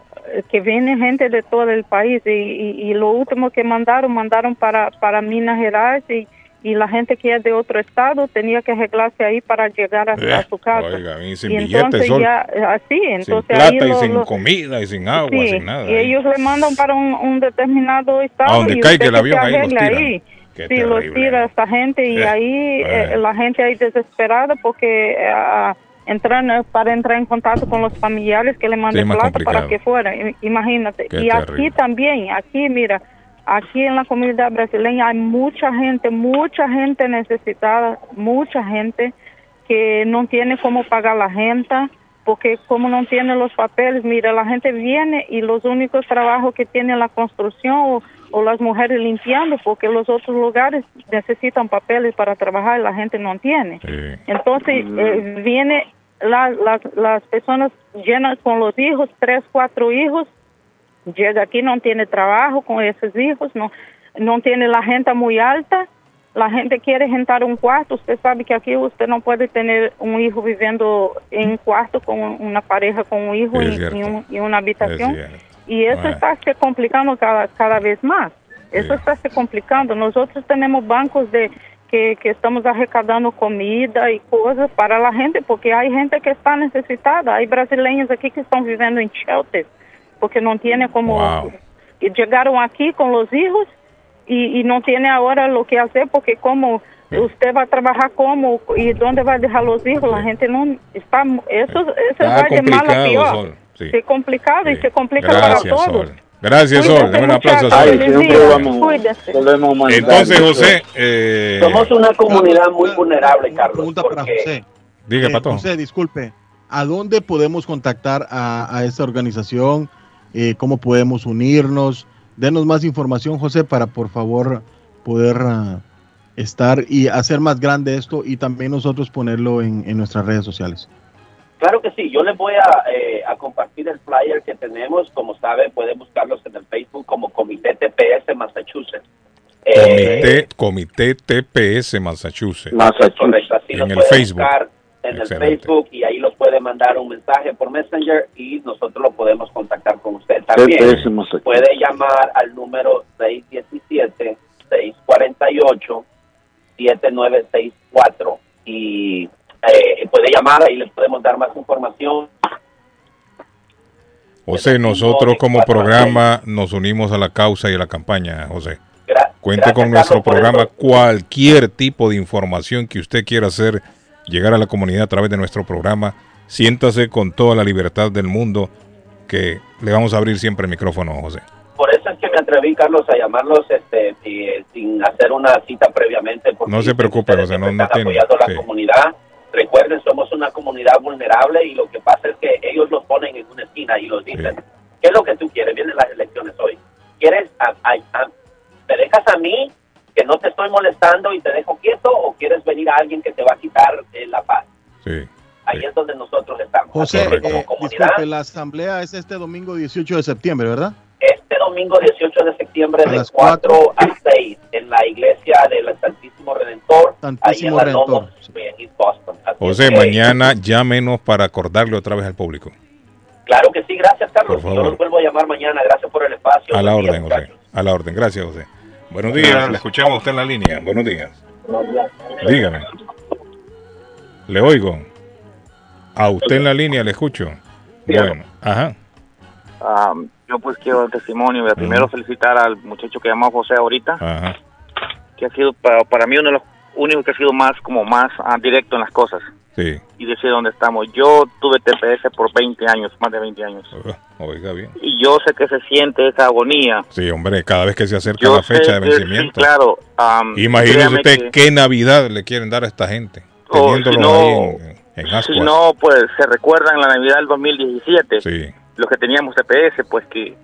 que viene gente de todo el país y, y, y lo último que mandaron, mandaron para, para Minas Gerais y, y la gente que es de otro estado tenía que arreglarse ahí para llegar a, a su casa. Eh, Oiga, y sin y billetes, entonces Sol. ya, así, sin entonces plata ahí y lo- sin lo- comida y sin agua, Sí, sin nada. y ahí. ellos le mandan para un, un determinado estado. A donde y caiga el avión, ahí los tiran. ahí. Qué Sí, los tira esta gente y Eh, ahí eh, eh. la gente ahí desesperada porque ah, entran eh, para entrar en contacto con los familiares que le manden más plata para que fuera. Imagínate. Qué y aquí también, aquí mira, aquí en la comunidad brasileña hay mucha gente, mucha gente necesitada, mucha gente que no tiene cómo pagar la renta, porque como no tiene los papeles, mira, la gente viene y los únicos trabajos que tiene la construcción o, o las mujeres limpiando, porque los otros lugares necesitan papeles para trabajar y la gente no tiene. Entonces eh, viene la- las las personas llenas con los hijos, tres, cuatro hijos, llega aquí no tiene trabajo con esos hijos, no no tiene la renta muy alta, la gente quiere rentar un cuarto, usted sabe que aquí usted no puede tener un hijo viviendo en un cuarto con una pareja con un hijo y, cierto. y un- y una habitación. Es cierto. Y eso Ah. está se complicando cada, cada vez más. Eso está se complicando. Nosotros tenemos bancos de que, que estamos arrecadando comida y cosas para la gente, porque hay gente que está necesitada. Hay brasileños aquí que están viviendo en shelters, porque no tiene como... y llegaron aquí con los hijos y, y no tiene ahora lo que hacer, porque como usted va a trabajar como y dónde va a dejar los hijos, la gente no está... Eso, eso Está va de mal a complicado, peor. Sí. Sí, complicado y se complica Gracias, para todos. Sol. Gracias, Sol. Dame un aplauso a. Sol. Vamos- Entonces, José, eh, Somos una comunidad muy vulnerable, Carlos. pregunta para porque- José. Diga, Eh, Pato. José, disculpe. ¿A dónde podemos contactar a, a esta organización? Eh, ¿Cómo podemos unirnos? Denos más información, José, para por favor poder ah, estar y hacer más grande esto y también nosotros ponerlo en, en nuestras redes sociales. Claro que sí, yo les voy a, eh, a compartir el flyer que tenemos. Como saben, pueden buscarlos en el Facebook como Comité TPS Massachusetts. Comité, Comité TPS Massachusetts. Correcto, así En el Facebook. en Excelente. el Facebook y ahí los puede mandar un mensaje por Messenger y nosotros lo podemos contactar con usted. También TPS Massachusetts. puede llamar al número 617-648-7964 y eh, puede llamar, ahí les podemos dar más información. José, nosotros como programa nos unimos a la causa y a la campaña, José. Cuente con nuestro programa cualquier tipo de información que usted quiera hacer llegar a la comunidad a través de nuestro programa. Siéntase con toda la libertad del mundo que le vamos a abrir siempre el micrófono, José. Por eso es que me atreví, Carlos, a llamarlos este, y, eh, sin hacer una cita previamente. porque No se preocupe, José, no, no tiene. la comunidad. Recuerden, somos una comunidad vulnerable y lo que pasa es que ellos los ponen en una esquina y los dicen, ¿qué es lo que tú quieres? Vienen las elecciones hoy. ¿Quieres, a, te dejas a mí que no te estoy molestando y te dejo quieto o quieres venir a alguien que te va a quitar eh, la paz? Sí. Ahí es donde nosotros estamos. José, eh, disculpe, la asamblea es este domingo 18 de septiembre, ¿verdad? Este domingo 18 de septiembre de 4 a 6 en la iglesia del Santísimo Redentor. Santísimo ahí en Redentor. en Boston. Así José, que- mañana llámenos para acordarle otra vez al público. Claro que sí, gracias Carlos. Por Yo los vuelvo a llamar mañana. Gracias por el espacio. A la Buen día, orden, José. A la orden. Gracias, José. Buenos días. Le escuchamos a usted en la línea. Buenos días. Dígame. Le oigo. A usted en la línea le escucho. Bueno, ajá. Ah, yo pues quiero el testimonio. Voy a Primero felicitar al muchacho que llamó José ahorita, Ajá. que ha sido para, para mí uno de los únicos que ha sido más como más ah, directo en las cosas Sí. y decir dónde estamos. Yo tuve TPS por 20 años, más de 20 años. Oiga bien. Y yo sé que se siente esa agonía. Sí, hombre, cada vez que se acerca Yo la fecha de que sí, vencimiento. claro. am, Imagínese usted que- qué Navidad le quieren dar a esta gente. Oh, si no- ahí en, en. Si no, pues se recuerdan la Navidad del 2017. Sí. Los que teníamos TPS, pues que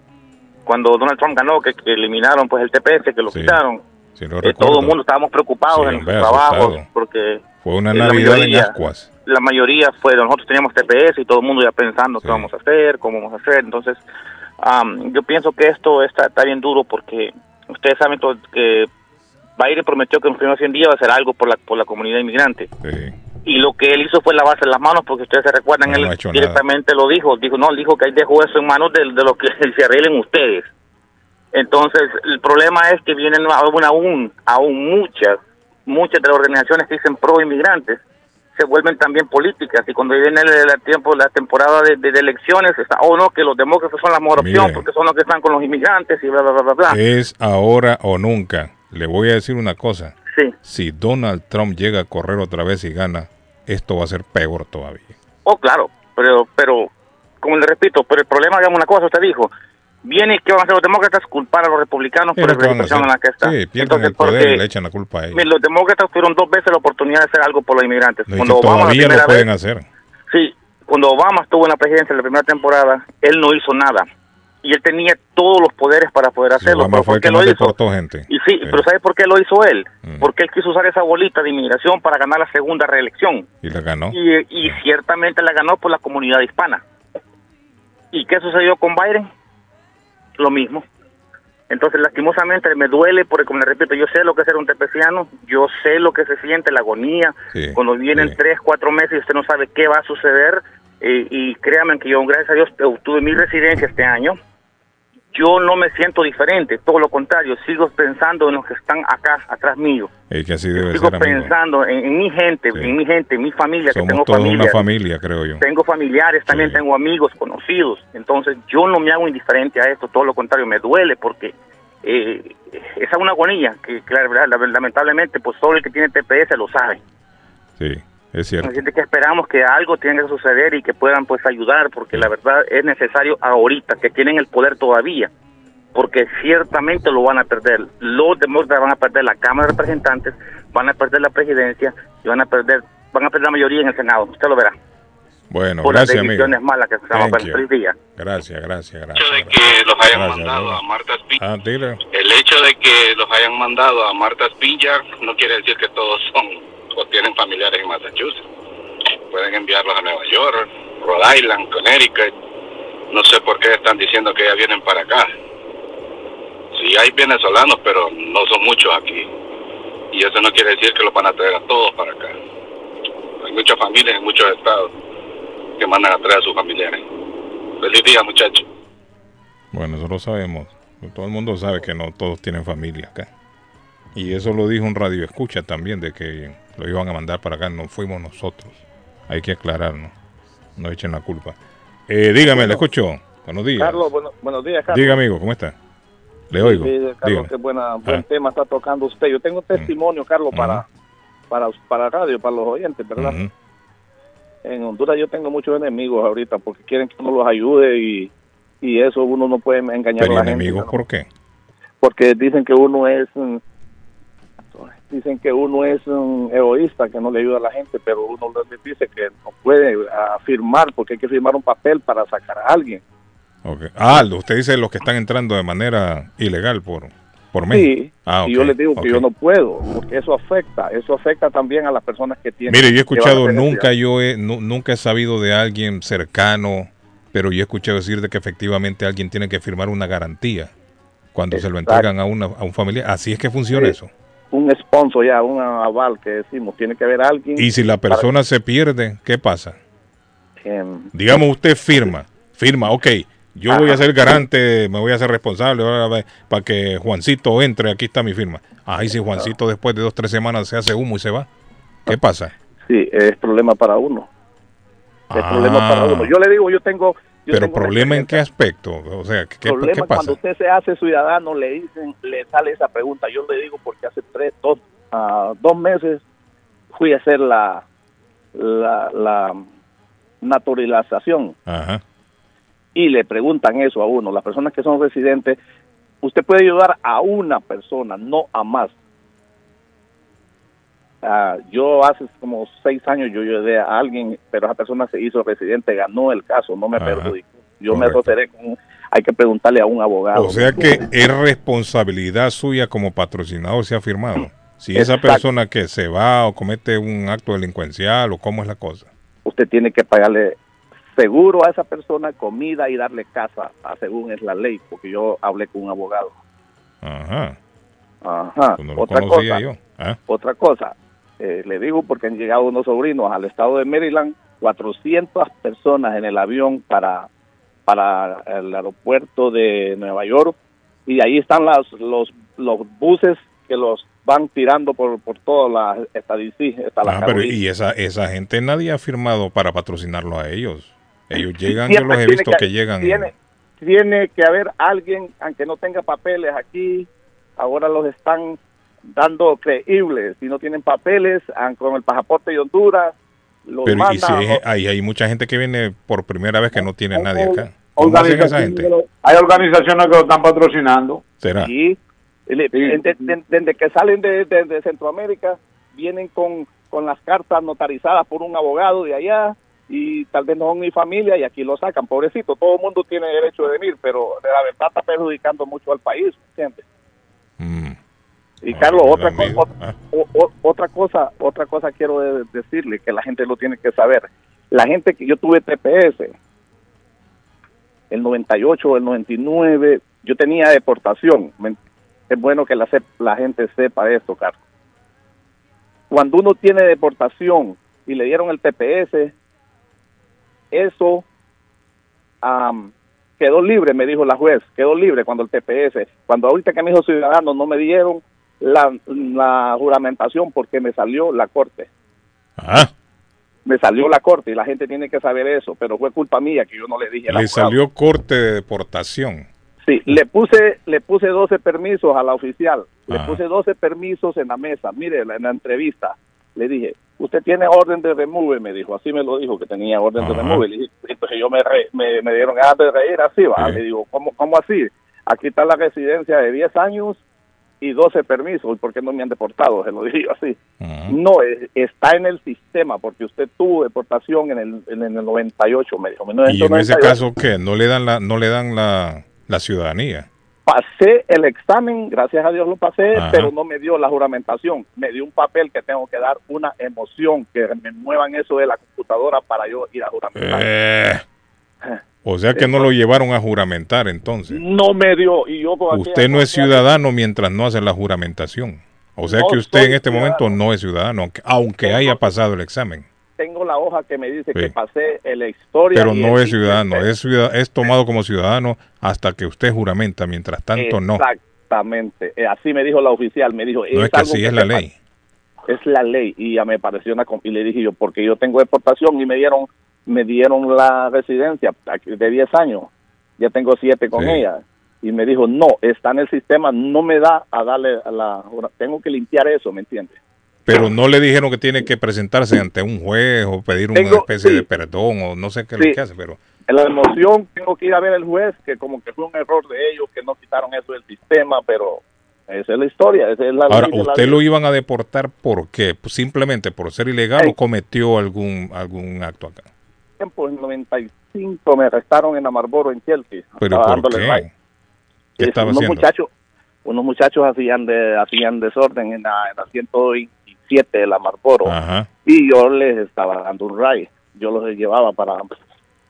cuando Donald Trump ganó, que, que eliminaron pues el TPS, que lo quitaron. Sí, lo eh, todo el mundo estábamos preocupados Sí, en nuestros trabajos porque Fue una la Navidad en mayoría- ascuas. la mayoría fue, nosotros teníamos TPS y todo el mundo ya pensando qué vamos a hacer, cómo vamos a hacer. Entonces, am, yo pienso que esto está, está bien duro porque ustedes saben que Biden prometió que en los primeros 100 días va a hacer algo por la, por la comunidad inmigrante. Y lo que él hizo fue lavarse las manos porque ustedes se recuerdan, No, él no nada. directamente lo dijo. Dijo, no, dijo que él dejó eso en manos de, de lo que se arreglen ustedes. Entonces, el problema es que vienen aún, aún, aún muchas, muchas de las organizaciones que dicen pro inmigrantes se vuelven también políticas y cuando viene el, el tiempo la temporada de, de- de elecciones está oh no que los demócratas son la mejor opción porque son los que están con los inmigrantes y bla bla bla bla, bla. Es ahora o nunca. Le voy a decir una cosa. Sí. Si Donald Trump llega a correr otra vez y gana, esto va a ser peor todavía. oh claro pero pero como le repito pero el problema digamos una cosa usted dijo viene que van a hacer los demócratas culpar a los republicanos ¿Qué por la situación en la que está? Sí, pierden Entonces, el poder porque- y le echan la culpa a ellos. Los demócratas tuvieron dos veces la oportunidad de hacer algo por los inmigrantes. No, Cuando Obama todavía lo pueden vez- hacer. Sí, cuando Obama estuvo en la presidencia en la primera temporada, él no hizo nada. Y él tenía todos los poderes para poder hacerlo. Obama ¿Pero fue por qué que lo hizo? deportó gente. Y sí, pero ¿sabe por qué lo hizo él? Porque él quiso usar esa bolita de inmigración para ganar la segunda reelección. Y la ganó. Y, y ciertamente la ganó por la comunidad hispana. ¿Y qué sucedió con Biden? Lo mismo. Entonces, lastimosamente, me duele porque, como le repito, yo sé lo que es ser un tepeciano, yo sé lo que se siente, la agonía, Sí, cuando vienen tres, cuatro meses y usted no sabe qué va a suceder. eh, y créanme que yo, gracias a Dios, obtuve mi residencia este año. Yo no me siento diferente, todo lo contrario, sigo pensando en los que están acá, atrás mío. Es que así debe Sigo ser, pensando en, en mi gente, en mi gente, en mi familia, que Somos tengo toda familia. una familia, creo yo. Tengo familiares, también tengo amigos, conocidos. Entonces, yo no me hago indiferente a esto, todo lo contrario, me duele porque eh, esa es una agonía que, que la- lamentablemente, pues solo el que tiene TPS lo sabe. Sí, es cierto. Así que esperamos que algo tenga que suceder y que puedan pues ayudar, porque la verdad es necesario ahorita, que tienen el poder todavía, porque ciertamente lo van a perder. Los demócratas van a perder la Cámara de Representantes, van a perder la presidencia y van a perder van a perder la mayoría en el Senado. Usted lo verá. Bueno, por gracias, las amigo. decisiones malas que se día. Gracias, gracias, gracias. que los hayan Gracias, mandado amigo. a Marta Spinjar. Ah, dile. El hecho de que los hayan mandado a Marta Spinjar no quiere decir que todos son o tienen familiares en Massachusetts. Pueden enviarlos a Nueva York, Rhode Island, Connecticut. No sé por qué están diciendo que ya vienen para acá. Sí, hay venezolanos, pero no son muchos aquí. Y eso no quiere decir que los van a traer a todos para acá. Hay muchas familias en muchos estados que mandan a traer a sus familiares. Feliz día, muchachos. Bueno, eso lo sabemos. Todo el mundo sabe que no todos tienen familia acá. Y eso lo dijo un radio escucha también, de que lo iban a mandar para acá. No fuimos nosotros. Hay que aclararnos. No echen la culpa. Eh, dígame, le escucho. Buenos días. Carlos, bueno- buenos días, Carlos. Diga, amigo, ¿cómo está? Le oigo. Sí, Carlos, qué buena, buen Ah. Mm. tema está tocando usted. Yo tengo testimonio, Carlos, para, para, para radio, para los oyentes, ¿verdad? Ujú. En Honduras yo tengo muchos enemigos ahorita porque quieren que uno los ayude y, y eso uno no puede engañar ¿Pero a la gente. enemigos ¿no? por qué? Porque dicen que uno es... dicen que uno es un egoísta, que no le ayuda a la gente, pero uno les dice que no puede firmar porque hay que firmar un papel para sacar a alguien. Okay. Ah, usted dice los que están entrando de manera ilegal por, por mí. Sí, ah, y yo les digo que yo no puedo, porque eso afecta, eso afecta también a las personas que tienen. Mire, yo he escuchado, nunca yo he, nunca he sabido de alguien cercano, pero yo he escuchado decir de que efectivamente alguien tiene que firmar una garantía cuando se lo entregan a, una, a un familiar. Así es que funciona eso. Un sponsor ya, un aval que decimos, tiene que haber alguien. Y si la persona se pierde, ¿qué pasa? Em, Digamos, usted firma, firma, ok, yo voy a ser garante, me voy a ser responsable para que Juancito entre, aquí está mi firma. Ay, si Juancito después de dos, tres semanas se hace humo y se va, ¿qué pasa? Sí, es problema para uno. Es problema para ah. uno. Yo le digo, yo tengo... Pero problema en qué aspecto, o sea, ¿qué, problema ¿qué pasa? Cuando usted se hace ciudadano, le dicen, le sale esa pregunta. Yo le digo porque hace tres, dos, uh, dos meses fui a hacer la, la, la naturalización. Ajá y le preguntan eso a uno, las personas que son residentes, usted puede ayudar a una persona, no a más. Ah, yo hace como seis años yo ayudé a alguien, pero esa persona se hizo residente, ganó el caso, no me perjudicó. Yo me roceré con, hay que preguntarle a un abogado. O sea que es responsabilidad suya como patrocinador, se ha firmado. Si esa persona que se va o comete un acto delincuencial o cómo es la cosa. Usted tiene que pagarle seguro a esa persona, comida y darle casa, según es la ley, porque yo hablé con un abogado. Ajá. Ajá. otra, cosa, ¿ah? otra cosa, eh, le digo porque han llegado unos sobrinos al estado de Maryland, 400 personas en el avión para, para el aeropuerto de Nueva York, y ahí están las, los, los buses que los van tirando por, por toda la estadística. Ah, pero y esa, esa gente nadie ha firmado para patrocinarlo a ellos. Ellos llegan, yo los he visto que, llegan. Tiene, tiene que haber alguien, aunque no tenga papeles aquí, ahora los están dando creíbles. Si no tienen papeles, con el pasaporte de Honduras, los Pero hay, hay mucha gente que viene por primera vez que no tiene nadie acá. Hay organizaciones que lo están patrocinando. ¿Será? Sí. Desde, que salen de, de, Centroamérica, vienen con, con las cartas notarizadas por un abogado de allá y tal vez no son mi familia y aquí lo sacan, pobrecito, todo el mundo tiene derecho de venir, pero de la verdad está perjudicando mucho al país, ¿entiendes? Y Carlos, otra, otra cosa, otra cosa quiero decirle que la gente lo tiene que saber. La gente que yo tuve TPS, el 98, el 99, yo tenía deportación. Es bueno que la, la gente sepa esto, Carlos. Cuando uno tiene deportación y le dieron el TPS, eso quedó libre, me dijo la juez, quedó libre cuando el TPS, cuando ahorita que me dijo ciudadano no me dieron la, juramentación porque me salió la corte. Ah. Me salió la corte y la gente tiene que saber eso, pero fue culpa mía que yo no le dije. Le salió corte de deportación. Sí, le puse, le puse 12 permisos a la oficial, le puse 12 permisos en la mesa, mire, en la entrevista, le dije, usted tiene orden de remove, me dijo, así me lo dijo, que tenía orden de remove. Le dije, entonces yo me, me, dieron ganas de reír así, ¿va? Le digo, ¿cómo, ¿cómo así? Aquí está la residencia de 10 años y 12 permisos, ¿por qué no me han deportado? Se lo digo así. No, está en el sistema, porque usted tuvo deportación en el, en el 98, me dijo. ¿Y en ese caso qué? ¿No le dan la, no le dan la, la ciudadanía? pasé el examen, gracias a Dios lo pasé, pero no me dio la juramentación, me dio un papel que tengo que dar una emoción, que me muevan eso de la computadora para yo ir a juramentar. Eh, o sea que no lo llevaron a juramentar entonces. No me dio y yo Usted no es ciudadano mientras no hace la juramentación. O sea que usted en este momento no es ciudadano, aunque haya pasado el examen tengo la hoja que me dice que pasé la historia. Pero no es ciudadano, es, es tomado como ciudadano hasta que usted juramenta, mientras tanto no. Exactamente, eh, así me dijo la oficial, me dijo... No es, que así es la ley. Es la ley y ya me pareció una... Y le dije yo, porque yo tengo deportación y me dieron me dieron la residencia de 10 años, ya tengo 7 con ella. Y me dijo, no, está en el sistema, no me da a darle a la... Tengo que limpiar eso, ¿me entiendes? Pero no le dijeron que tiene que presentarse ante un juez o pedir una especie de perdón o no sé qué es lo que hace, pero... En la emoción tengo que ir a ver al juez, que como que fue un error de ellos, que no quitaron eso del sistema, pero Esa es la historia. Esa es la Ahora, ¿usted lo iban a deportar por qué? Pues ¿Simplemente por ser ilegal o cometió algún algún acto acá? Tiempo, en 95 me arrestaron en Amarboro, en Chelsea. ¿Pero por qué? ¿Qué estaba unos haciendo? Muchachos, unos muchachos hacían de hacían desorden en la, en la 127 de la Marlboro y yo les estaba dando un ray. Yo los llevaba para...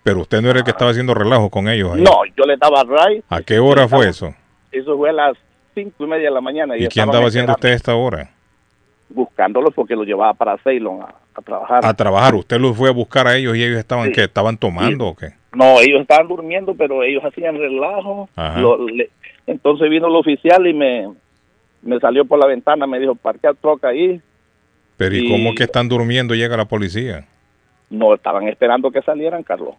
Pero usted no era el que estaba haciendo relajo con ellos. Ahí. No, yo les daba ray. ¿A qué hora fue eso? Eso fue a las cinco y media de la mañana. ¿Y, qué andaba haciendo usted a esta hora? Buscándolos porque los llevaba para Ceylon a, trabajar. A trabajar. ¿Usted los fue a buscar a ellos y ellos estaban qué? ¿Estaban tomando o qué? No, ellos estaban durmiendo, pero ellos hacían relajo. entonces vino el oficial y me, me salió por la ventana, me dijo, parquea troca ahí. Pero ¿y, cómo que están durmiendo llega la policía? No, estaban esperando que salieran, Carlos.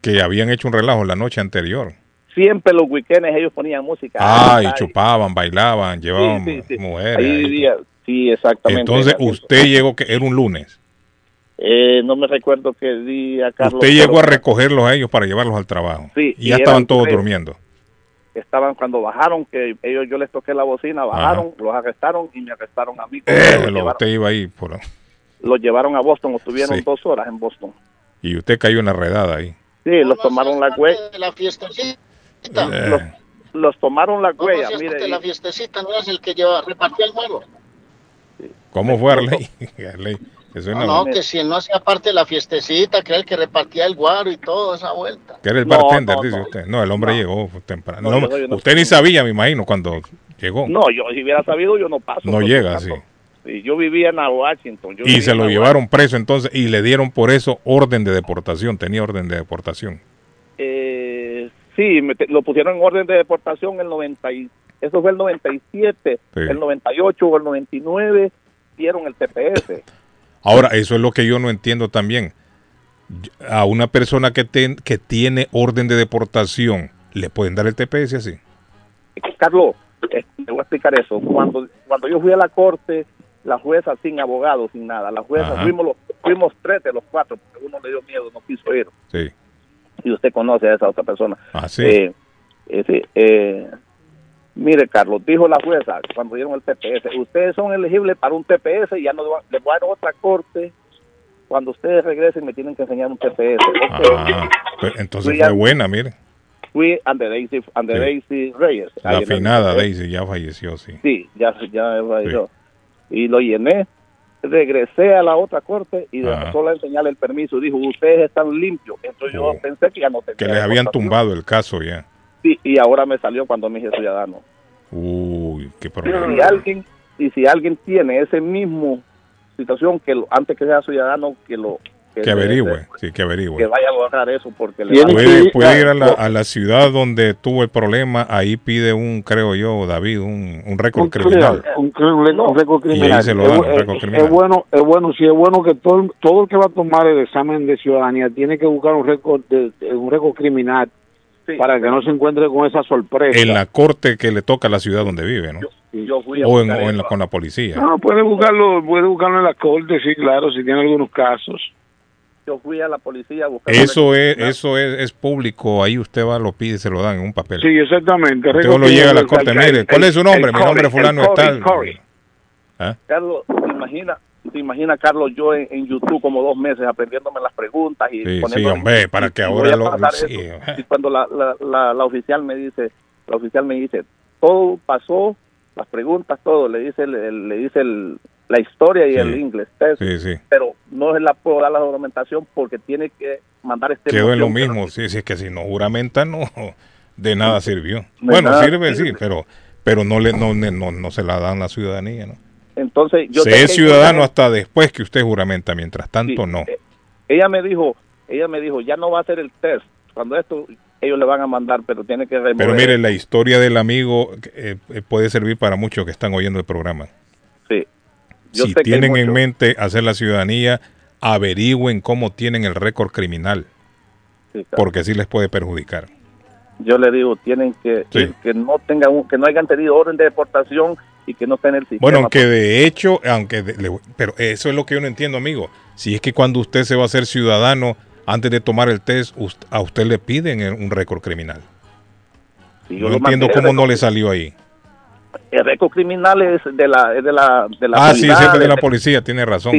Que habían hecho un relajo la noche anterior siempre los weekends ellos ponían música. Ah, y chupaban, bailaban, llevaban mujeres. Ahí sí, exactamente. Entonces, usted llegó, que era un lunes. Eh, no me recuerdo qué día, Carlos. Usted llegó a recogerlos a ellos para llevarlos al trabajo. Sí. Y ya estaban todos durmiendo. Estaban cuando bajaron, que ellos yo les toqué la bocina, bajaron, los arrestaron y me arrestaron a mí. Eh, lo, usted iba ahí por... Los llevaron a Boston, estuvieron dos horas en Boston. Y usted cayó en la redada ahí. Sí, los tomaron la huella. La fiestecita. Eh. Los, tomaron la huella. Mire, la fiestecita no es el que lleva, repartía el vuelo. ¿Cómo fue Arley? no, no, que si no hacía parte de la fiestecita, que era el que repartía el guaro y todo, esa vuelta. Que era el bartender, dice usted. No, el hombre llegó temprano. usted ni sabía, me imagino, cuando llegó. No, yo si hubiera sabido, yo no paso. No llega, sí. yo vivía en Washington. y se lo llevaron preso entonces y le dieron por eso orden de deportación. Tenía orden de deportación. Eh, sí, lo pusieron en orden de deportación el 90 eso fue el 97, el 98 o el 99 dieron el TPS. Ahora, eso es lo que yo no entiendo también. A una persona que, que tiene orden de deportación, ¿le pueden dar el TPS así? Carlos, te voy a explicar eso. Cuando, cuando yo fui a la corte, la jueza sin abogado, sin nada, la jueza, fuimos, los, fuimos tres de los cuatro, porque uno le dio miedo, no quiso ir. Sí. Y usted conoce a esa otra persona. Ah, sí. Eh, eh, eh Mire, Carlos, dijo la jueza cuando dieron el TPS, ustedes son elegibles para un TPS y ya no les voy a dar otra corte. Cuando ustedes regresen me tienen que enseñar un TPS. Ah, entonces fue buena, mire. Fui ante Daisy, Daisy Reyes. La afinada Daisy ya falleció, sí. Sí, ya, ya falleció. Y lo llené, regresé a la otra corte y solo enseñarle el permiso. Dijo, ustedes están limpios. Entonces yo oh. pensé que ya no tenía. Que les habían tumbado el caso ya. Sí, y ahora me salió cuando me hice ciudadano. Uy, qué problema. Y si alguien, y si alguien tiene ese mismo situación que antes que sea ciudadano, que lo que, averigüe, sí, que averigüe. Que vaya a lograr eso porque le puede, puede ir a la, a la, ciudad donde tuvo el problema, ahí pide un, creo yo, David, un, un récord criminal. Un, récord criminal. Y se lo dan, un récord criminal. Es bueno, es bueno, si es bueno que todo, todo el que va a tomar el examen de ciudadanía tiene que buscar un récord, de, un récord criminal para que no se encuentre con esa sorpresa. En la corte que le toca a la ciudad donde vive, ¿no? o en, con la policía. No, puede buscarlo, puede buscarlo en la corte, sí, claro, si tiene algunos casos. Yo fui a la policía a buscar. Eso es, eso es, es, público, ahí usted va, lo pide, se lo dan en un papel. Sí, exactamente. Usted lo llega a la corte, mire, ¿cuál es su nombre? Mi nombre es fulano es tal. ¿Ah? Carlos, imagina, te imaginas, Carlos, yo en, YouTube como dos meses aprendiéndome las preguntas y sí, sí, hombre, para que ahora lo... Sí, y cuando la, la, la, oficial me dice, la oficial me dice, todo pasó, las preguntas, todo, le dice, le, dice el, la historia y el inglés, sí, sí. pero no es la puedo dar la juramentación porque tiene que mandar este... Quedó en lo mismo, sí, sí, es que si no juramenta, no, de nada sirvió. bueno, sirve, sí, pero pero no le no, no, no se la dan la ciudadanía, ¿no? Entonces, yo Se es ciudadano hasta después que usted juramenta, mientras tanto no. Eh, ella me dijo, ella me dijo, ya no va a hacer el test. Cuando esto ellos le van a mandar, pero tiene que remover. Pero mire, la historia del amigo eh, eh, puede servir para muchos que están oyendo el programa. Sí. si tienen en mente hacer la ciudadanía, averigüen cómo tienen el récord criminal, porque así les puede perjudicar. Yo le digo, tienen que que no tengan que no hayan tenido orden de deportación y que no esté en el sistema. Bueno, aunque de hecho, aunque pero eso es lo que yo no entiendo, amigo. Si es que cuando usted se va a hacer ciudadano, antes de tomar el test, a usted le piden un récord criminal. yo no entiendo cómo no le salió ahí. el récord criminal es de la de la de la ah sí es de la policía tiene razón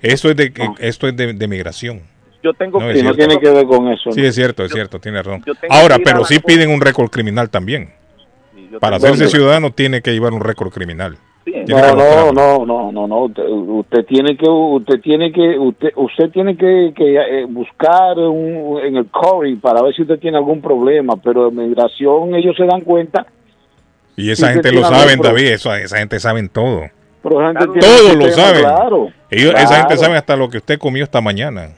eso es de esto es de, migración. Yo tengo no, no tiene que ver con eso sí es cierto es cierto tiene razón. ahora pero sí piden un récord criminal también para hacerse ciudadano tiene que llevar un récord criminal no, no, no, no, no, no, usted, tiene que, usted tiene que, usted, usted tiene que, que eh, buscar un, en el CORI para ver si usted tiene algún problema, pero en migración ellos se dan cuenta. Y esa gente lo sabe, David, eso, esa gente sabe todo. Todos lo saben. ellos, Esa gente sabe hasta lo que usted comió esta mañana.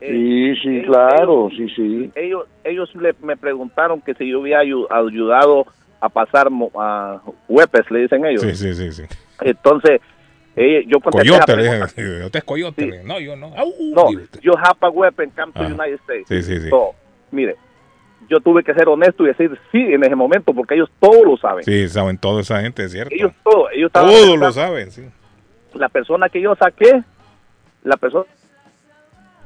Sí, sí, claro, sí, sí. Ellos, ellos me preguntaron que si yo había ayudado a pasar a huepes, le dicen ellos. Sí, sí, sí. sí. Entonces, eh, yo coyote, le dicen, yo te es coyote. No, yo no. no, yo japa huepe en Camp United States. Sí, sí, sí. mire, yo tuve que ser honesto y decir sí en ese momento porque ellos todos lo saben. Sí, saben toda esa gente, es cierto. Ellos todo, ellos todos lo saben, sí. La persona que yo saqué, la persona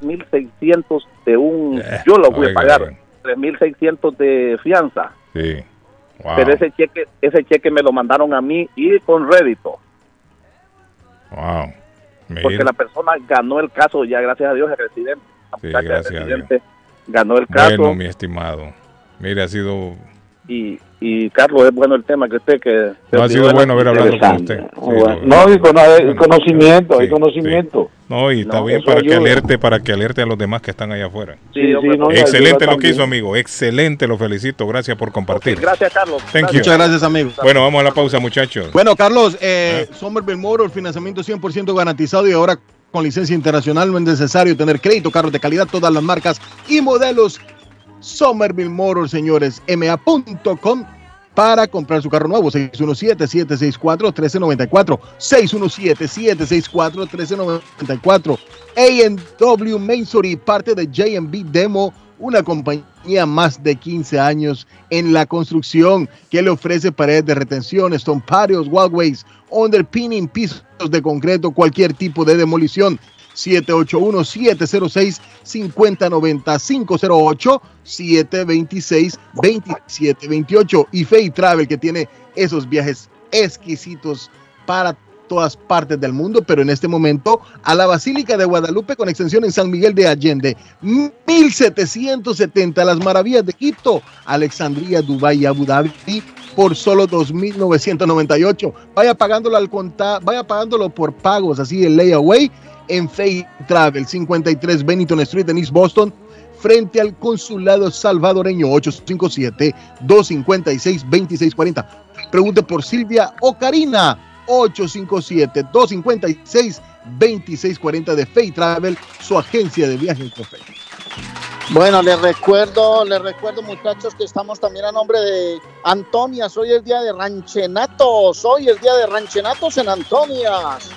1600 de un eh, yo lo voy a pagar, 3600 de fianza. Sí. Pero ese cheque, ese cheque me lo mandaron a mí y con rédito. Wow. Porque la persona ganó el caso, ya gracias a Dios, el residente. Sí, gracias a Dios. ganó el caso. Bueno, mi estimado. Mire, ha sido y, y Carlos, es bueno el tema que usted que... No ha sido bueno haber hablado con usted. no, hay conocimiento, hay conocimiento. No, y está bien para que alerte, para que alerte a los demás que están allá afuera. Excelente lo que hizo, amigo. Excelente, lo felicito. Gracias por compartir. gracias, Carlos. Muchas gracias, amigo. Bueno, vamos a la pausa, muchachos. Bueno, Carlos, eh, ¿Eh? Somerville Moro, el financiamiento 100% garantizado y ahora con licencia internacional no es necesario tener crédito, carros de calidad, todas las marcas y modelos Somerville Motors, señores, ma.com para comprar su carro nuevo. 617-764-1394. 617-764-1394. AW Mainsory, parte de JB Demo, una compañía más de 15 años en la construcción que le ofrece paredes de retención, stone patios, walkways, underpinning, pisos de concreto, cualquier tipo de demolición. 781-706-509508-726-2728 y Fay Travel que tiene esos viajes exquisitos para todas partes del mundo, pero en este momento a la Basílica de Guadalupe con extensión en San Miguel de Allende, 1770, las maravillas de Egipto, Alexandria, Dubái Abu Dhabi por solo 2.998. Vaya pagándolo al contar, vaya pagándolo por pagos, así el layaway en Fay Travel, 53 Bennington Street en East Boston, frente al consulado salvadoreño 857-256-2640. Pregunte por Silvia o Karina 857-256-2640 de Fay Travel, su agencia de viajes con Bueno, les recuerdo, les recuerdo muchachos que estamos también a nombre de Antonias. Hoy es día de Ranchenatos, hoy es día de Ranchenatos en Antonias.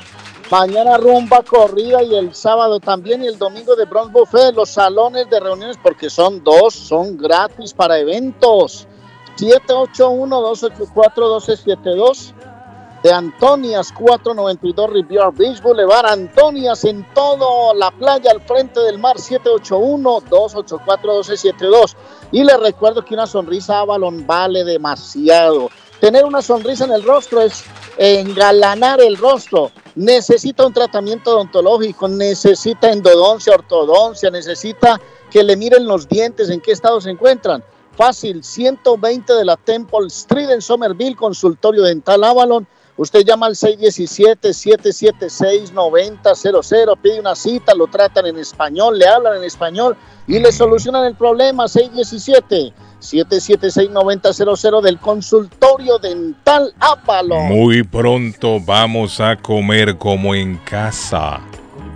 Mañana rumba corrida y el sábado también y el domingo de Bronx Buffet, los salones de reuniones, porque son dos, son gratis para eventos. 781-284-1272 de Antonias 492 Riviera Beach Boulevard. Antonias en toda la playa al frente del mar 781-284-1272. Y les recuerdo que una sonrisa Avalon vale demasiado. Tener una sonrisa en el rostro es engalanar el rostro. Necesita un tratamiento odontológico, necesita endodoncia, ortodoncia, necesita que le miren los dientes, en qué estado se encuentran. Fácil, 120 de la Temple Street en Somerville, consultorio dental Avalon. Usted llama al 617-776-9000, pide una cita, lo tratan en español, le hablan en español y le solucionan el problema. 617 776-9000 del consultorio dental Ápalo. Muy pronto vamos a comer como en casa.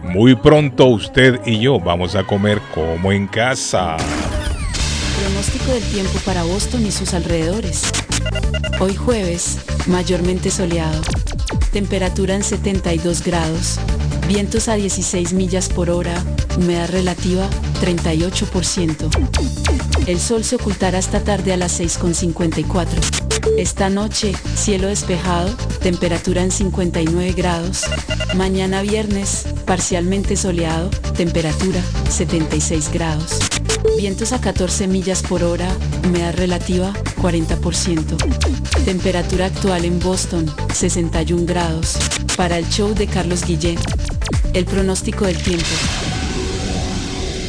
Muy pronto usted y yo vamos a comer como en casa. Pronóstico del tiempo para Boston y sus alrededores. Hoy jueves, mayormente soleado. Temperatura en 72 grados. Vientos a 16 millas por hora. Humedad relativa 38%. El sol se ocultará esta tarde a las 6.54. Esta noche, cielo despejado, temperatura en 59 grados. Mañana viernes, parcialmente soleado, temperatura 76 grados. Vientos a 14 millas por hora, humedad relativa 40%. Temperatura actual en Boston, 61 grados. Para el show de Carlos Guillén. El pronóstico del tiempo.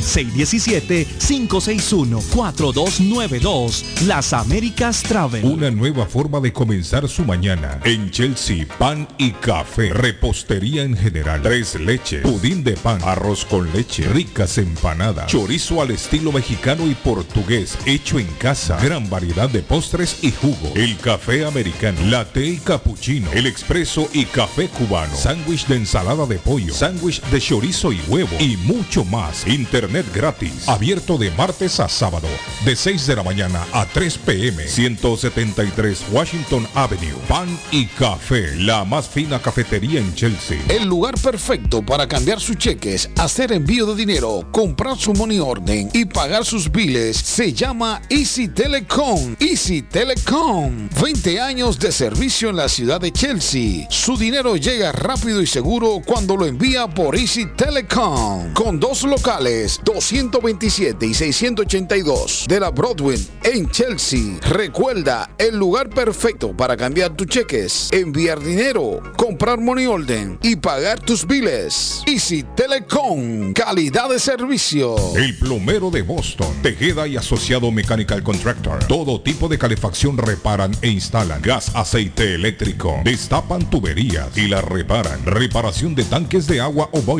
617-561-4292. Las Américas Travel. Una nueva forma de comenzar su mañana. En Chelsea, pan y café. Repostería en general. Tres leches. Pudín de pan. Arroz con leche. Ricas empanadas. Chorizo al estilo mexicano y portugués. Hecho en casa. Gran variedad de postres y jugo. El café americano. Latte y cappuccino. El expreso y café cubano. Sándwich de ensalada de pollo. Sándwich de chorizo y huevo y mucho más. Internet gratis. Abierto de martes a sábado. De 6 de la mañana a 3 pm. 173 Washington Avenue. Pan y café. La más fina cafetería en Chelsea. El lugar perfecto para cambiar sus cheques, hacer envío de dinero, comprar su money orden y pagar sus biles se llama Easy Telecom. Easy Telecom. 20 años de servicio en la ciudad de Chelsea. Su dinero llega rápido y seguro cuando lo envía por Easy Telecom, con dos locales, 227 y 682 de la Broadway en Chelsea. Recuerda, el lugar perfecto para cambiar tus cheques, enviar dinero, comprar money order y pagar tus biles. Easy Telecom, calidad de servicio. El plomero de Boston, Tejeda y Asociado Mechanical Contractor. Todo tipo de calefacción reparan e instalan. Gas, aceite eléctrico. Destapan tuberías y la reparan. Reparación de tanques de agua o boiler.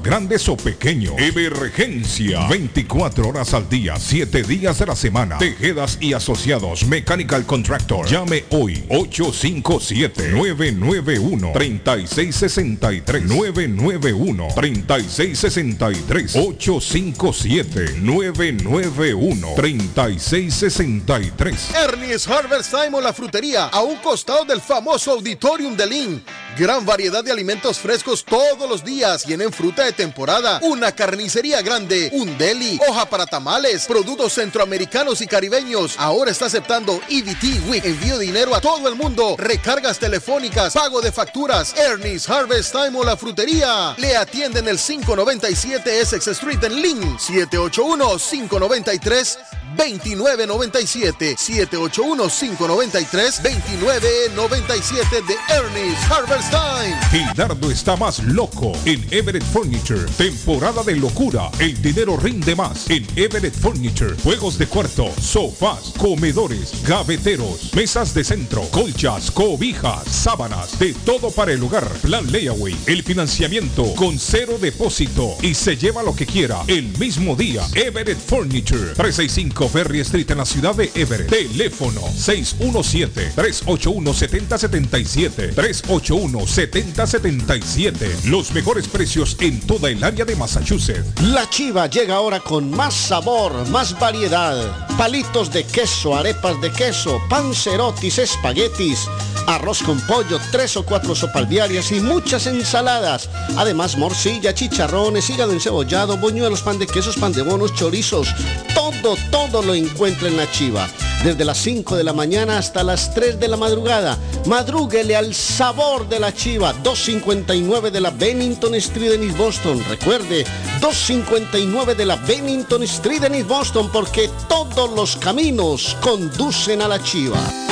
grandes o pequeños. Emergencia. 24 horas al día, 7 días de la semana. Tejedas y asociados. Mechanical Contractor. Llame hoy. 857-991-3663. 991-3663. 857-991-3663. Ernie's Harvest Time la frutería. A un costado del famoso Auditorium de Lynn. Gran variedad de alimentos frescos todos los días. Tienen fruta de temporada, una carnicería grande, un deli, hoja para tamales, productos centroamericanos y caribeños. Ahora está aceptando EBT Week. Envío dinero a todo el mundo. Recargas telefónicas, pago de facturas. Ernie's Harvest Time o la frutería. Le atienden el 597 Essex Street en Lynn. 781 593 2997 781-593-2997 de Ernest Harvest Time. Gildardo está más loco en Everett Furniture. Temporada de locura. El dinero rinde más en Everett Furniture. Juegos de cuarto, sofás, comedores, gaveteros, mesas de centro, colchas, cobijas, sábanas, de todo para el hogar. Plan layaway. El financiamiento con cero depósito y se lleva lo que quiera el mismo día. Everett Furniture. 365 Ferry Street en la ciudad de Everett. Teléfono 617-381-7077. 381-7077. Los mejores precios en toda el área de Massachusetts. La chiva llega ahora con más sabor, más variedad. Palitos de queso, arepas de queso, pancerotis, espaguetis, arroz con pollo, tres o cuatro sopalviarias y muchas ensaladas. Además, morcilla, chicharrones, hígado encebollado, boñuelos, pan de quesos, pan de bonos, chorizos. Todo, todo lo encuentra en la chiva. desde las 5 de la mañana hasta las 3 de la madrugada. Madrúguele al sabor de la chiva, 259 de la Bennington Street en East Boston. Recuerde, 259 de la Bennington Street en East Boston, porque todos los caminos conducen a la chiva.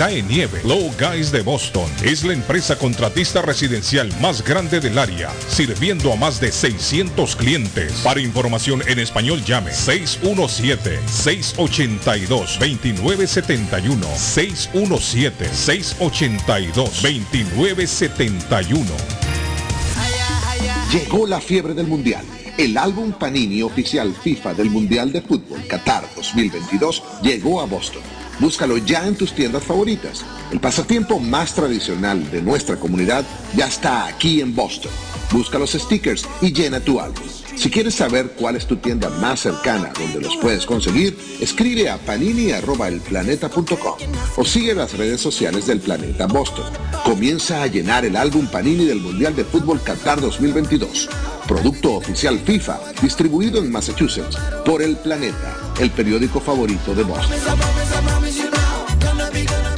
cae nieve. Low Guys de Boston es la empresa contratista residencial más grande del área, sirviendo a más de 600 clientes. Para información en español llame 617-682-2971. 617-682-2971. Llegó la fiebre del Mundial. El álbum Panini oficial FIFA del Mundial de Fútbol Qatar 2022 llegó a Boston Búscalo ya en tus tiendas favoritas. El pasatiempo más tradicional de nuestra comunidad ya está aquí en Boston. Busca los stickers y llena tu álbum. Si quieres saber cuál es tu tienda más cercana donde los puedes conseguir, escribe a panini.elplaneta.com o sigue las redes sociales del Planeta Boston. Comienza a llenar el álbum Panini del Mundial de Fútbol Qatar 2022. Producto oficial FIFA, distribuido en Massachusetts por El Planeta, el periódico favorito de Boston.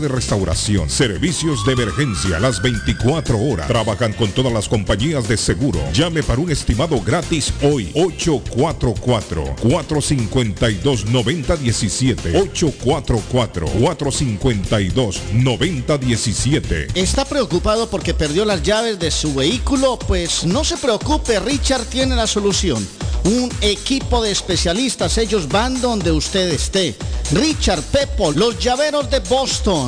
de restauración. Servicios de emergencia las 24 horas. Trabajan con todas las compañías de seguro. Llame para un estimado gratis hoy. 844 452 9017 844 4 52 90 17. ¿Está preocupado porque perdió las llaves de su vehículo? Pues no se preocupe, Richard tiene la solución. Un equipo de especialistas, ellos van donde usted esté. Richard Pepo, los llaveros de Boston.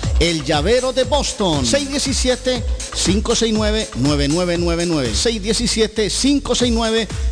el llavero de Boston. 617-569-9999.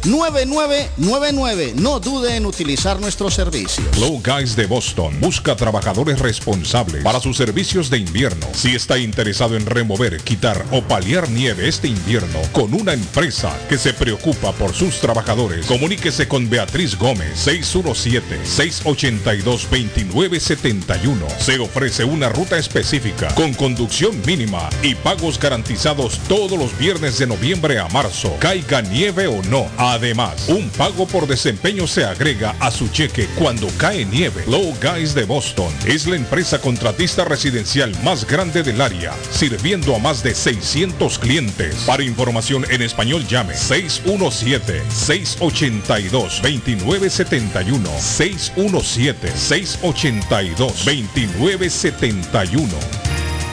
617-569-9999. No dude en utilizar nuestro servicio. Low Guys de Boston busca trabajadores responsables para sus servicios de invierno. Si está interesado en remover, quitar o paliar nieve este invierno con una empresa que se preocupa por sus trabajadores, comuníquese con Beatriz Gómez. 617-682-2971. Se ofrece una ruta especial específica, con conducción mínima y pagos garantizados todos los viernes de noviembre a marzo, caiga nieve o no. Además, un pago por desempeño se agrega a su cheque cuando cae nieve. Low Guys de Boston es la empresa contratista residencial más grande del área, sirviendo a más de 600 clientes. Para información en español llame 617-682-2971. 617-682-2971. 2021.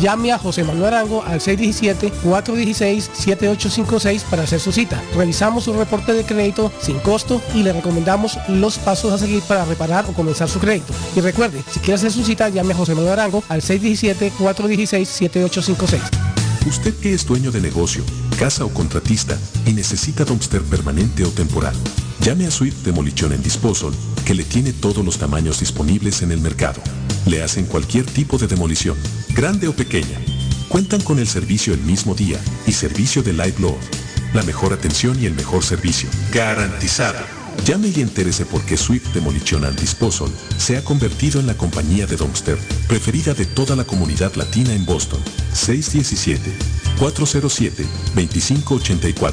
Llame a José Manuel Arango al 617-416-7856 para hacer su cita. Revisamos su reporte de crédito sin costo y le recomendamos los pasos a seguir para reparar o comenzar su crédito. Y recuerde, si quiere hacer su cita, llame a José Manuel Arango al 617-416-7856. Usted que es dueño de negocio, casa o contratista y necesita dumpster permanente o temporal, llame a Swift Demolition en Disposal que le tiene todos los tamaños disponibles en el mercado. Le hacen cualquier tipo de demolición, grande o pequeña. Cuentan con el servicio el mismo día y servicio de Light Load. La mejor atención y el mejor servicio. Garantizado. Llame y entérese por qué Swift Demolition and Disposal se ha convertido en la compañía de dumpster preferida de toda la comunidad latina en Boston. 617-407-2584.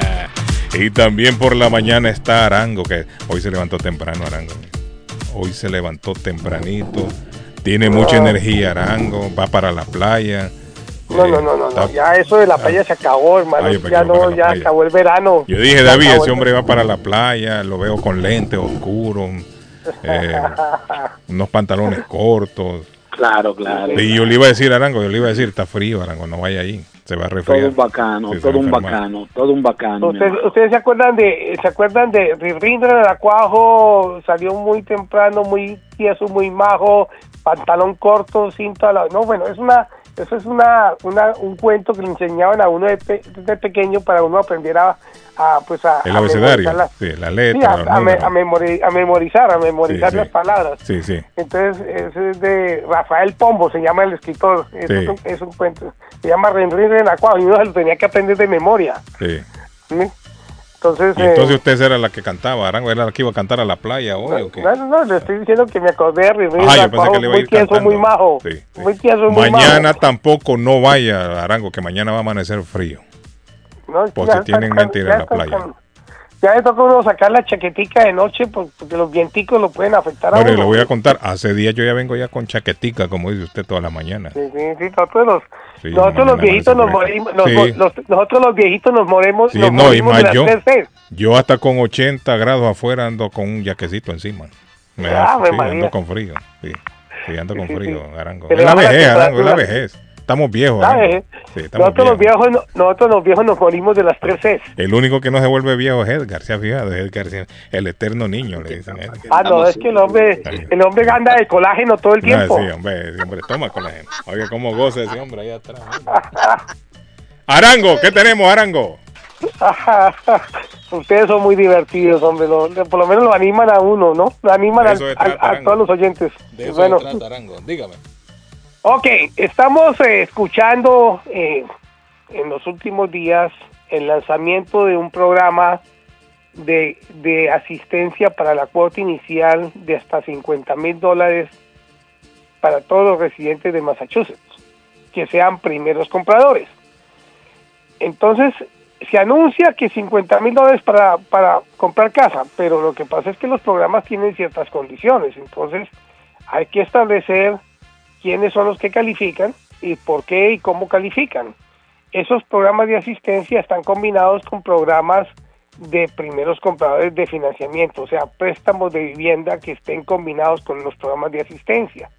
y también por la mañana está Arango, que hoy se levantó temprano Arango. Hoy se levantó tempranito. Tiene mucha energía Arango, va para la playa. No, no, no, no, ya eso de la playa se acabó, hermano. ya no, ya acabó el verano. Yo dije, David, ese hombre va para la playa, lo veo con lentes oscuros, eh, unos pantalones cortos. Claro, claro. Y yo le iba a decir, Arango, yo le iba a decir, está frío, Arango, no vaya ahí. Se va a refriar. Todo un bacano, todo un bacano, todo un bacano. ¿Ustedes, se acuerdan de, se acuerdan de Rindra el Acuajo? Salió muy temprano, muy tieso, muy majo, pantalón corto, cinta. No, bueno, es una eso es una, una, un cuento que le enseñaban a uno desde de pequeño para uno aprender a, pues a, el abecedario, sí, la letra, a, a, memorizar, a memorizar las palabras. Sí, sí. Entonces, ese es de Rafael Pombo, se llama el escritor. Es, un, es un, cuento. Se llama Renrin Renacuajo y uno se lo tenía que aprender de memoria. Sí. Entonces, ¿Y entonces eh, usted era la que cantaba, Arango era la que iba a cantar a la playa hoy no, o qué? No, no, le estoy diciendo que me acordé de Rivera, ah, yo pensé que le iba muy tieso, muy majo. Sí, sí. Muy tieso, muy mañana tampoco no vaya, Arango, que mañana va a amanecer frío. No, Por si tienen mente ir a la playa. Con, ya le toca uno sacar la chaquetica de noche porque los vienticos lo pueden afectar a uno. le voy a contar, hace días yo ya vengo ya con chaquetica, como dice usted, toda la mañana. Sí, sí, sí, nosotros los, nosotros los viejitos nos morimos, nosotros los viejitos nos moremos, nos no, y más yo, yo hasta con 80 grados afuera ando con un jaquecito encima. Me ah, da, sí, ando con frío, sí, sí ando con frío, Arango. Es la vejez, Arango, es la vejez. Estamos viejos. nosotros, Los viejos nosotros los viejos nos morimos de las tres Cs. El único que no se vuelve viejo es Edgar, se ha fijado, es Edgar, el eterno niño, le dicen. Ah, no, es que el hombre, el hombre anda de colágeno todo el tiempo. sí, hombre, hombre, toma colágeno. Oye, cómo goza ese hombre ahí atrás. Arango, ¿qué tenemos, Arango? Ustedes son muy divertidos, hombre. por lo menos lo animan a uno, ¿no? Lo animan a, todos los oyentes. De eso bueno. trata, Arango. Dígame. Ok, estamos eh, escuchando eh, en los últimos días el lanzamiento de un programa de, de asistencia para la cuota inicial de hasta 50 mil dólares para todos los residentes de Massachusetts, que sean primeros compradores. Entonces, se anuncia que 50 mil dólares para, para comprar casa, pero lo que pasa es que los programas tienen ciertas condiciones, entonces hay que establecer quiénes son los que califican y por qué y cómo califican. Esos programas de asistencia están combinados con programas de primeros compradores de financiamiento, o sea, préstamos de vivienda que estén combinados con los programas de asistencia.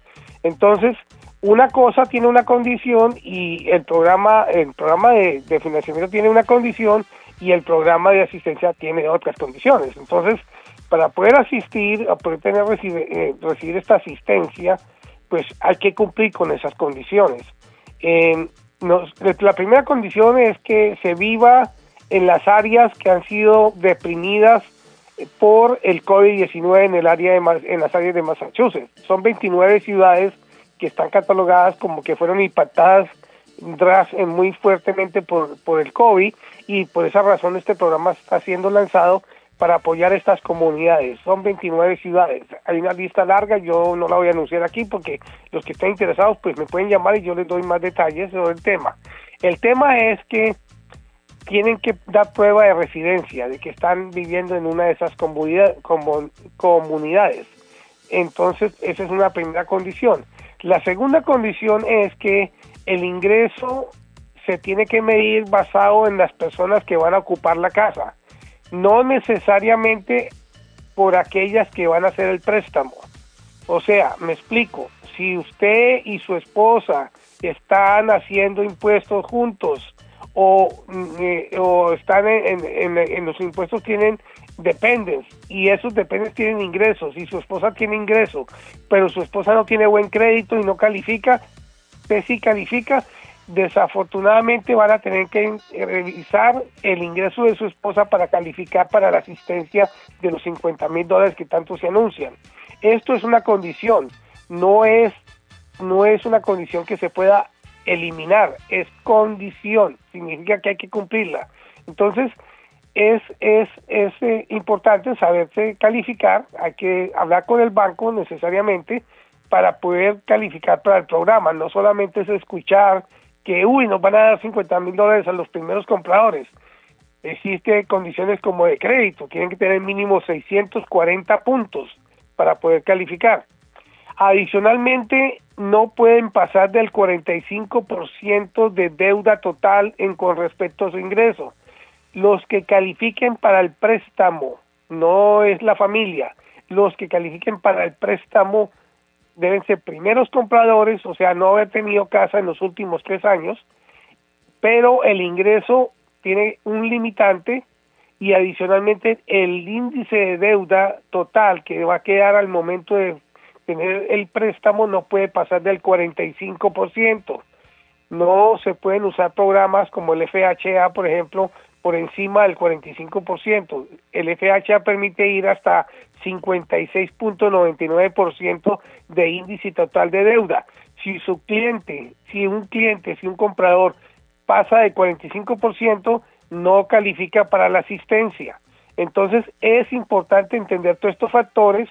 Entonces, una cosa tiene una condición y el programa, el programa de, financiamiento tiene una condición y el programa de asistencia tiene otras condiciones. Entonces, para poder asistir, a poder tener eh, recibir esta asistencia, pues hay que cumplir con esas condiciones. la primera condición es que se viva en las áreas que han sido deprimidas por el COVID-19 en el área de, en las áreas de Massachusetts. Son 29 ciudades que están catalogadas como que fueron impactadas muy fuertemente por, por el COVID y por esa razón este programa está siendo lanzado para apoyar estas comunidades. Son 29 ciudades. Hay una lista larga, yo no la voy a anunciar aquí porque los que estén interesados pues me pueden llamar y yo les doy más detalles sobre el tema. El tema es que tienen que dar prueba de residencia, de que están viviendo en una de esas comunidades. Entonces, esa es una primera condición. La segunda condición es que el ingreso se tiene que medir basado en las personas que van a ocupar la casa no necesariamente por aquellas que van a hacer el préstamo. O sea, me explico, si usted y su esposa están haciendo impuestos juntos o, mm, eh, o están en, en, en, los impuestos tienen dependen y esos dependen tienen ingresos y su esposa tiene ingreso, pero su esposa no tiene buen crédito y no califica, usted sí califica, desafortunadamente van a tener que revisar el ingreso de su esposa para calificar para la asistencia de los 50 mil dólares que tanto se anuncian. Esto es una condición, no es, no es una condición que se pueda eliminar, es condición, significa que hay que cumplirla. Entonces, es, es, es eh, importante saberse calificar, hay que hablar con el banco necesariamente para poder calificar para el programa, no solamente es escuchar que, uy, nos van a dar 50 mil dólares a los primeros compradores. Existe condiciones como de crédito, tienen que tener mínimo 640 puntos para poder calificar. Adicionalmente, no pueden pasar del 45% de deuda total en con respecto a su ingreso. Los que califiquen para el préstamo, no es la familia, los que califiquen para el préstamo deben ser primeros compradores, o sea, no haber tenido casa en los últimos tres años, pero el ingreso tiene un limitante y adicionalmente el índice de deuda total que va a quedar al momento de tener el préstamo no puede pasar del 45%. No se pueden usar programas como el FHA, por ejemplo, por encima del 45%. El FHA permite ir hasta 56.99% de índice total de deuda. Si su cliente, si un cliente, si un comprador pasa de 45%, no califica para la asistencia. Entonces es importante entender todos estos factores.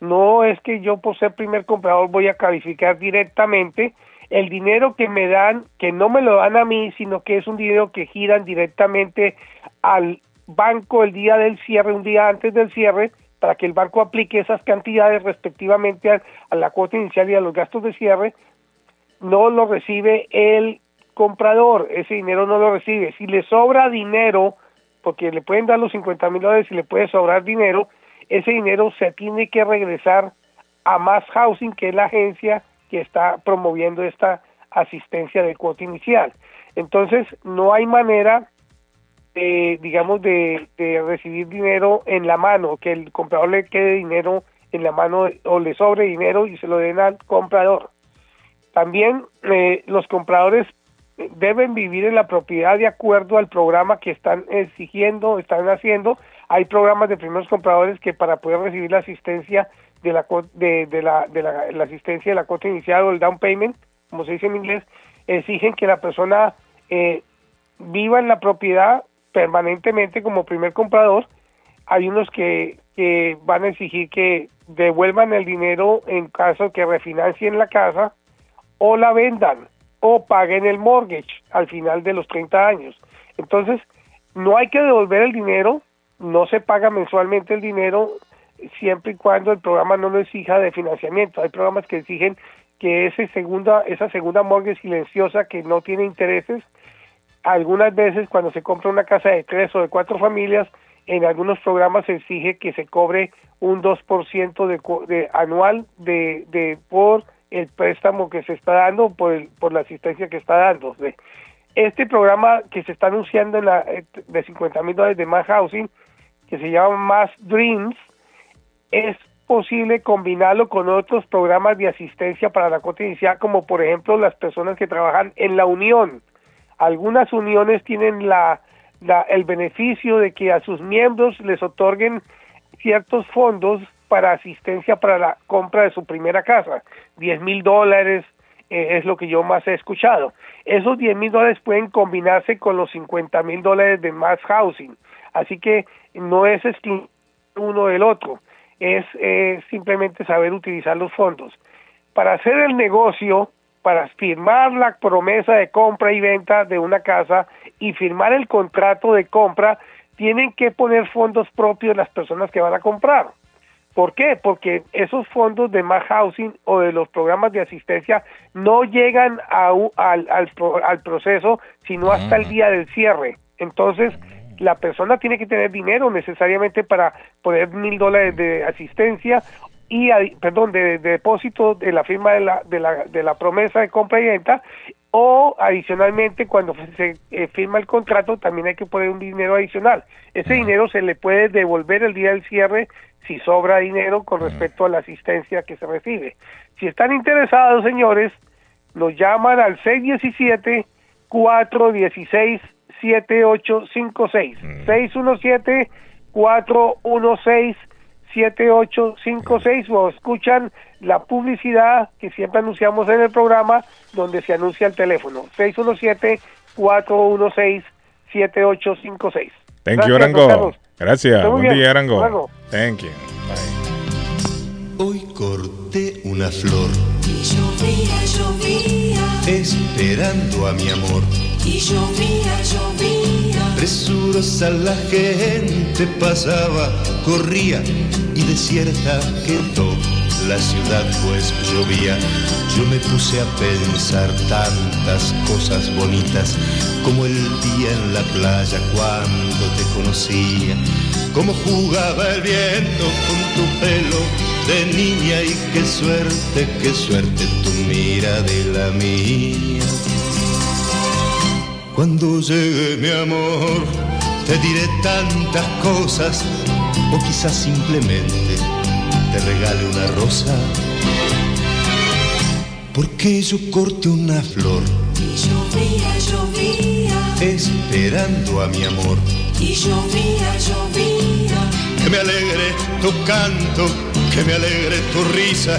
No es que yo por ser primer comprador voy a calificar directamente. El dinero que me dan, que no me lo dan a mí, sino que es un dinero que giran directamente al banco el día del cierre, un día antes del cierre, para que el banco aplique esas cantidades respectivamente a, a la cuota inicial y a los gastos de cierre, no lo recibe el comprador, ese dinero no lo recibe. Si le sobra dinero, porque le pueden dar los 50 mil dólares y le puede sobrar dinero, ese dinero se tiene que regresar a Mass Housing, que es la agencia que está promoviendo esta asistencia de cuota inicial. Entonces, no hay manera, de, digamos, de, recibir dinero en la mano, que el comprador le quede dinero en la mano o le sobre dinero y se lo den al comprador. También eh, los compradores deben vivir en la propiedad de acuerdo al programa que están exigiendo, están haciendo. Hay programas de primeros compradores que para poder recibir la asistencia de la de, de, la, de la, asistencia de la cuota inicial o el down payment, como se dice en inglés, exigen que la persona eh, viva en la propiedad permanentemente como primer comprador. Hay unos que, que van a exigir que devuelvan el dinero en caso que refinancien la casa o la vendan o paguen el mortgage al final de los 30 años. Entonces, no hay que devolver el dinero, no se paga mensualmente el dinero siempre y cuando el programa no lo exija de financiamiento. Hay programas que exigen que ese segunda, esa segunda mortgage silenciosa que no tiene intereses, algunas veces cuando se compra una casa de tres o de cuatro familias, en algunos programas se exige que se cobre un 2% de, de anual de, de por el préstamo que se está dando por, por la asistencia que está dando. Este programa que se está anunciando en la, eh, de 50 mil dólares de más housing, que se llama Más Dreams, es posible combinarlo con otros programas de asistencia para la cuota inicial, como por ejemplo las personas que trabajan en la unión. Algunas uniones tienen la, la, el beneficio de que a sus miembros les otorguen ciertos fondos para asistencia para la compra de su primera casa. 10 mil dólares eh, es lo que yo más he escuchado. Esos 10 mil dólares pueden combinarse con los 50 mil dólares de más housing. Así que no es uno del otro, es simplemente saber utilizar los fondos. Para hacer el negocio, para firmar la promesa de compra y venta de una casa y firmar el contrato de compra, tienen que poner fondos propios las personas que van a comprar. ¿Por qué? Porque esos fondos de más housing o de los programas de asistencia no llegan a, al, al, proceso sino hasta el día del cierre. Entonces, la persona tiene que tener dinero necesariamente para poner mil dólares de asistencia y perdón de, depósito de la firma de la, de la, de la promesa de compra y venta o adicionalmente cuando se eh, firma el contrato también hay que poner un dinero adicional. Ese dinero se le puede devolver el día del cierre si sobra dinero con respecto a la asistencia que se recibe. Si están interesados, señores, nos llaman al 617 416 7856 617 416 7856 o escuchan la publicidad que siempre anunciamos en el programa donde se anuncia el teléfono 617-416-7856. Thank you, Arango. Gracias. Buen día, Arango. Thank you. Hoy corté una flor. Y llovía, llovía. Esperando a mi amor. Y llovía, llovía. Presurosa la gente pasaba, corría y desierta quedó la ciudad pues llovía. Yo me puse a pensar tantas cosas bonitas como el día en la playa cuando te conocía, como jugaba el viento con tu pelo de niña y qué suerte, qué suerte tu mira de la mía. Cuando llegue mi amor, te diré tantas cosas o quizás simplemente te regale una rosa. Porque yo corte una flor. Y llovía, llovía. Esperando a mi amor. Y llovía, llovía. Que me alegre tu canto, que me alegre tu risa.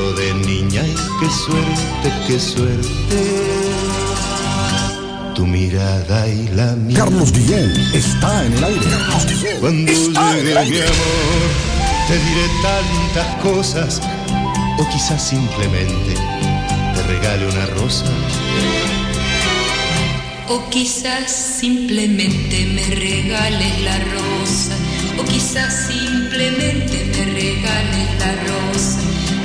de niña. Y qué suerte, qué suerte tu mirada y la mía. Carlos Guillén está en el aire. Cuando llegue mi amor, te diré tantas cosas, o quizás simplemente te regale una rosa. O quizás simplemente me regales la rosa, o quizás simplemente me regales la rosa.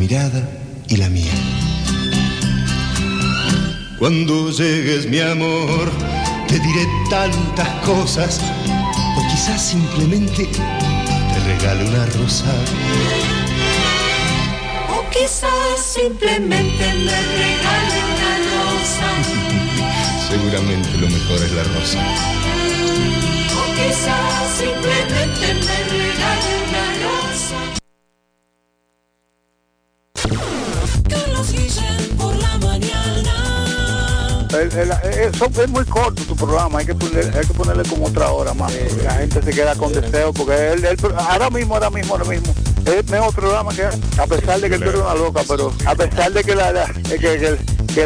Mirada y la mía. Cuando llegues mi amor, te diré tantas cosas, o quizás simplemente te regale una rosa. O quizás simplemente me regale una rosa. Seguramente lo mejor es la rosa. O quizás simplemente me regale una rosa. Es muy corto tu programa, hay que, hay que ponerle como otra hora más. La gente se queda con deseo, porque él, ahora mismo, ahora mismo, ahora mismo, es el mejor programa que a pesar de que tú eres una loca, pero a pesar de que, la, que, el,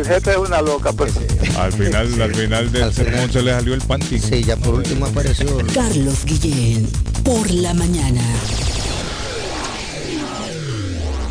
jefe es una loca, pues. Al final, al final del sermón se le salió el panty. Sí, ya por último apareció. Carlos Guillén, por la mañana.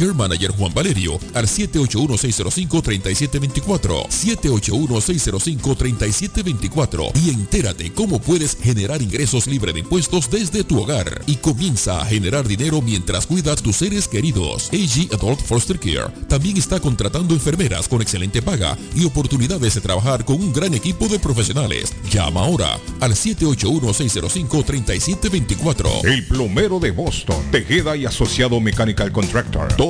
Care Manager Juan Valerio al 781-605-3724. 781-605-3724 y entérate cómo puedes generar ingresos libres de impuestos desde tu hogar y comienza a generar dinero mientras cuidas tus seres queridos. AG Adult Foster Care también está contratando enfermeras con excelente paga y oportunidades de trabajar con un gran equipo de profesionales. Llama ahora al 781-605-3724. El plomero de Boston, Tejeda y Asociado Mechanical Contractor.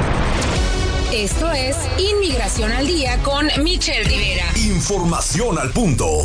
991 3663 857 991 3663 Esto es Inmigración al Día con Michelle Rivera. Información al punto.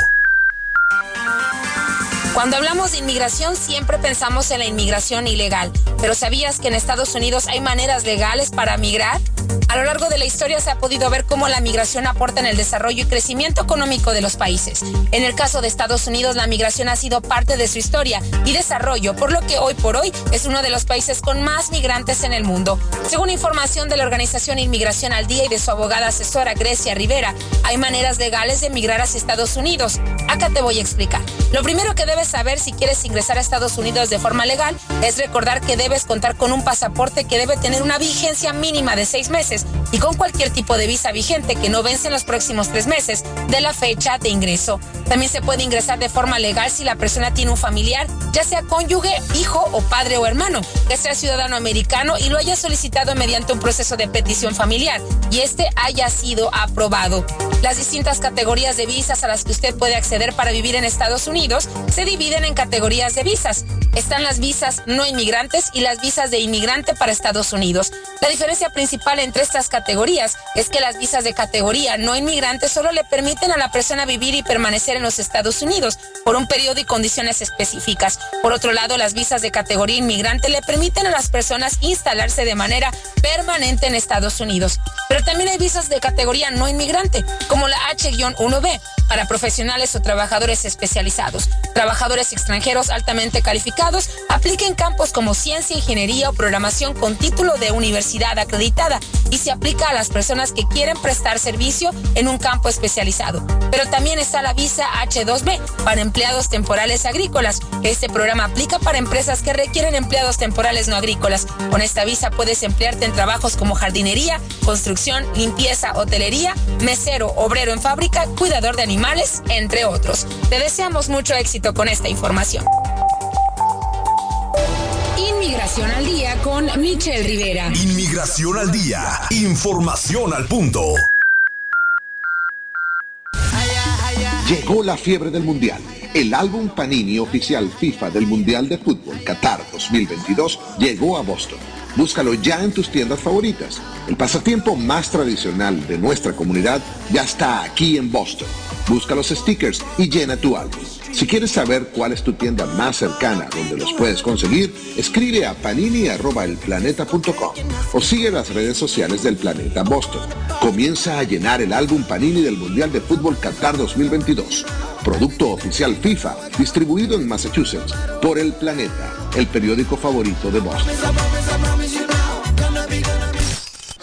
Cuando hablamos de inmigración siempre pensamos en la inmigración ilegal, pero ¿sabías que en Estados Unidos hay maneras legales para migrar? A lo largo de la historia se ha podido ver cómo la migración aporta en el desarrollo y crecimiento económico de los países. En el caso de Estados Unidos, la migración ha sido parte de su historia y desarrollo, por lo que hoy por hoy es uno de los países con más migrantes en el mundo. Según información de la organización Inmigración al Día y de su abogada asesora Grecia Rivera, hay maneras legales de migrar hacia Estados Unidos. Acá te voy a explicar. Lo primero que debes saber si quieres ingresar a Estados Unidos de forma legal es recordar que debes contar con un pasaporte que debe tener una vigencia mínima de seis meses y con cualquier tipo de visa vigente que no vence en los próximos tres meses de la fecha de ingreso. También se puede ingresar de forma legal si la persona tiene un familiar, ya sea cónyuge, hijo o padre o hermano, que sea ciudadano americano y lo haya solicitado mediante un proceso de petición familiar y este haya sido aprobado. Las distintas categorías de visas a las que usted puede acceder para vivir en Estados Unidos se dividen en categorías de visas. Están las visas no inmigrantes y las visas de inmigrante para Estados Unidos. La diferencia principal entre estas categorías es que las visas de categoría no inmigrante solo le permiten a la persona vivir y permanecer en los Estados Unidos por un periodo y condiciones específicas. Por otro lado, las visas de categoría inmigrante le permiten a las personas instalarse de manera permanente en Estados Unidos. Pero también hay visas de categoría no inmigrante, como la H-1B, para profesionales o trabajadores especializados. Trabajadores extranjeros altamente calificados apliquen campos como ciencia, ingeniería o programación con título de universidad acreditada y se aplica a las personas que quieren prestar servicio en un campo especializado. Pero también está la visa H2B para empleados temporales agrícolas. Este programa aplica para empresas que requieren empleados temporales no agrícolas. Con esta visa puedes emplearte en trabajos como jardinería, construcción, limpieza, hotelería, mesero, obrero en fábrica, cuidador de animales, entre otros. Te deseamos mucho éxito con esta información. Inmigración al día con Michelle Rivera. Inmigración al día. Información al punto. Llegó la fiebre del Mundial. El álbum Panini oficial FIFA del Mundial de Fútbol Qatar 2022 llegó a Boston. Búscalo ya en tus tiendas favoritas. El pasatiempo más tradicional de nuestra comunidad ya está aquí en Boston. Busca los stickers y llena tu álbum. Si quieres saber cuál es tu tienda más cercana donde los puedes conseguir, escribe a panini.elplaneta.com o sigue las redes sociales del Planeta Boston. Comienza a llenar el álbum Panini del Mundial de Fútbol Qatar 2022. Producto oficial FIFA, distribuido en Massachusetts por El Planeta, el periódico favorito de Boston.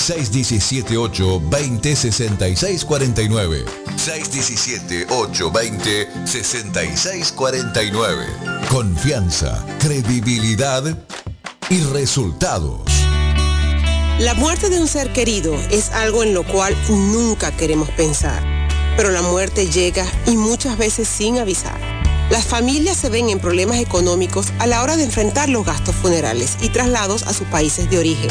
617-820-6649. 617-820-6649. Confianza, credibilidad y resultados. La muerte de un ser querido es algo en lo cual nunca queremos pensar, pero la muerte llega y muchas veces sin avisar. Las familias se ven en problemas económicos a la hora de enfrentar los gastos funerales y traslados a sus países de origen.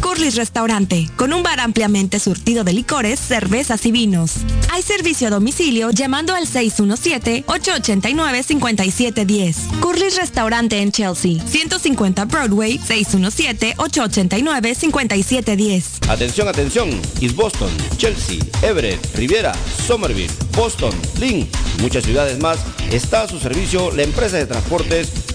Curly's Restaurante, con un bar ampliamente surtido de licores, cervezas y vinos. Hay servicio a domicilio llamando al 617-889-5710. Curly's Restaurante en Chelsea, 150 Broadway, 617-889-5710. Atención, atención, East Boston, Chelsea, Everett, Riviera, Somerville, Boston, Lynn muchas ciudades más, está a su servicio la empresa de transportes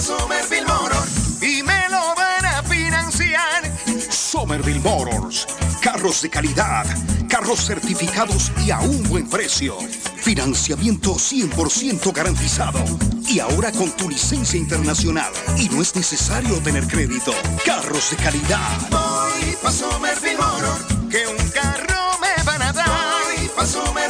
Somerville Motor y me lo van a financiar. Somerville Motors, carros de calidad, carros certificados y a un buen precio. Financiamiento 100% garantizado. Y ahora con tu licencia internacional. Y no es necesario tener crédito. Carros de calidad. Voy pa Somerville Motor, que un carro me van a dar. Voy pa Somerville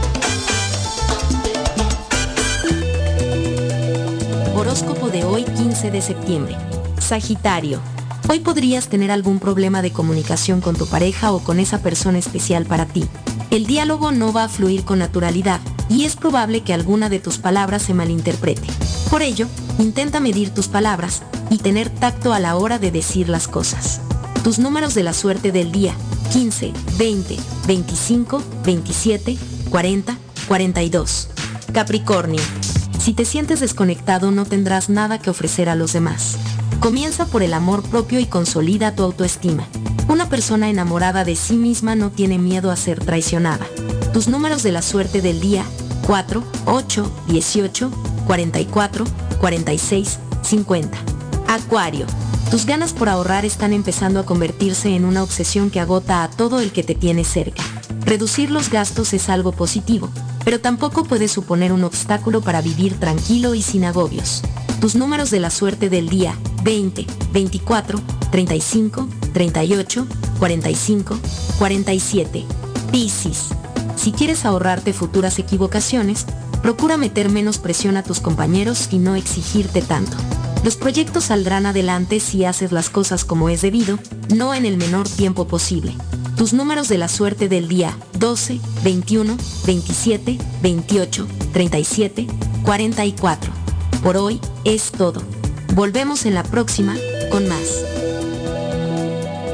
Horóscopo de hoy 15 de septiembre. Sagitario. Hoy podrías tener algún problema de comunicación con tu pareja o con esa persona especial para ti. El diálogo no va a fluir con naturalidad y es probable que alguna de tus palabras se malinterprete. Por ello, intenta medir tus palabras y tener tacto a la hora de decir las cosas. Tus números de la suerte del día 15, 20, 25, 27, 40, 42. Capricornio. Si te sientes desconectado no tendrás nada que ofrecer a los demás. Comienza por el amor propio y consolida tu autoestima. Una persona enamorada de sí misma no tiene miedo a ser traicionada. Tus números de la suerte del día 4, 8, 18, 44, 46, 50. Acuario. Tus ganas por ahorrar están empezando a convertirse en una obsesión que agota a todo el que te tiene cerca. Reducir los gastos es algo positivo, pero tampoco puede suponer un obstáculo para vivir tranquilo y sin agobios. Tus números de la suerte del día 20, 24, 35, 38, 45, 47. Piscis. Si quieres ahorrarte futuras equivocaciones, procura meter menos presión a tus compañeros y no exigirte tanto. Los proyectos saldrán adelante si haces las cosas como es debido, no en el menor tiempo posible. Tus números de la suerte del día 12, 21, 27, 28, 37, 44. Por hoy es todo. Volvemos en la próxima con más.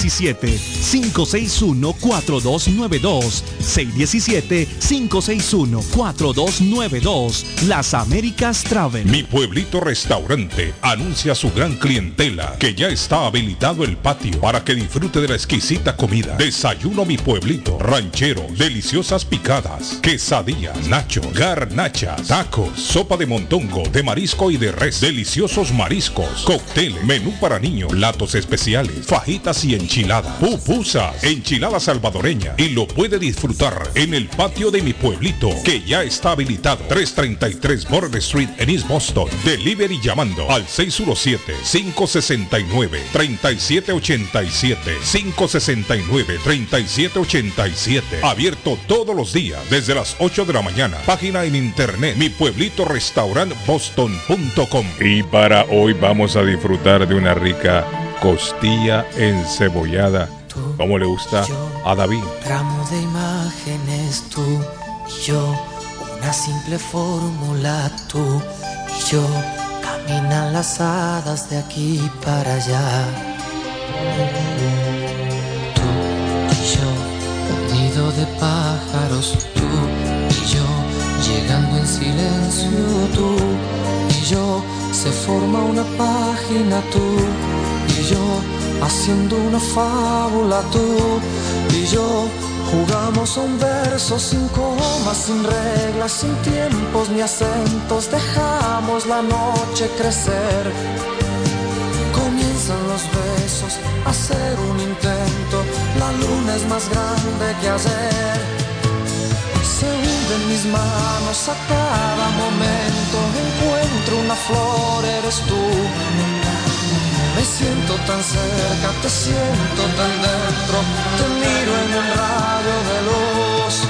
617-561-4292. 617-561-4292. Las Américas Travel. Mi pueblito restaurante anuncia su gran clientela que ya está habilitado el patio para que disfrute de la exquisita comida. Desayuno mi pueblito, ranchero, deliciosas picadas, quesadillas, nacho, garnachas, tacos, sopa de montongo, de marisco y de res, deliciosos mariscos, cóctel, menú para niños, platos especiales, fajitas y enchiladas pupusas, enchilada salvadoreña y lo puede disfrutar en el patio de mi pueblito que ya está habilitado 333 Border Street en East Boston. Delivery llamando al 617-569-3787. 569-3787. Abierto todos los días desde las 8 de la mañana. Página en internet mi pueblito restaurant boston.com. Y para hoy vamos a disfrutar de una rica costilla encebollada, como le gusta a David. Ramo de imágenes tú y yo, una simple fórmula tú y yo, caminan las hadas de aquí para allá. Tú y yo, un nido de pájaros tú y yo, llegando en silencio tú y yo, se forma una página tú y yo haciendo una fábula tú y yo jugamos un verso sin comas, sin reglas, sin tiempos ni acentos, dejamos la noche crecer. Comienzan los besos, a hacer un intento, la luna es más grande que ayer. Se hunden mis manos a cada momento, encuentro una flor, eres tú me siento tan cerca, te siento tan dentro, te miro en el radio de luz.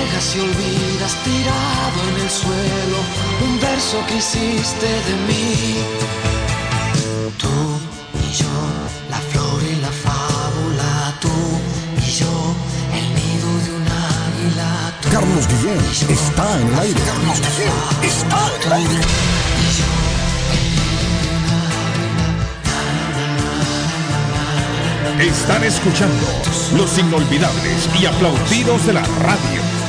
Entregas y olvidas tirado en el suelo un verso que hiciste de mí. Tú y yo, la flor y la fábula, tú y yo, el nido de un águila. Tú Carlos Guillén está en el aire. Carlos Guillén está en el aire. Están escuchando los inolvidables y aplaudidos de la radio.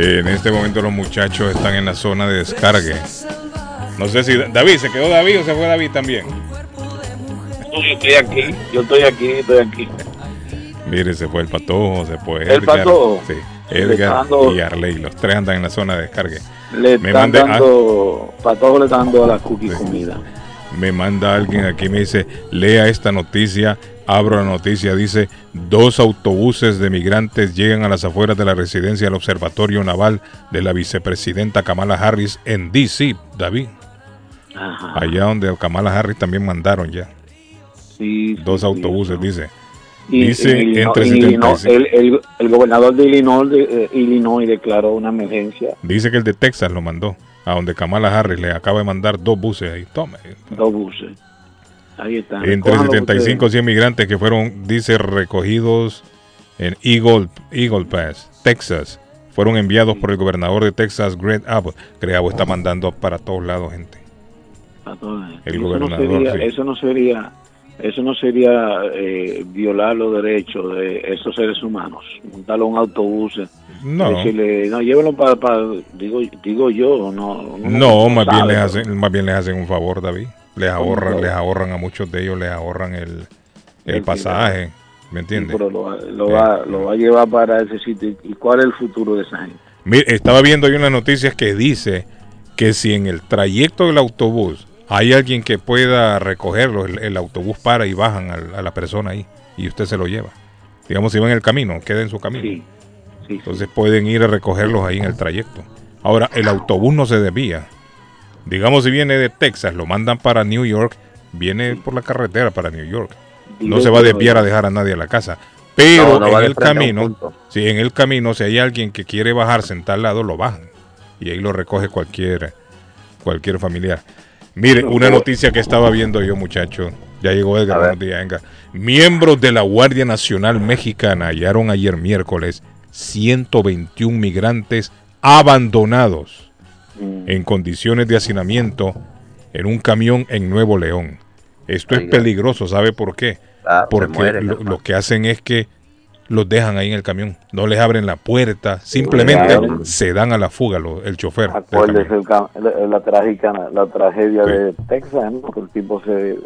En este momento los muchachos están en la zona de descargue. No sé si David, ¿se quedó David o se fue David también? Yo estoy aquí, yo estoy aquí, estoy aquí. Mire, se fue el patojo, se fue ¿El Patojo? Sí, Edgar dando- y Arley, los tres andan en la zona de descargue. Le Me están mande- ah, dando, Patojo le está dando a la cookie comida. Me manda alguien aquí, me dice, lea esta noticia, abro la noticia, dice, dos autobuses de migrantes llegan a las afueras de la residencia del Observatorio Naval de la vicepresidenta Kamala Harris en DC, David. Allá donde Kamala Harris también mandaron ya. Sí, Dos autobuses, dice. Y- dice y entre Illinois- 75. el, el- el gobernador de Illinois, de, eh, Illinois declaró una emergencia, Dice que el de Texas lo mandó, a donde Kamala Harris le acaba de mandar dos buses ahí. Tome. dos buses. Ahí está. Entre Recójanlo 75 y ustedes. 100 migrantes que fueron, dice, recogidos en Eagle, Eagle Pass, Texas, fueron enviados por el gobernador de Texas, Greg Abbott. Greg Abbott está mandando para todos lados gente. A todos. El eso gobernador, no sería, sí. eso no sería, eso no sería eh, violar los derechos de esos seres humanos. Montarlo a un autobús. eh, No. Decirle, no, llévenlo para, digo, digo yo, no. No, más bien, les hacen, más bien les hacen un favor, David. Les ¿Cómo ahorran, les ahorran a muchos de ellos, les ahorran el, el El pasaje. ¿Me entiendes? Pero lo, va- lo va, lo va a llevar para ese sitio. ¿Y cuál es el futuro de esa gente? Mire, estaba viendo ahí unas noticias que dice que si en el trayecto del autobús hay alguien que pueda recogerlo, el, el autobús para y bajan a, la persona ahí y usted se lo lleva. Digamos, si va en el camino, queda en su camino. Entonces pueden ir a recogerlos ahí en el trayecto. Ahora, el autobús no se desvía. Digamos, si viene de Texas, lo mandan para New York, viene por la carretera para New York. No se va a de desviar a dejar a nadie a la casa. Pero No, no va en el camino, si en el camino, si hay alguien que quiere bajarse en tal lado, lo bajan. Y ahí lo recoge cualquier, cualquier familiar. Mire, una no. noticia que estaba viendo yo, muchacho. Ya llegó Edgar, buenos días, venga. Miembros de la Guardia Nacional Mexicana hallaron ayer miércoles 121 migrantes abandonados Mm. en condiciones de hacinamiento en un camión en Nuevo León. Esto es peligroso, ¿sabe por qué? Ah, Porque lo que hacen es que los dejan ahí en el camión, no les abren la puerta, simplemente se dan a la fuga lo- el chofer. Acuérdese el la, la trágica, la tragedia de Texas, ¿no? Que el tipo se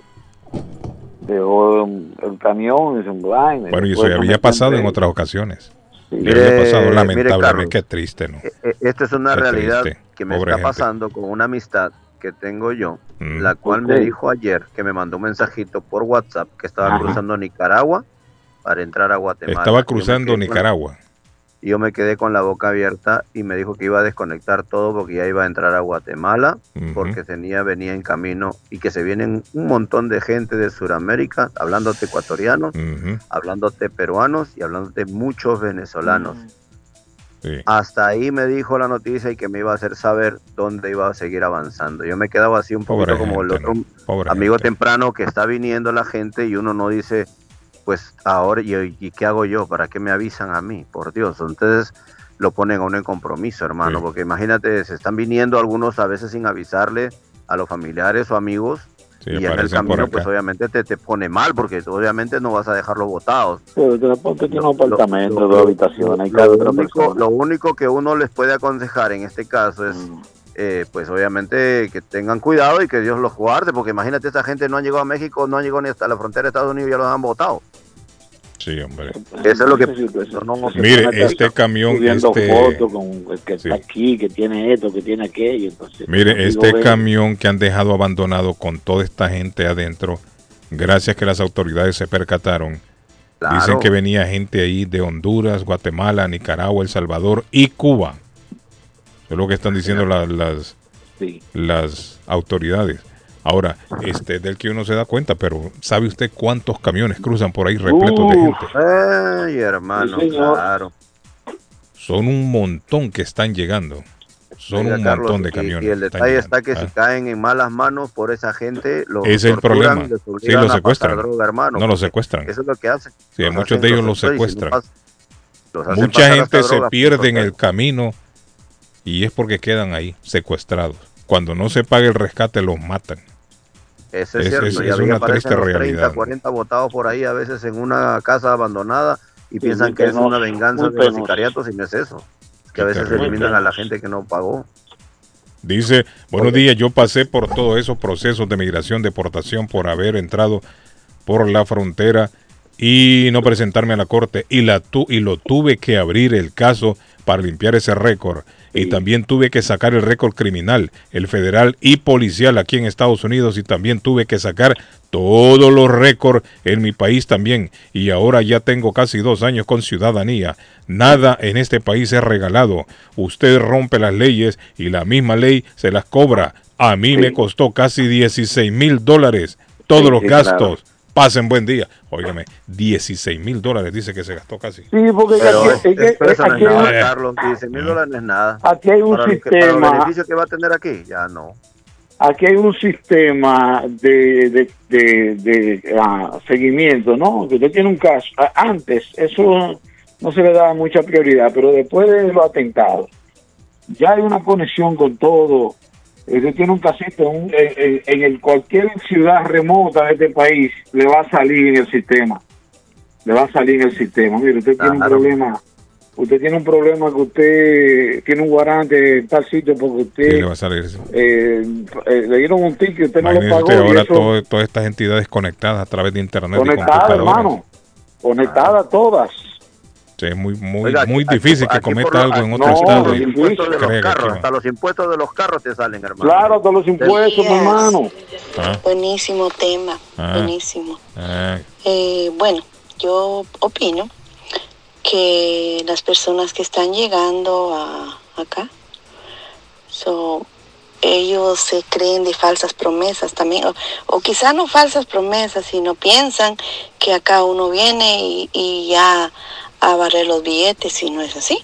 dejó el camión y se blind. Bueno, y eso después ya había pasado en otras ocasiones. Sí. Ya había pasado lamentablemente, qué triste, ¿no? E- Esta es una Qué realidad triste, que me pobre está gente. pasando con una amistad que tengo yo, mm. la cual me dijo ayer que me mandó un mensajito por WhatsApp que estaba cruzando Nicaragua para entrar a Guatemala. Estaba cruzando Nicaragua. Y yo me quedé con la boca abierta y me dijo que iba a desconectar todo porque ya iba a entrar a Guatemala, porque tenía, venía en camino y que se vienen un montón de gente de Sudamérica, hablándote ecuatorianos, hablándote peruanos y hablándote muchos venezolanos. Hasta ahí me dijo la noticia y que me iba a hacer saber dónde iba a seguir avanzando. Yo me quedaba así un poquito como el otro amigo temprano que está viniendo la gente y uno no dice, pues ahora, ¿y, qué hago yo? ¿Para qué me avisan a mí? Por Dios, entonces lo ponen a uno en compromiso, hermano, porque imagínate, se están viniendo algunos a veces sin avisarle a los familiares o amigos. y en el camino, pues obviamente te, te pone mal, porque obviamente no vas a dejarlos botados. Pero te tiene un apartamento, dos habitaciones, lo, único, lo único que uno les puede aconsejar en este caso es mm. Eh, pues obviamente que tengan cuidado y que Dios los guarde, porque imagínate, esta gente no han llegado a México, no han llegado ni hasta la frontera de Estados Unidos y ya los han votado. Sí, hombre. Eso es lo que... Mire, este camión... Este... que está aquí, que tiene esto, que tiene aquello. Entonces, Mire, este camión que han dejado abandonado con toda esta gente adentro, gracias que las autoridades se percataron, dicen que venía gente ahí de Honduras, Guatemala, Nicaragua, El Salvador y Cuba. Es lo que están diciendo las, las autoridades. Ahora, este del que uno se da cuenta, pero ¿sabe usted cuántos camiones cruzan por ahí repletos de gente? Ay, hermano, claro. Son un montón que están llegando. Son un montón de camiones. Y, el detalle está que si ah. caen en malas manos por esa gente, los es el problema. Sí, lo secuestran. no lo secuestran. Eso es lo que hacen. Sí, muchos de ellos los secuestran. Mucha gente se pierde en el camino y es porque quedan ahí secuestrados. Cuando no se paga el rescate los matan. Eso es, cierto. Es, una triste realidad. 30, 40 votados por ahí a veces en una casa abandonada y piensan que es una venganza de los sicariatos y no es eso. que a veces eliminan a la gente que no pagó. Dice, buenos días, yo pasé por todos esos procesos de migración, deportación por haber entrado por la frontera y no presentarme a la corte y, la tu y lo tuve que abrir el caso para limpiar ese récord y también tuve que sacar el récord criminal, el federal y policial aquí en Estados Unidos y también tuve que sacar todos los récords en mi país también y ahora ya tengo casi dos años con ciudadanía. Nada en este país es regalado. Usted rompe las leyes y la misma ley se las cobra. A mí me costó casi 16 mil dólares todos los gastos. Pasen buen día. Óigame, 16 mil dólares dice que se gastó casi. Sí, porque pero, aquí, eso no es nada, Carlos. 16 mil dólares no es nada. Aquí hay un sistema. para el beneficio que va a tener aquí, ya no. Aquí hay un sistema de, de, de, de uh, seguimiento, ¿no? Que usted tiene un caso. Antes, eso no se le daba mucha prioridad, pero después de los atentados, ya hay una conexión con todo usted tiene un casito en, el cualquier ciudad remota de este país, le va a salir en el sistema. Le va a salir en el sistema. Mire, usted tiene un problema. Usted tiene un problema que usted tiene un guarante en tal sitio porque usted le, va a salir eh, eh, le dieron un ticket y usted no lo pagó. ahora todas estas entidades conectadas a través de internet. Conectadas, hermano. Conectadas todas es muy muy muy difícil que cometa algo en otro estado. Los impuestos de los carros, hasta los impuestos de los carros te salen, hermano. Claro, todos los impuestos, hermano. Ah. Buenísimo tema, ah. buenísimo. Ah. Eh, bueno, yo opino que las personas que están llegando a acá, so, ellos se creen de falsas promesas también, o, o, quizá no falsas promesas, sino piensan que acá uno viene y, y ya a barrer los billetes y no es así.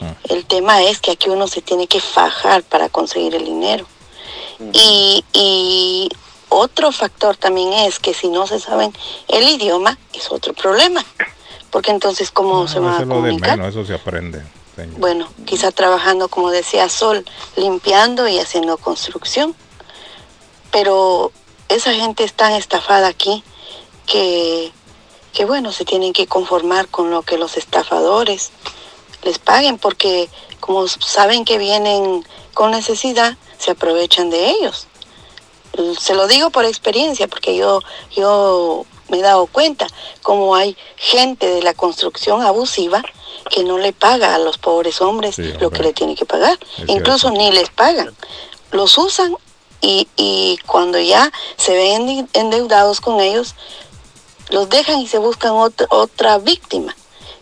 Ah. El tema es que aquí uno se tiene que fajar para conseguir el dinero. y, y, otro factor también es que si no se saben el idioma es otro problema. Porque entonces, ¿cómo ah, se va a comunicar? eso se aprende. Bueno, quizá trabajando, como decía Sol, limpiando y haciendo construcción. Pero esa gente es tan estafada aquí que que bueno, se tienen que conformar con lo que los estafadores les paguen porque como saben que vienen con necesidad, se aprovechan de ellos. Se lo digo por experiencia porque yo, yo me he dado cuenta como hay gente de la construcción abusiva que no le paga a los pobres hombres lo que le tiene que pagar. Incluso ni les pagan. Los usan Y, y cuando ya se ven endeudados con ellos, los dejan y se buscan otra, otra víctima,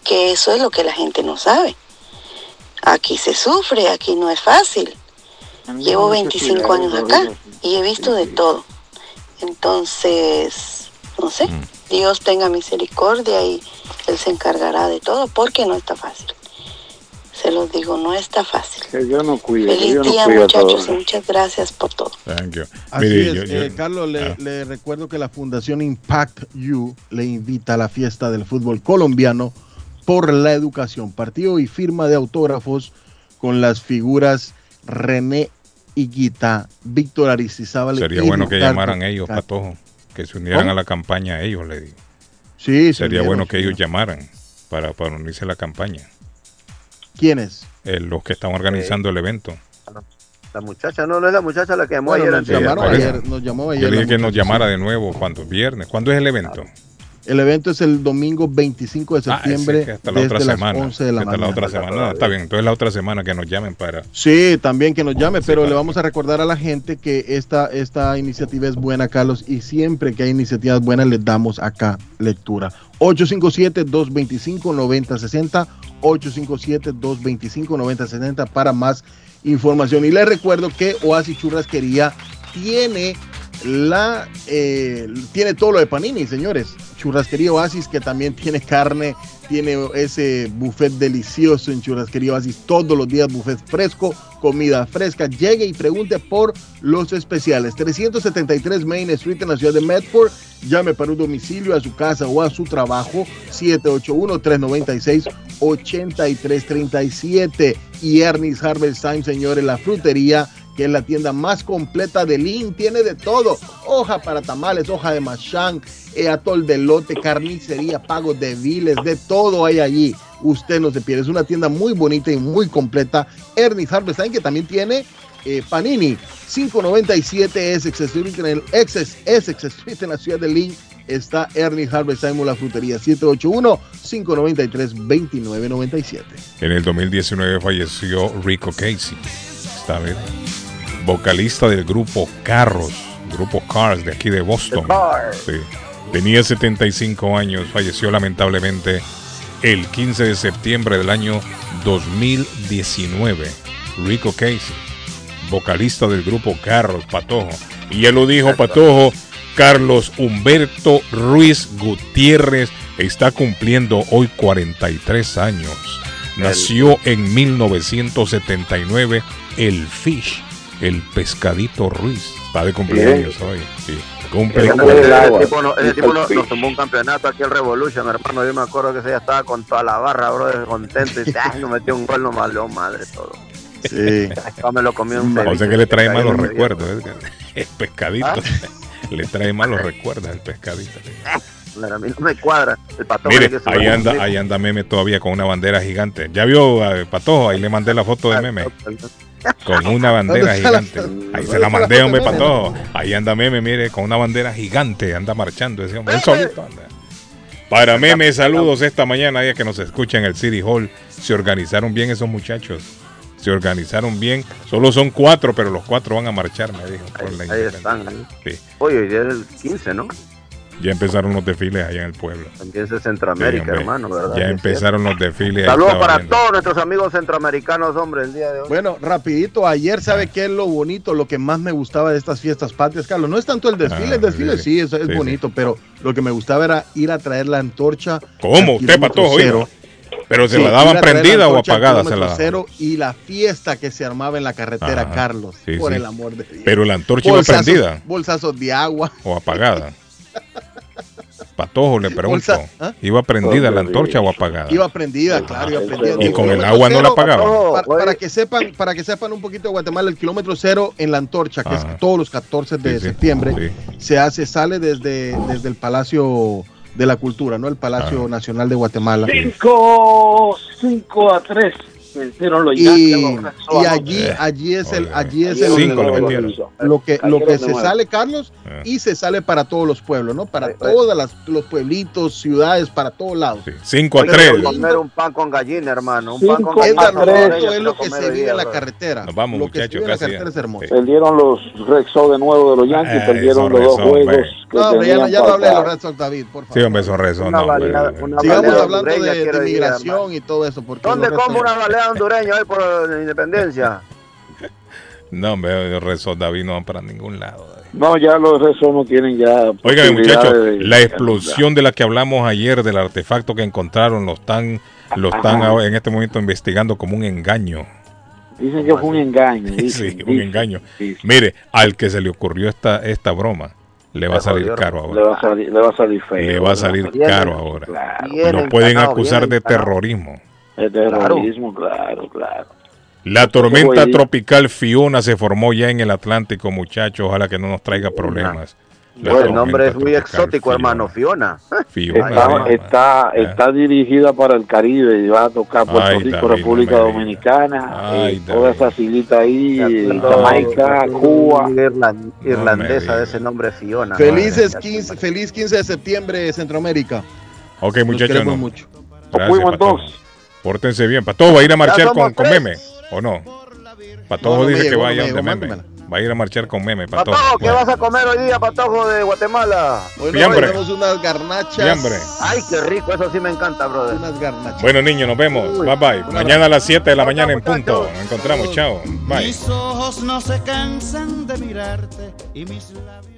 que eso es lo que la gente no sabe. Aquí se sufre, aquí no es fácil. Llevo 25 años acá y he visto de todo. Entonces, no sé, mm. Dios tenga misericordia y Él se encargará de todo porque no está fácil. Se los digo, no está fácil. yo no cuido. Feliz día, muchachos, y muchas gracias por todo. Así es, eh, Carlos, ah. le, recuerdo que la Fundación Impact You le invita a la fiesta del fútbol colombiano por la educación. Partido y firma de autógrafos con las figuras René Higuita, Víctor Aristizábal. Sería bueno que llamaran ellos, Patojo, que se unieran a la campaña ellos, le digo. Sí, Sería bueno que ellos llamaran para, para unirse a la campaña. ¿Quiénes? Eh, los que están organizando el evento. La muchacha, no, no es la muchacha la que llamó ayer. Nos, llamaron ayer, nos llamó ayer. Yo le dije que nos llamara de nuevo cuando viernes. ¿Cuándo es el evento? El evento es el domingo 25 de ah, septiembre. hasta la otra semana. de la hasta la otra semana. está bien, entonces la otra semana que nos llamen para. Sí, también que nos llame, pero le vamos a recordar a la gente que esta, esta iniciativa es buena, Carlos, y siempre que hay iniciativas buenas les damos acá lectura. 857-225-9060, 857-225-9060 para más información. Y les recuerdo que Oasis Churrasquería tiene la eh, tiene todo lo de Panini, señores. Churrasquería Oasis, que también tiene carne, tiene ese buffet delicioso en Churrasquería Oasis. Todos los días buffet fresco, comida fresca. Llegue y pregunte por los especiales. 373 Main Street en la ciudad de Medford. Llame para un domicilio a su casa o a su trabajo. 781-396-8337. Y Ernest Harvest Time, señores, la frutería que es la tienda más completa de Lin. Tiene de todo: hoja para tamales, hoja de machán, eh, atol de lote, carnicería, pagos de viles, de todo hay allí. Usted no se pierde. Es una tienda muy bonita y muy completa. Ernie Harvestein, que también tiene eh, Panini. 597 Essex Street en el Street en la ciudad de Lynn está Ernie Harvestein la frutería 781-593-2997. En el 2019 falleció Rico Casey. Está bien vocalista del grupo Carros, grupo Cars de aquí de Boston. Tenía 75 años, falleció lamentablemente el 15 de septiembre del año 2019. Rico Casey, vocalista del grupo Carros, Patojo. Y él lo dijo, Patojo, Carlos Humberto Ruiz Gutiérrez está cumpliendo hoy 43 años. Nació en 1979 el Fish el pescadito Ruiz. Está de cumpleaños hoy. Sí. Cumple ese, tipo, no, ese tipo nos, tomó un campeonato aquí el Revolution, hermano. Yo me acuerdo que ese ya estaba con toda la barra, bro, contento. Y ay, nos metió un gol, no malo, madre, todo. Sí. me lo comí un O sea que le trae malos recuerdos. El pescadito. ¿Ah? le trae malos recuerdos el pescadito. a mí no me cuadra. El patojo Mire, ahí anda, ahí anda Meme todavía con una bandera gigante. ¿Ya vio a Patojo? Ahí le mandé la foto de Meme con una bandera gigante. Ahí se la mandé, hombre, para todo. Ahí anda Meme, mire, con una bandera gigante, anda marchando ese hombre. solito anda. Para Meme, saludos esta mañana, ya que nos escucha en el City Hall. Se organizaron bien esos muchachos. Se organizaron bien. Solo son cuatro, pero los cuatro van a marchar, me dijo. ahí, están. Sí. Oye, ya es el 15, ¿no? Ya empezaron los desfiles allá en el pueblo. Empieza Centroamérica, hermano, ¿verdad? Ya empezaron los desfiles. Saludos para todos nuestros amigos centroamericanos, hombre, el día de hoy. Bueno, rapidito, ayer, ¿sabe qué es lo bonito? Lo que más me gustaba de estas fiestas patrias, Carlos. No es tanto el desfile, el ah, desfile sí, es, bonito, pero lo que me gustaba era ir a traer la antorcha. ¿Cómo? ¿Usted pató, ¿Pero se la daban prendida o apagada? Se la cero y la fiesta que se armaba en la carretera, Carlos. por el amor de Dios. Pero la antorcha iba prendida. Bolsazos de agua. O apagada. Patojo, le pregunto. ¿ah? ¿Iba prendida la antorcha o apagada? Iba prendida, claro, iba prendida. ¿Y con el agua no la apagaba? Para, que sepan, para que sepan un poquito de Guatemala, el kilómetro cero en la antorcha, que es todos los 14 de septiembre, se hace, sale desde, desde el Palacio de la Cultura, ¿no? El Palacio Nacional de Guatemala. 5, 5 a 3. Y, allí, allí es el, allí es el, lo que, lo que se sale, Carlos, ah. y se sale para todos los pueblos, ¿no? Para todos los pueblitos, ciudades, para todos lados. 5 a 3. comer un pan con gallina, hermano. Un pan con gallina. es lo que se vive en la carretera. Nos vamos, lo muchachos. Que se vive en la carretera es hermoso. Perdieron los Red Sox de nuevo de los Yankees, ah, perdieron los dos juegos. No, ya, no, ya no hablé de los Red Sox, David, por favor. Sí, hombre, son Red Sox. Sigamos hablando de, migración y todo eso. Porque ¿Dónde como una balea hondureña hoy por la independencia? No, hombre, Sox, David, no van para ningún lado. No, ya los Red Sox no tienen ya. Oigan, muchachos, la explosión de la que hablamos ayer, del artefacto que encontraron, lo están, lo están en este momento investigando como un engaño. Dicen que fue un engaño. sí, un engaño. Mire, al que se le ocurrió esta, esta broma, le va a salir caro ahora. Le va a salir, le va a salir feo. Le va a salir caro ahora. Lo pueden acusar de terrorismo. De terrorismo, claro, claro. La tormenta tropical Fiona se formó ya en el Atlántico, muchachos. Ojalá que no nos traiga problemas. el nombre es muy exótico, hermano. Fiona. Fiona está, está, dirigida para el Caribe y va a tocar Puerto Rico, República Dominicana, eh, toda esa silita ahí, Jamaica, Cuba. irlandesa de ese nombre Fiona. Felices 15, feliz 15 de septiembre, Centroamérica. Ok, muchachos. No. mucho. Gracias, Pórtense bien. Patojo va a ir a marchar con, con meme, ¿o no? Patojo dice que vaya de meme. Va a ir a marchar con meme, Patojo. Patojo, ¿qué vas a comer hoy día, Patojo de Guatemala? Hoy tenemos unas garnachas. Ay, qué rico, eso sí me encanta, brother. Unas garnachas. Bueno, niños, nos vemos. bye bye. Mañana a las 7 de la mañana en punto. Nos encontramos. Chao. Bye. Mis ojos no se cansan de mirarte y mis labios.